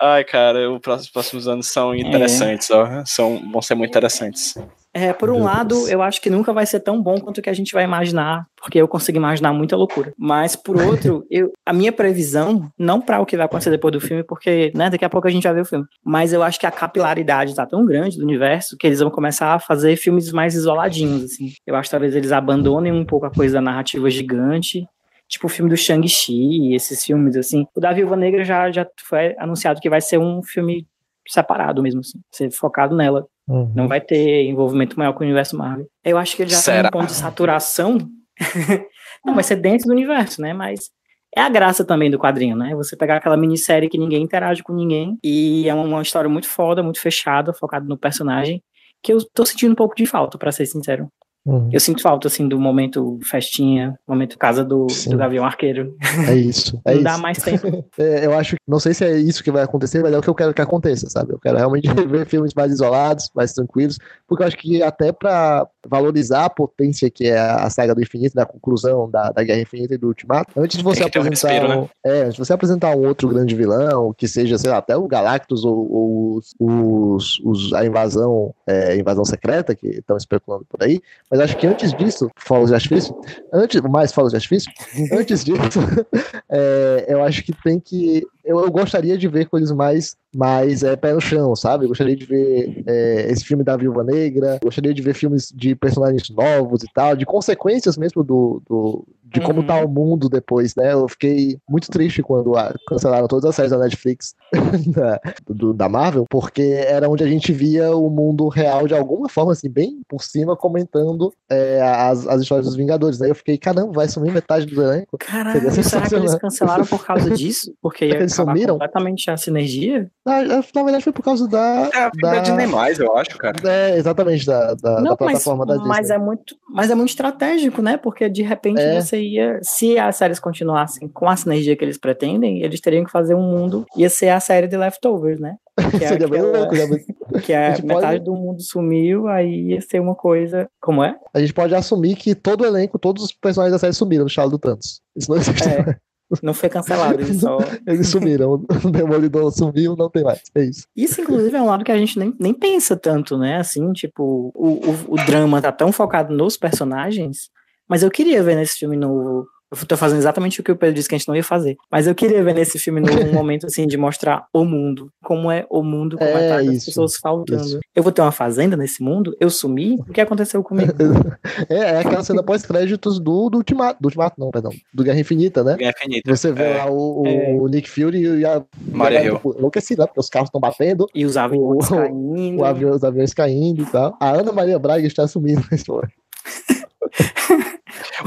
Ai, cara, os próximos, próximos anos são interessantes, é. ó. São, vão ser muito interessantes. É, por um lado, eu acho que nunca vai ser tão bom quanto o que a gente vai imaginar, porque eu consigo imaginar muita loucura. Mas, por *laughs* outro, eu, a minha previsão, não para o que vai acontecer depois do filme, porque né, daqui a pouco a gente vai ver o filme, mas eu acho que a capilaridade está tão grande do universo que eles vão começar a fazer filmes mais isoladinhos, assim. Eu acho que talvez eles abandonem um pouco a coisa da narrativa gigante tipo o filme do Shang-Chi, esses filmes assim. O da Viúva Negra já, já foi anunciado que vai ser um filme separado mesmo, assim, ser focado nela. Uhum. Não vai ter envolvimento maior com o universo Marvel. Eu acho que ele já Será? tem um ponto de saturação. *laughs* Não, vai ser dentro do universo, né? Mas é a graça também do quadrinho, né? Você pegar aquela minissérie que ninguém interage com ninguém e é uma história muito foda, muito fechada, focada no personagem, que eu tô sentindo um pouco de falta, para ser sincero. Uhum. Eu sinto falta, assim, do momento festinha, momento casa do, do Gavião Arqueiro. É isso. *laughs* É não isso. dá mais tempo. *laughs* É, eu acho, não sei se é isso que vai acontecer, mas é o que eu quero que aconteça, sabe? Eu quero realmente *laughs* ver filmes mais isolados, mais tranquilos, porque eu acho que até para valorizar a potência que é a saga do infinito, da conclusão da, da Guerra Infinita e do Ultimato, antes de você apresentar. Um respiro, né? é, antes de você apresentar um outro grande vilão, que seja, sei lá, até o Galactus ou, ou os, os, os, a invasão, é, invasão secreta, que estão especulando por aí, mas acho que antes disso, Fogos de Artifício, antes, mais Fogos de Artifício, *laughs* antes disso, *laughs* é, eu acho que tem que. Eu, eu, gostaria de ver coisas mais, mais é, pé no chão, sabe? Eu gostaria de ver é, esse filme da Viúva Negra, gostaria de ver filmes de personagens novos e tal, de consequências mesmo do, do de como uhum. tá o mundo depois, né? Eu fiquei muito triste quando cancelaram todas as séries da Netflix *laughs* da, do, da Marvel, porque era onde a gente via o mundo real de alguma forma, assim, bem por cima, comentando é, as, as histórias dos Vingadores. Aí né? eu fiquei, caramba, vai sumir metade do elenco. Caralho, será que eles cancelaram por causa *laughs* disso? Porque ia eles sumiram? completamente a sinergia? Na, na, verdade foi por causa da... É, da Disney+, mais, eu acho, cara. É, exatamente, da, da, Não, da plataforma mas, da Disney. Mas é, muito, mas é muito estratégico, né? Porque de repente é. você ia... Se as séries continuassem com a sinergia que eles pretendem, eles teriam que fazer um mundo... Ia ser a série de Leftovers, né? *laughs* Que é Seria aquela, bem louco, né? *laughs* Que é metade pode... do mundo sumiu, aí ia ser uma coisa. Como é? A gente pode assumir que todo o elenco, todos os personagens da série sumiram no Charlie do Thanos. Isso não existe. É. *laughs* Não foi cancelado, eles só. *laughs* eles sumiram. O Demolidor sumiu, não tem mais. É isso. Isso, inclusive, é um lado que a gente nem, nem pensa tanto, né? Assim, tipo, o, o, o drama tá tão focado nos personagens. Mas eu queria ver nesse filme novo eu tô fazendo exatamente o que o Pedro disse que a gente não ia fazer. Mas eu queria ver nesse filme um *laughs* momento assim de mostrar o mundo. Como é o mundo, como é, é as pessoas faltando. Isso. Eu vou ter uma fazenda nesse mundo, eu sumi, o que aconteceu comigo? *laughs* é, é aquela cena pós-créditos do, do Ultimato. Do Ultimato, não, perdão. Do Guerra Infinita, né? Guerra Infinita. Você vê é. lá o, é. o, Nick Fury e a. Maria Hill. Enlouqueci, né? Porque os carros estão batendo. E os aviões o, caindo. O avião, os aviões caindo e tal. A Ana Maria Braga está sumindo na história. *laughs*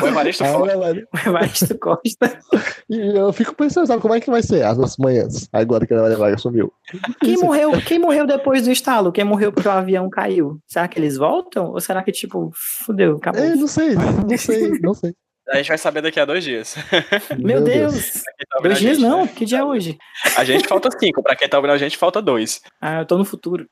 O Evaristo Costa. O Evaristo Costa. E eu fico pensando, sabe como é que vai ser as nossas manhãs, agora que a Maria sumiu. Quem morreu, quem morreu depois do estalo? Quem morreu porque o avião caiu? Será que eles voltam? Ou será que, tipo, fudeu, acabou? É, não sei, não sei, *laughs* não sei. A gente vai saber daqui a dois dias. Meu, Deus! Tá dois dias gente, não? né? Que dia é hoje? A gente falta cinco. Pra quem tá ouvindo a gente, falta dois. Ah, eu tô no futuro.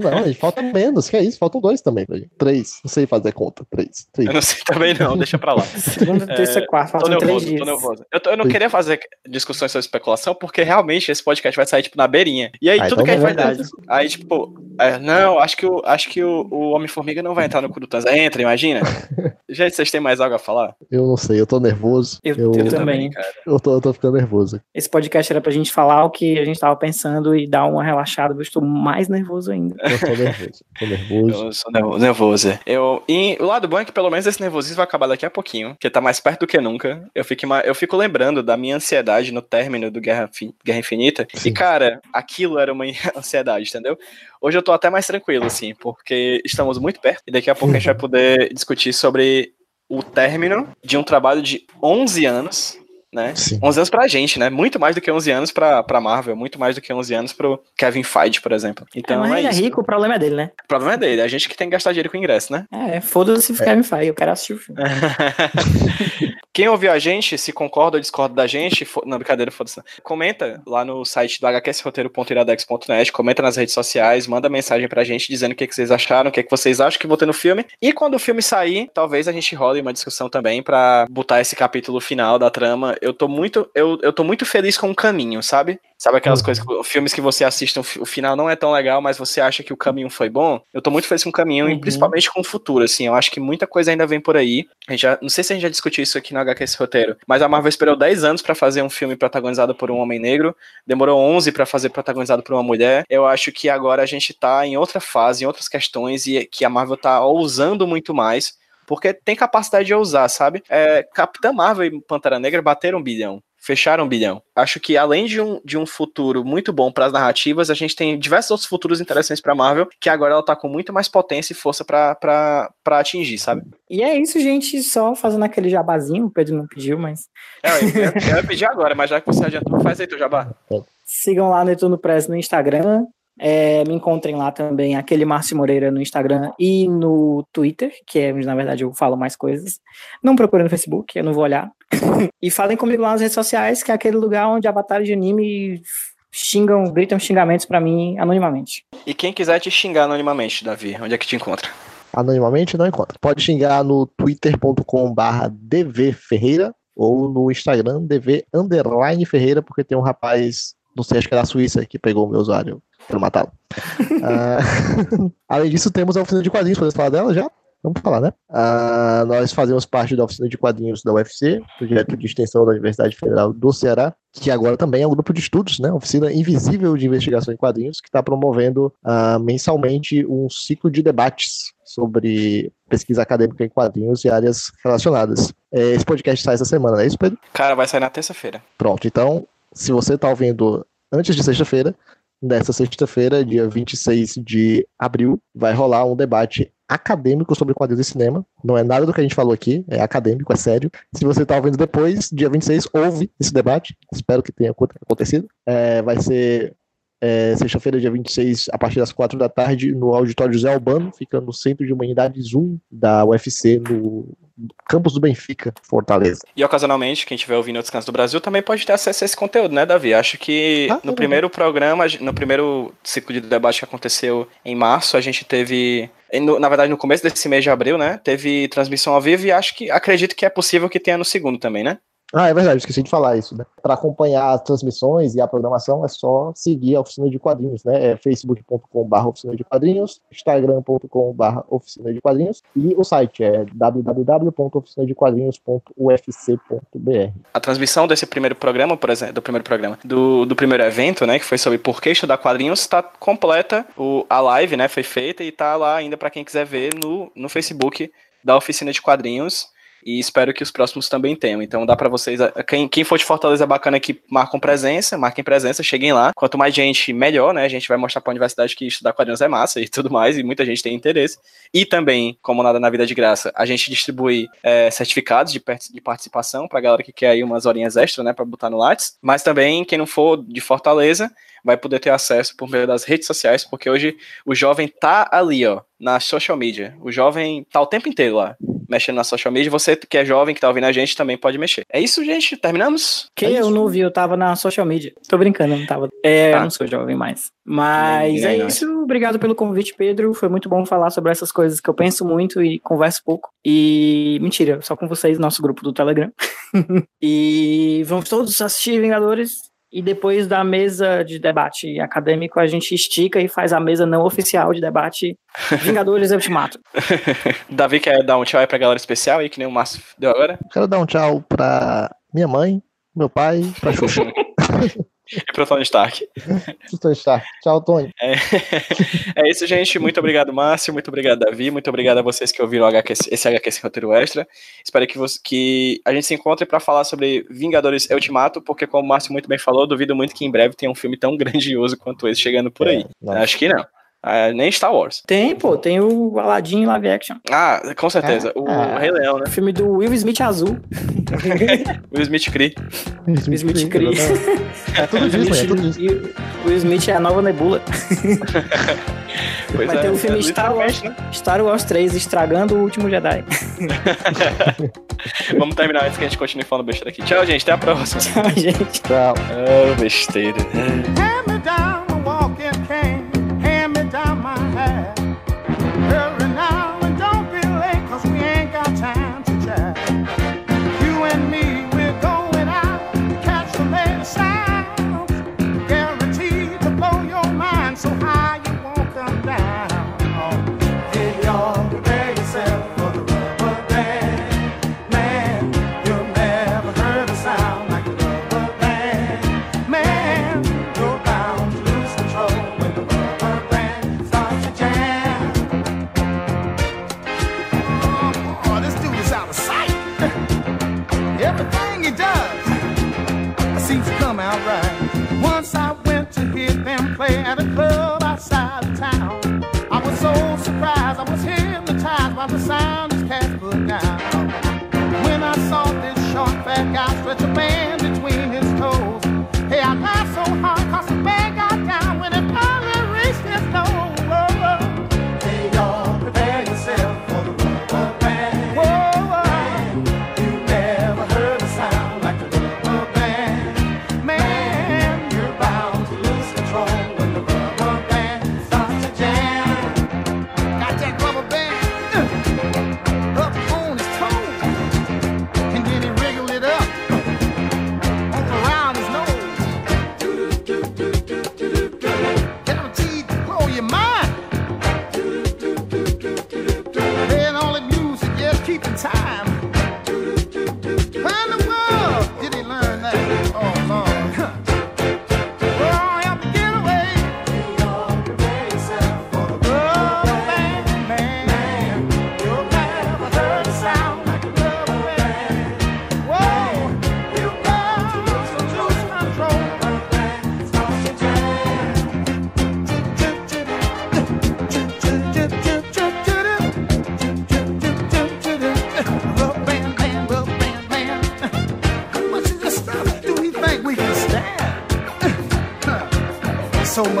Não, gente, falta menos, que é isso, faltam dois também pra gente. Três, não sei fazer conta. Três. três. Eu não sei também não, deixa pra lá. Segunda, terça, quarta, Tô faltam três nervoso, dias. tô nervoso. Eu, tô- eu não queria fazer discussões sobre especulação, porque realmente esse podcast vai sair, tipo, na beirinha. E aí, Ah, tudo então que a gente vai verdade. Aí, tipo, é, não, acho que, o, acho que o, o Homem-Formiga não vai entrar no cu do. Entra, imagina. *laughs* Gente, vocês têm mais algo a falar? Eu não sei, eu tô nervoso. Eu- eu, eu também. cara. eu tô, eu tô ficando nervoso. Esse podcast era pra gente falar o que a gente tava pensando e dar uma relaxada, eu estou mais nervoso ainda. Eu tô nervoso. Tô nervoso. Eu sou nervo- nervoso. Eu, e o lado bom é que pelo menos esse nervosismo vai acabar daqui a pouquinho, porque tá mais perto do que nunca. Eu fico, eu fico lembrando da minha ansiedade no término do Guerra, Fi- Guerra Infinita. Sim. E, cara, aquilo era uma *laughs* ansiedade, entendeu? Hoje eu tô até mais tranquilo, assim, porque estamos muito perto e daqui a pouco a gente vai poder discutir sobre o término de um trabalho de 11 anos. Né? Sim. 11 anos pra gente, né? Muito mais do que 11 anos pra, pra Marvel, muito mais do que 11 anos pro Kevin Feige, por exemplo. Então mas é ele é isso. rico, o problema é dele, né? O problema é dele, é a gente que tem que gastar dinheiro com ingresso, né? É, foda-se o Kevin Feige, eu quero assistir o filme. *laughs* Quem ouviu a gente, se concorda ou discorda da gente, fo- não, brincadeira, foda-se. Comenta lá no site do hqsroteiro.iradex.net, comenta nas redes sociais, manda mensagem pra gente dizendo o que, que vocês acharam, o que, que vocês acham que vão ter no filme. E quando o filme sair, talvez a gente role uma discussão também pra botar esse capítulo final da trama. Eu tô muito, eu, eu tô muito feliz com o caminho, sabe? Sabe aquelas Uhum. coisas, que- filmes que você assiste, o final não é tão legal, mas você acha que o caminho foi bom? Eu tô muito feliz com o caminho, e Uhum. principalmente com o futuro, assim. Eu acho que muita coisa ainda vem por aí. A gente já, não sei se a gente já discutiu isso aqui no HQ esse roteiro, mas a Marvel esperou 10 anos pra fazer um filme protagonizado por um homem negro, demorou 11 pra fazer protagonizado por uma mulher. Eu acho que agora a gente tá em outra fase, em outras questões, e que a Marvel tá ousando muito mais. Porque tem capacidade de ousar, sabe? É, Capitã Marvel e Pantera Negra bateram um bilhão. Fecharam um bilhão. Acho que além de um, de um futuro muito bom para as narrativas, a gente tem diversos outros futuros interessantes para Marvel, que agora ela tá com muito mais potência e força pra atingir, sabe? E é isso, gente, só fazendo aquele jabazinho, o Pedro não pediu, mas É, eu, ia- pedir agora, mas já que você adiantou, faz aí teu jabá. sigam lá Netuno Press no Instagram, é, me encontrem lá também, aquele Márcio Moreira no Instagram e no Twitter, que é onde na verdade eu falo mais coisas. Não procurem no Facebook, eu não vou olhar. E falem comigo lá nas redes sociais, que é aquele lugar onde a batalha de anime xingam, gritam xingamentos pra mim anonimamente. E quem quiser te xingar anonimamente, Davi, onde é que te encontra? Anonimamente não encontra. Pode xingar no twitter.com/barra dvferreira ou no Instagram dv underline ferreira, porque tem um rapaz, não sei, acho que é da Suíça, que pegou o meu usuário para matá-lo. *laughs* Ah, *laughs* além disso, temos a oficina de quadrinhos, podemos falar dela já? Vamos falar, né? Ah, nós fazemos parte da oficina de quadrinhos da UFC, projeto de extensão da Universidade Federal do Ceará, que agora também é um grupo de estudos, né? Oficina Invisível de Investigação em Quadrinhos, que está promovendo ah, mensalmente um ciclo de debates sobre pesquisa acadêmica em quadrinhos e áreas relacionadas. É, Esse podcast sai essa semana, não é isso, Pedro? Cara, vai sair na terça-feira. Pronto, então, se você está ouvindo antes de sexta-feira, nessa sexta-feira, dia 26 de abril, vai rolar um debate acadêmico sobre quadrinhos e cinema. Não é nada do que a gente falou aqui, é acadêmico, é sério. Se você está ouvindo depois, dia 26, ouve esse debate. Espero que tenha acon- acontecido. É, vai ser é, sexta-feira, dia 26, a partir das 4 da tarde, no auditório José Albano, fica no Centro de Humanidades 1 da UFC, no campus do Benfica, Fortaleza. E ocasionalmente, quem estiver ouvindo outros cantos do Brasil também pode ter acesso a esse conteúdo, né, Davi? Acho que Ah, no é primeiro programa, no primeiro ciclo de debate que aconteceu em março, a gente teve. Na verdade, no começo desse mês de abril, né? Teve transmissão ao vivo e acho que acredito que é possível que tenha no segundo também, né? Ah, é verdade, esqueci de falar isso, né? Para acompanhar as transmissões e a programação é só seguir a oficina de quadrinhos, né? É facebook.com.br oficina de quadrinhos, instagram.com.br oficina de quadrinhos e o site é www.oficinadequadrinhos.ufc.br. A transmissão desse primeiro programa, por exemplo, do primeiro programa, do, do primeiro evento, né, que foi sobre por que estudar quadrinhos, está completa. O, a live, né, foi feita e tá lá ainda para quem quiser ver no, no Facebook da oficina de quadrinhos. E espero que os próximos também tenham. Então dá para vocês. Quem, quem for de Fortaleza bacana que marcam presença, marquem presença, cheguem lá. Quanto mais gente, melhor, né? A gente vai mostrar pra universidade que estudar quadrinhos é massa e tudo mais, e muita gente tem interesse. E também, como nada na vida de graça, a gente distribui é, certificados de, de participação pra galera que quer aí umas horinhas extra, né? Pra botar no Lattes. Mas também, quem não for de Fortaleza, vai poder ter acesso por meio das redes sociais, porque hoje o jovem tá ali, ó, na social media. O jovem tá o tempo inteiro lá mexendo na social media. Você que é jovem, que tá ouvindo a gente, também pode mexer. É isso, gente? Terminamos? Que é eu isso. não vi, eu tava na social media. Tô brincando, eu não tava. É, Tá. eu não sou jovem mais. Mas é nós. isso. Obrigado pelo convite, Pedro. Foi muito bom falar sobre essas coisas que eu penso muito e converso pouco. E mentira, só com vocês, nosso grupo do Telegram. *laughs* e vamos todos assistir Vingadores. E depois da mesa de debate acadêmico, a gente estica e faz a mesa não oficial de debate *laughs* Vingadores Ultimato. *laughs* Davi quer dar um tchau aí pra galera especial aí, que nem o Márcio deu agora. Quero dar um tchau pra minha mãe, meu pai, pra *laughs* Xuxa. E pro Tony Stark. Tony Stark. Tchau, Tony. É, *laughs* é isso, gente. Muito obrigado, Márcio. Muito obrigado, Davi. Muito obrigado a vocês que ouviram esse HQ esse roteiro extra. Espero que, você- que a gente se encontre para falar sobre Vingadores Ultimato, porque, como o Márcio muito bem falou, duvido muito que em breve tenha um filme tão *laughs* grandioso quanto esse chegando por aí. É. Acho que não. Ah, nem Star Wars. Tem, pô, tem o Aladdin live action. Ah, com certeza. O Ah. Rei Leão, né? O filme do Will Smith azul. *laughs* Will Smith Cree. Will Smith Cree. É tudo Disney, é tudo Disney. Will Smith é a nova nebula. *laughs* Pois Vai é, ter o filme é, Star Wars, né? Star Wars 3, estragando o último Jedi. *laughs* Vamos terminar antes que a gente continue falando besteira aqui. Tchau, gente. Até a próxima. Tchau, gente. Tchau. Ah, besteira. Hear them play at a club outside of town. I was so surprised, I was hypnotized by the sound his cats put down. When I saw this short fat guy stretch a band between his toes, hey, I laughed so hard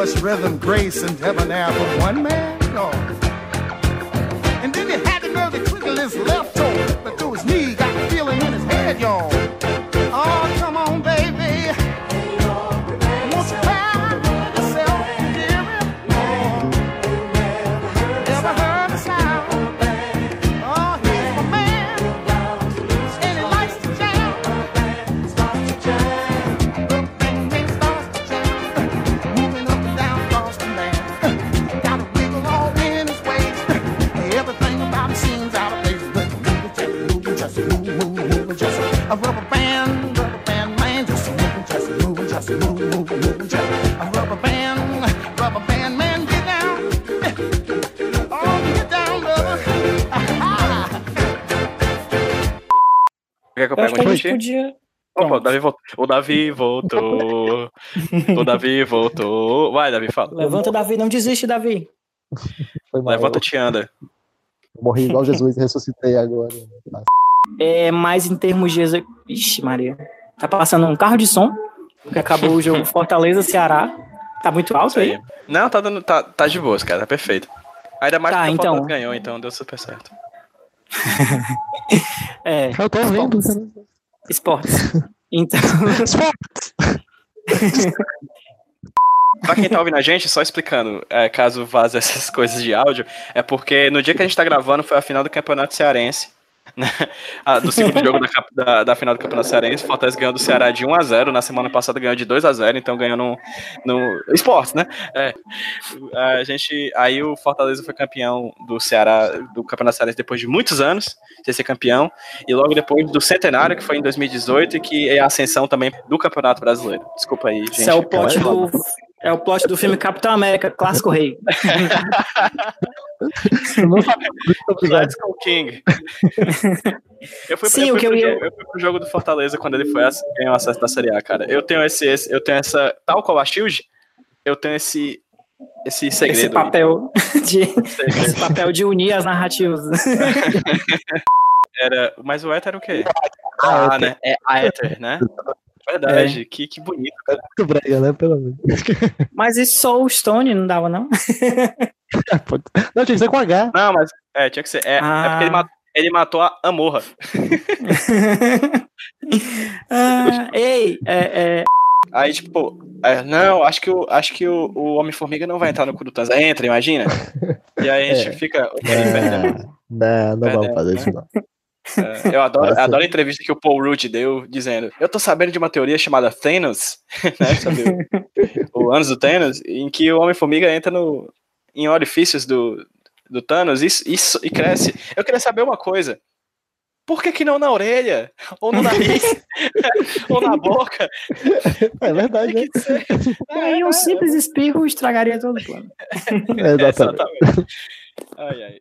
much rhythm, grace, and debonair from one man? No. And then he had the nerve to twiddle his left toe, but through his knee, got the feeling in his head, y'all. Que que a gente podia. Opa, o. Davi voltou. O Davi voltou. o Davi voltou. Vai, Davi, fala. Levanta, Davi, não desiste, Davi. Foi mal. Levanta-te e anda. Eu morri igual Jesus e ressuscitei agora. É, mais em termos de. Ixi, Maria. Tá passando um carro de som, porque acabou o jogo *laughs* Fortaleza-Ceará. Tá muito alto aí? Não, tá, dando, tá, tá de boas, cara. Tá perfeito. Ainda mais Tá, porque o então. Ganhou, então deu super certo. *laughs* É, Eu tô vendo. esportes. *laughs* Então, *laughs* Pra quem tá ouvindo a gente, só explicando, é, caso vaze essas coisas de áudio, é porque no dia que a gente tá gravando foi a final do Campeonato Cearense. Né? *laughs* Ah, do segundo jogo da, da, da final do Campeonato Cearense, o Fortaleza ganhou do Ceará de 1x0, na semana passada ganhou de 2x0, então ganhou no, no esportes, né? É. A gente, aí o Fortaleza foi campeão do Ceará, do Campeonato Cearense depois de muitos anos de ser campeão, e logo depois do Centenário, que foi em 2018, e que é a ascensão também do Campeonato Brasileiro. Desculpa aí, gente. isso é o plot do. É o plot do filme Capitão América, Clássico Rei. Eu go *laughs* King. Eu fui, Sim, eu o fui que eu pro ia- jogo, eu fui pro jogo do Fortaleza quando ele foi ganhou acesso da Série A, cara. Eu tenho esse, esse- eu tenho essa, tal qual a Shield, eu tenho esse esse segredo. Esse aí. papel de, Segredo. esse papel de unir as narrativas. Era, mas o Ether era o quê? Ah, Ah, né? É Aether, né? Verdade, que, que bonito. Muito *laughs* brega, né? Pelo menos. *laughs* Mas só o Stone não dava, não? Pode- Não, tinha que ser com H. Não, mas é, tinha que ser. É, é Ah. porque ele matou, ele matou a Amorra. *laughs* Ah, ei, é, é, Aí, tipo, é, não, acho que, o, acho que o, o Homem-Formiga não vai entrar no cu do. Aí entra, imagina. E aí a gente É. fica. perde a Não, não, vamos fazer isso, não. É, eu adoro, adoro a entrevista que o Paul Rudd deu, dizendo: Eu tô sabendo de uma teoria chamada Thanos, *laughs* né, sobre o, o anos do Thanos, em que o Homem-Formiga entra no, em orifícios do, do Thanos e, isso, e cresce. Eu queria saber uma coisa. Por que, que não na orelha? Ou no nariz? *laughs* ou na boca? É verdade, né? Ser. e aí um simples espirro estragaria todo o plano. É, exatamente. Exatamente. Ai, ai.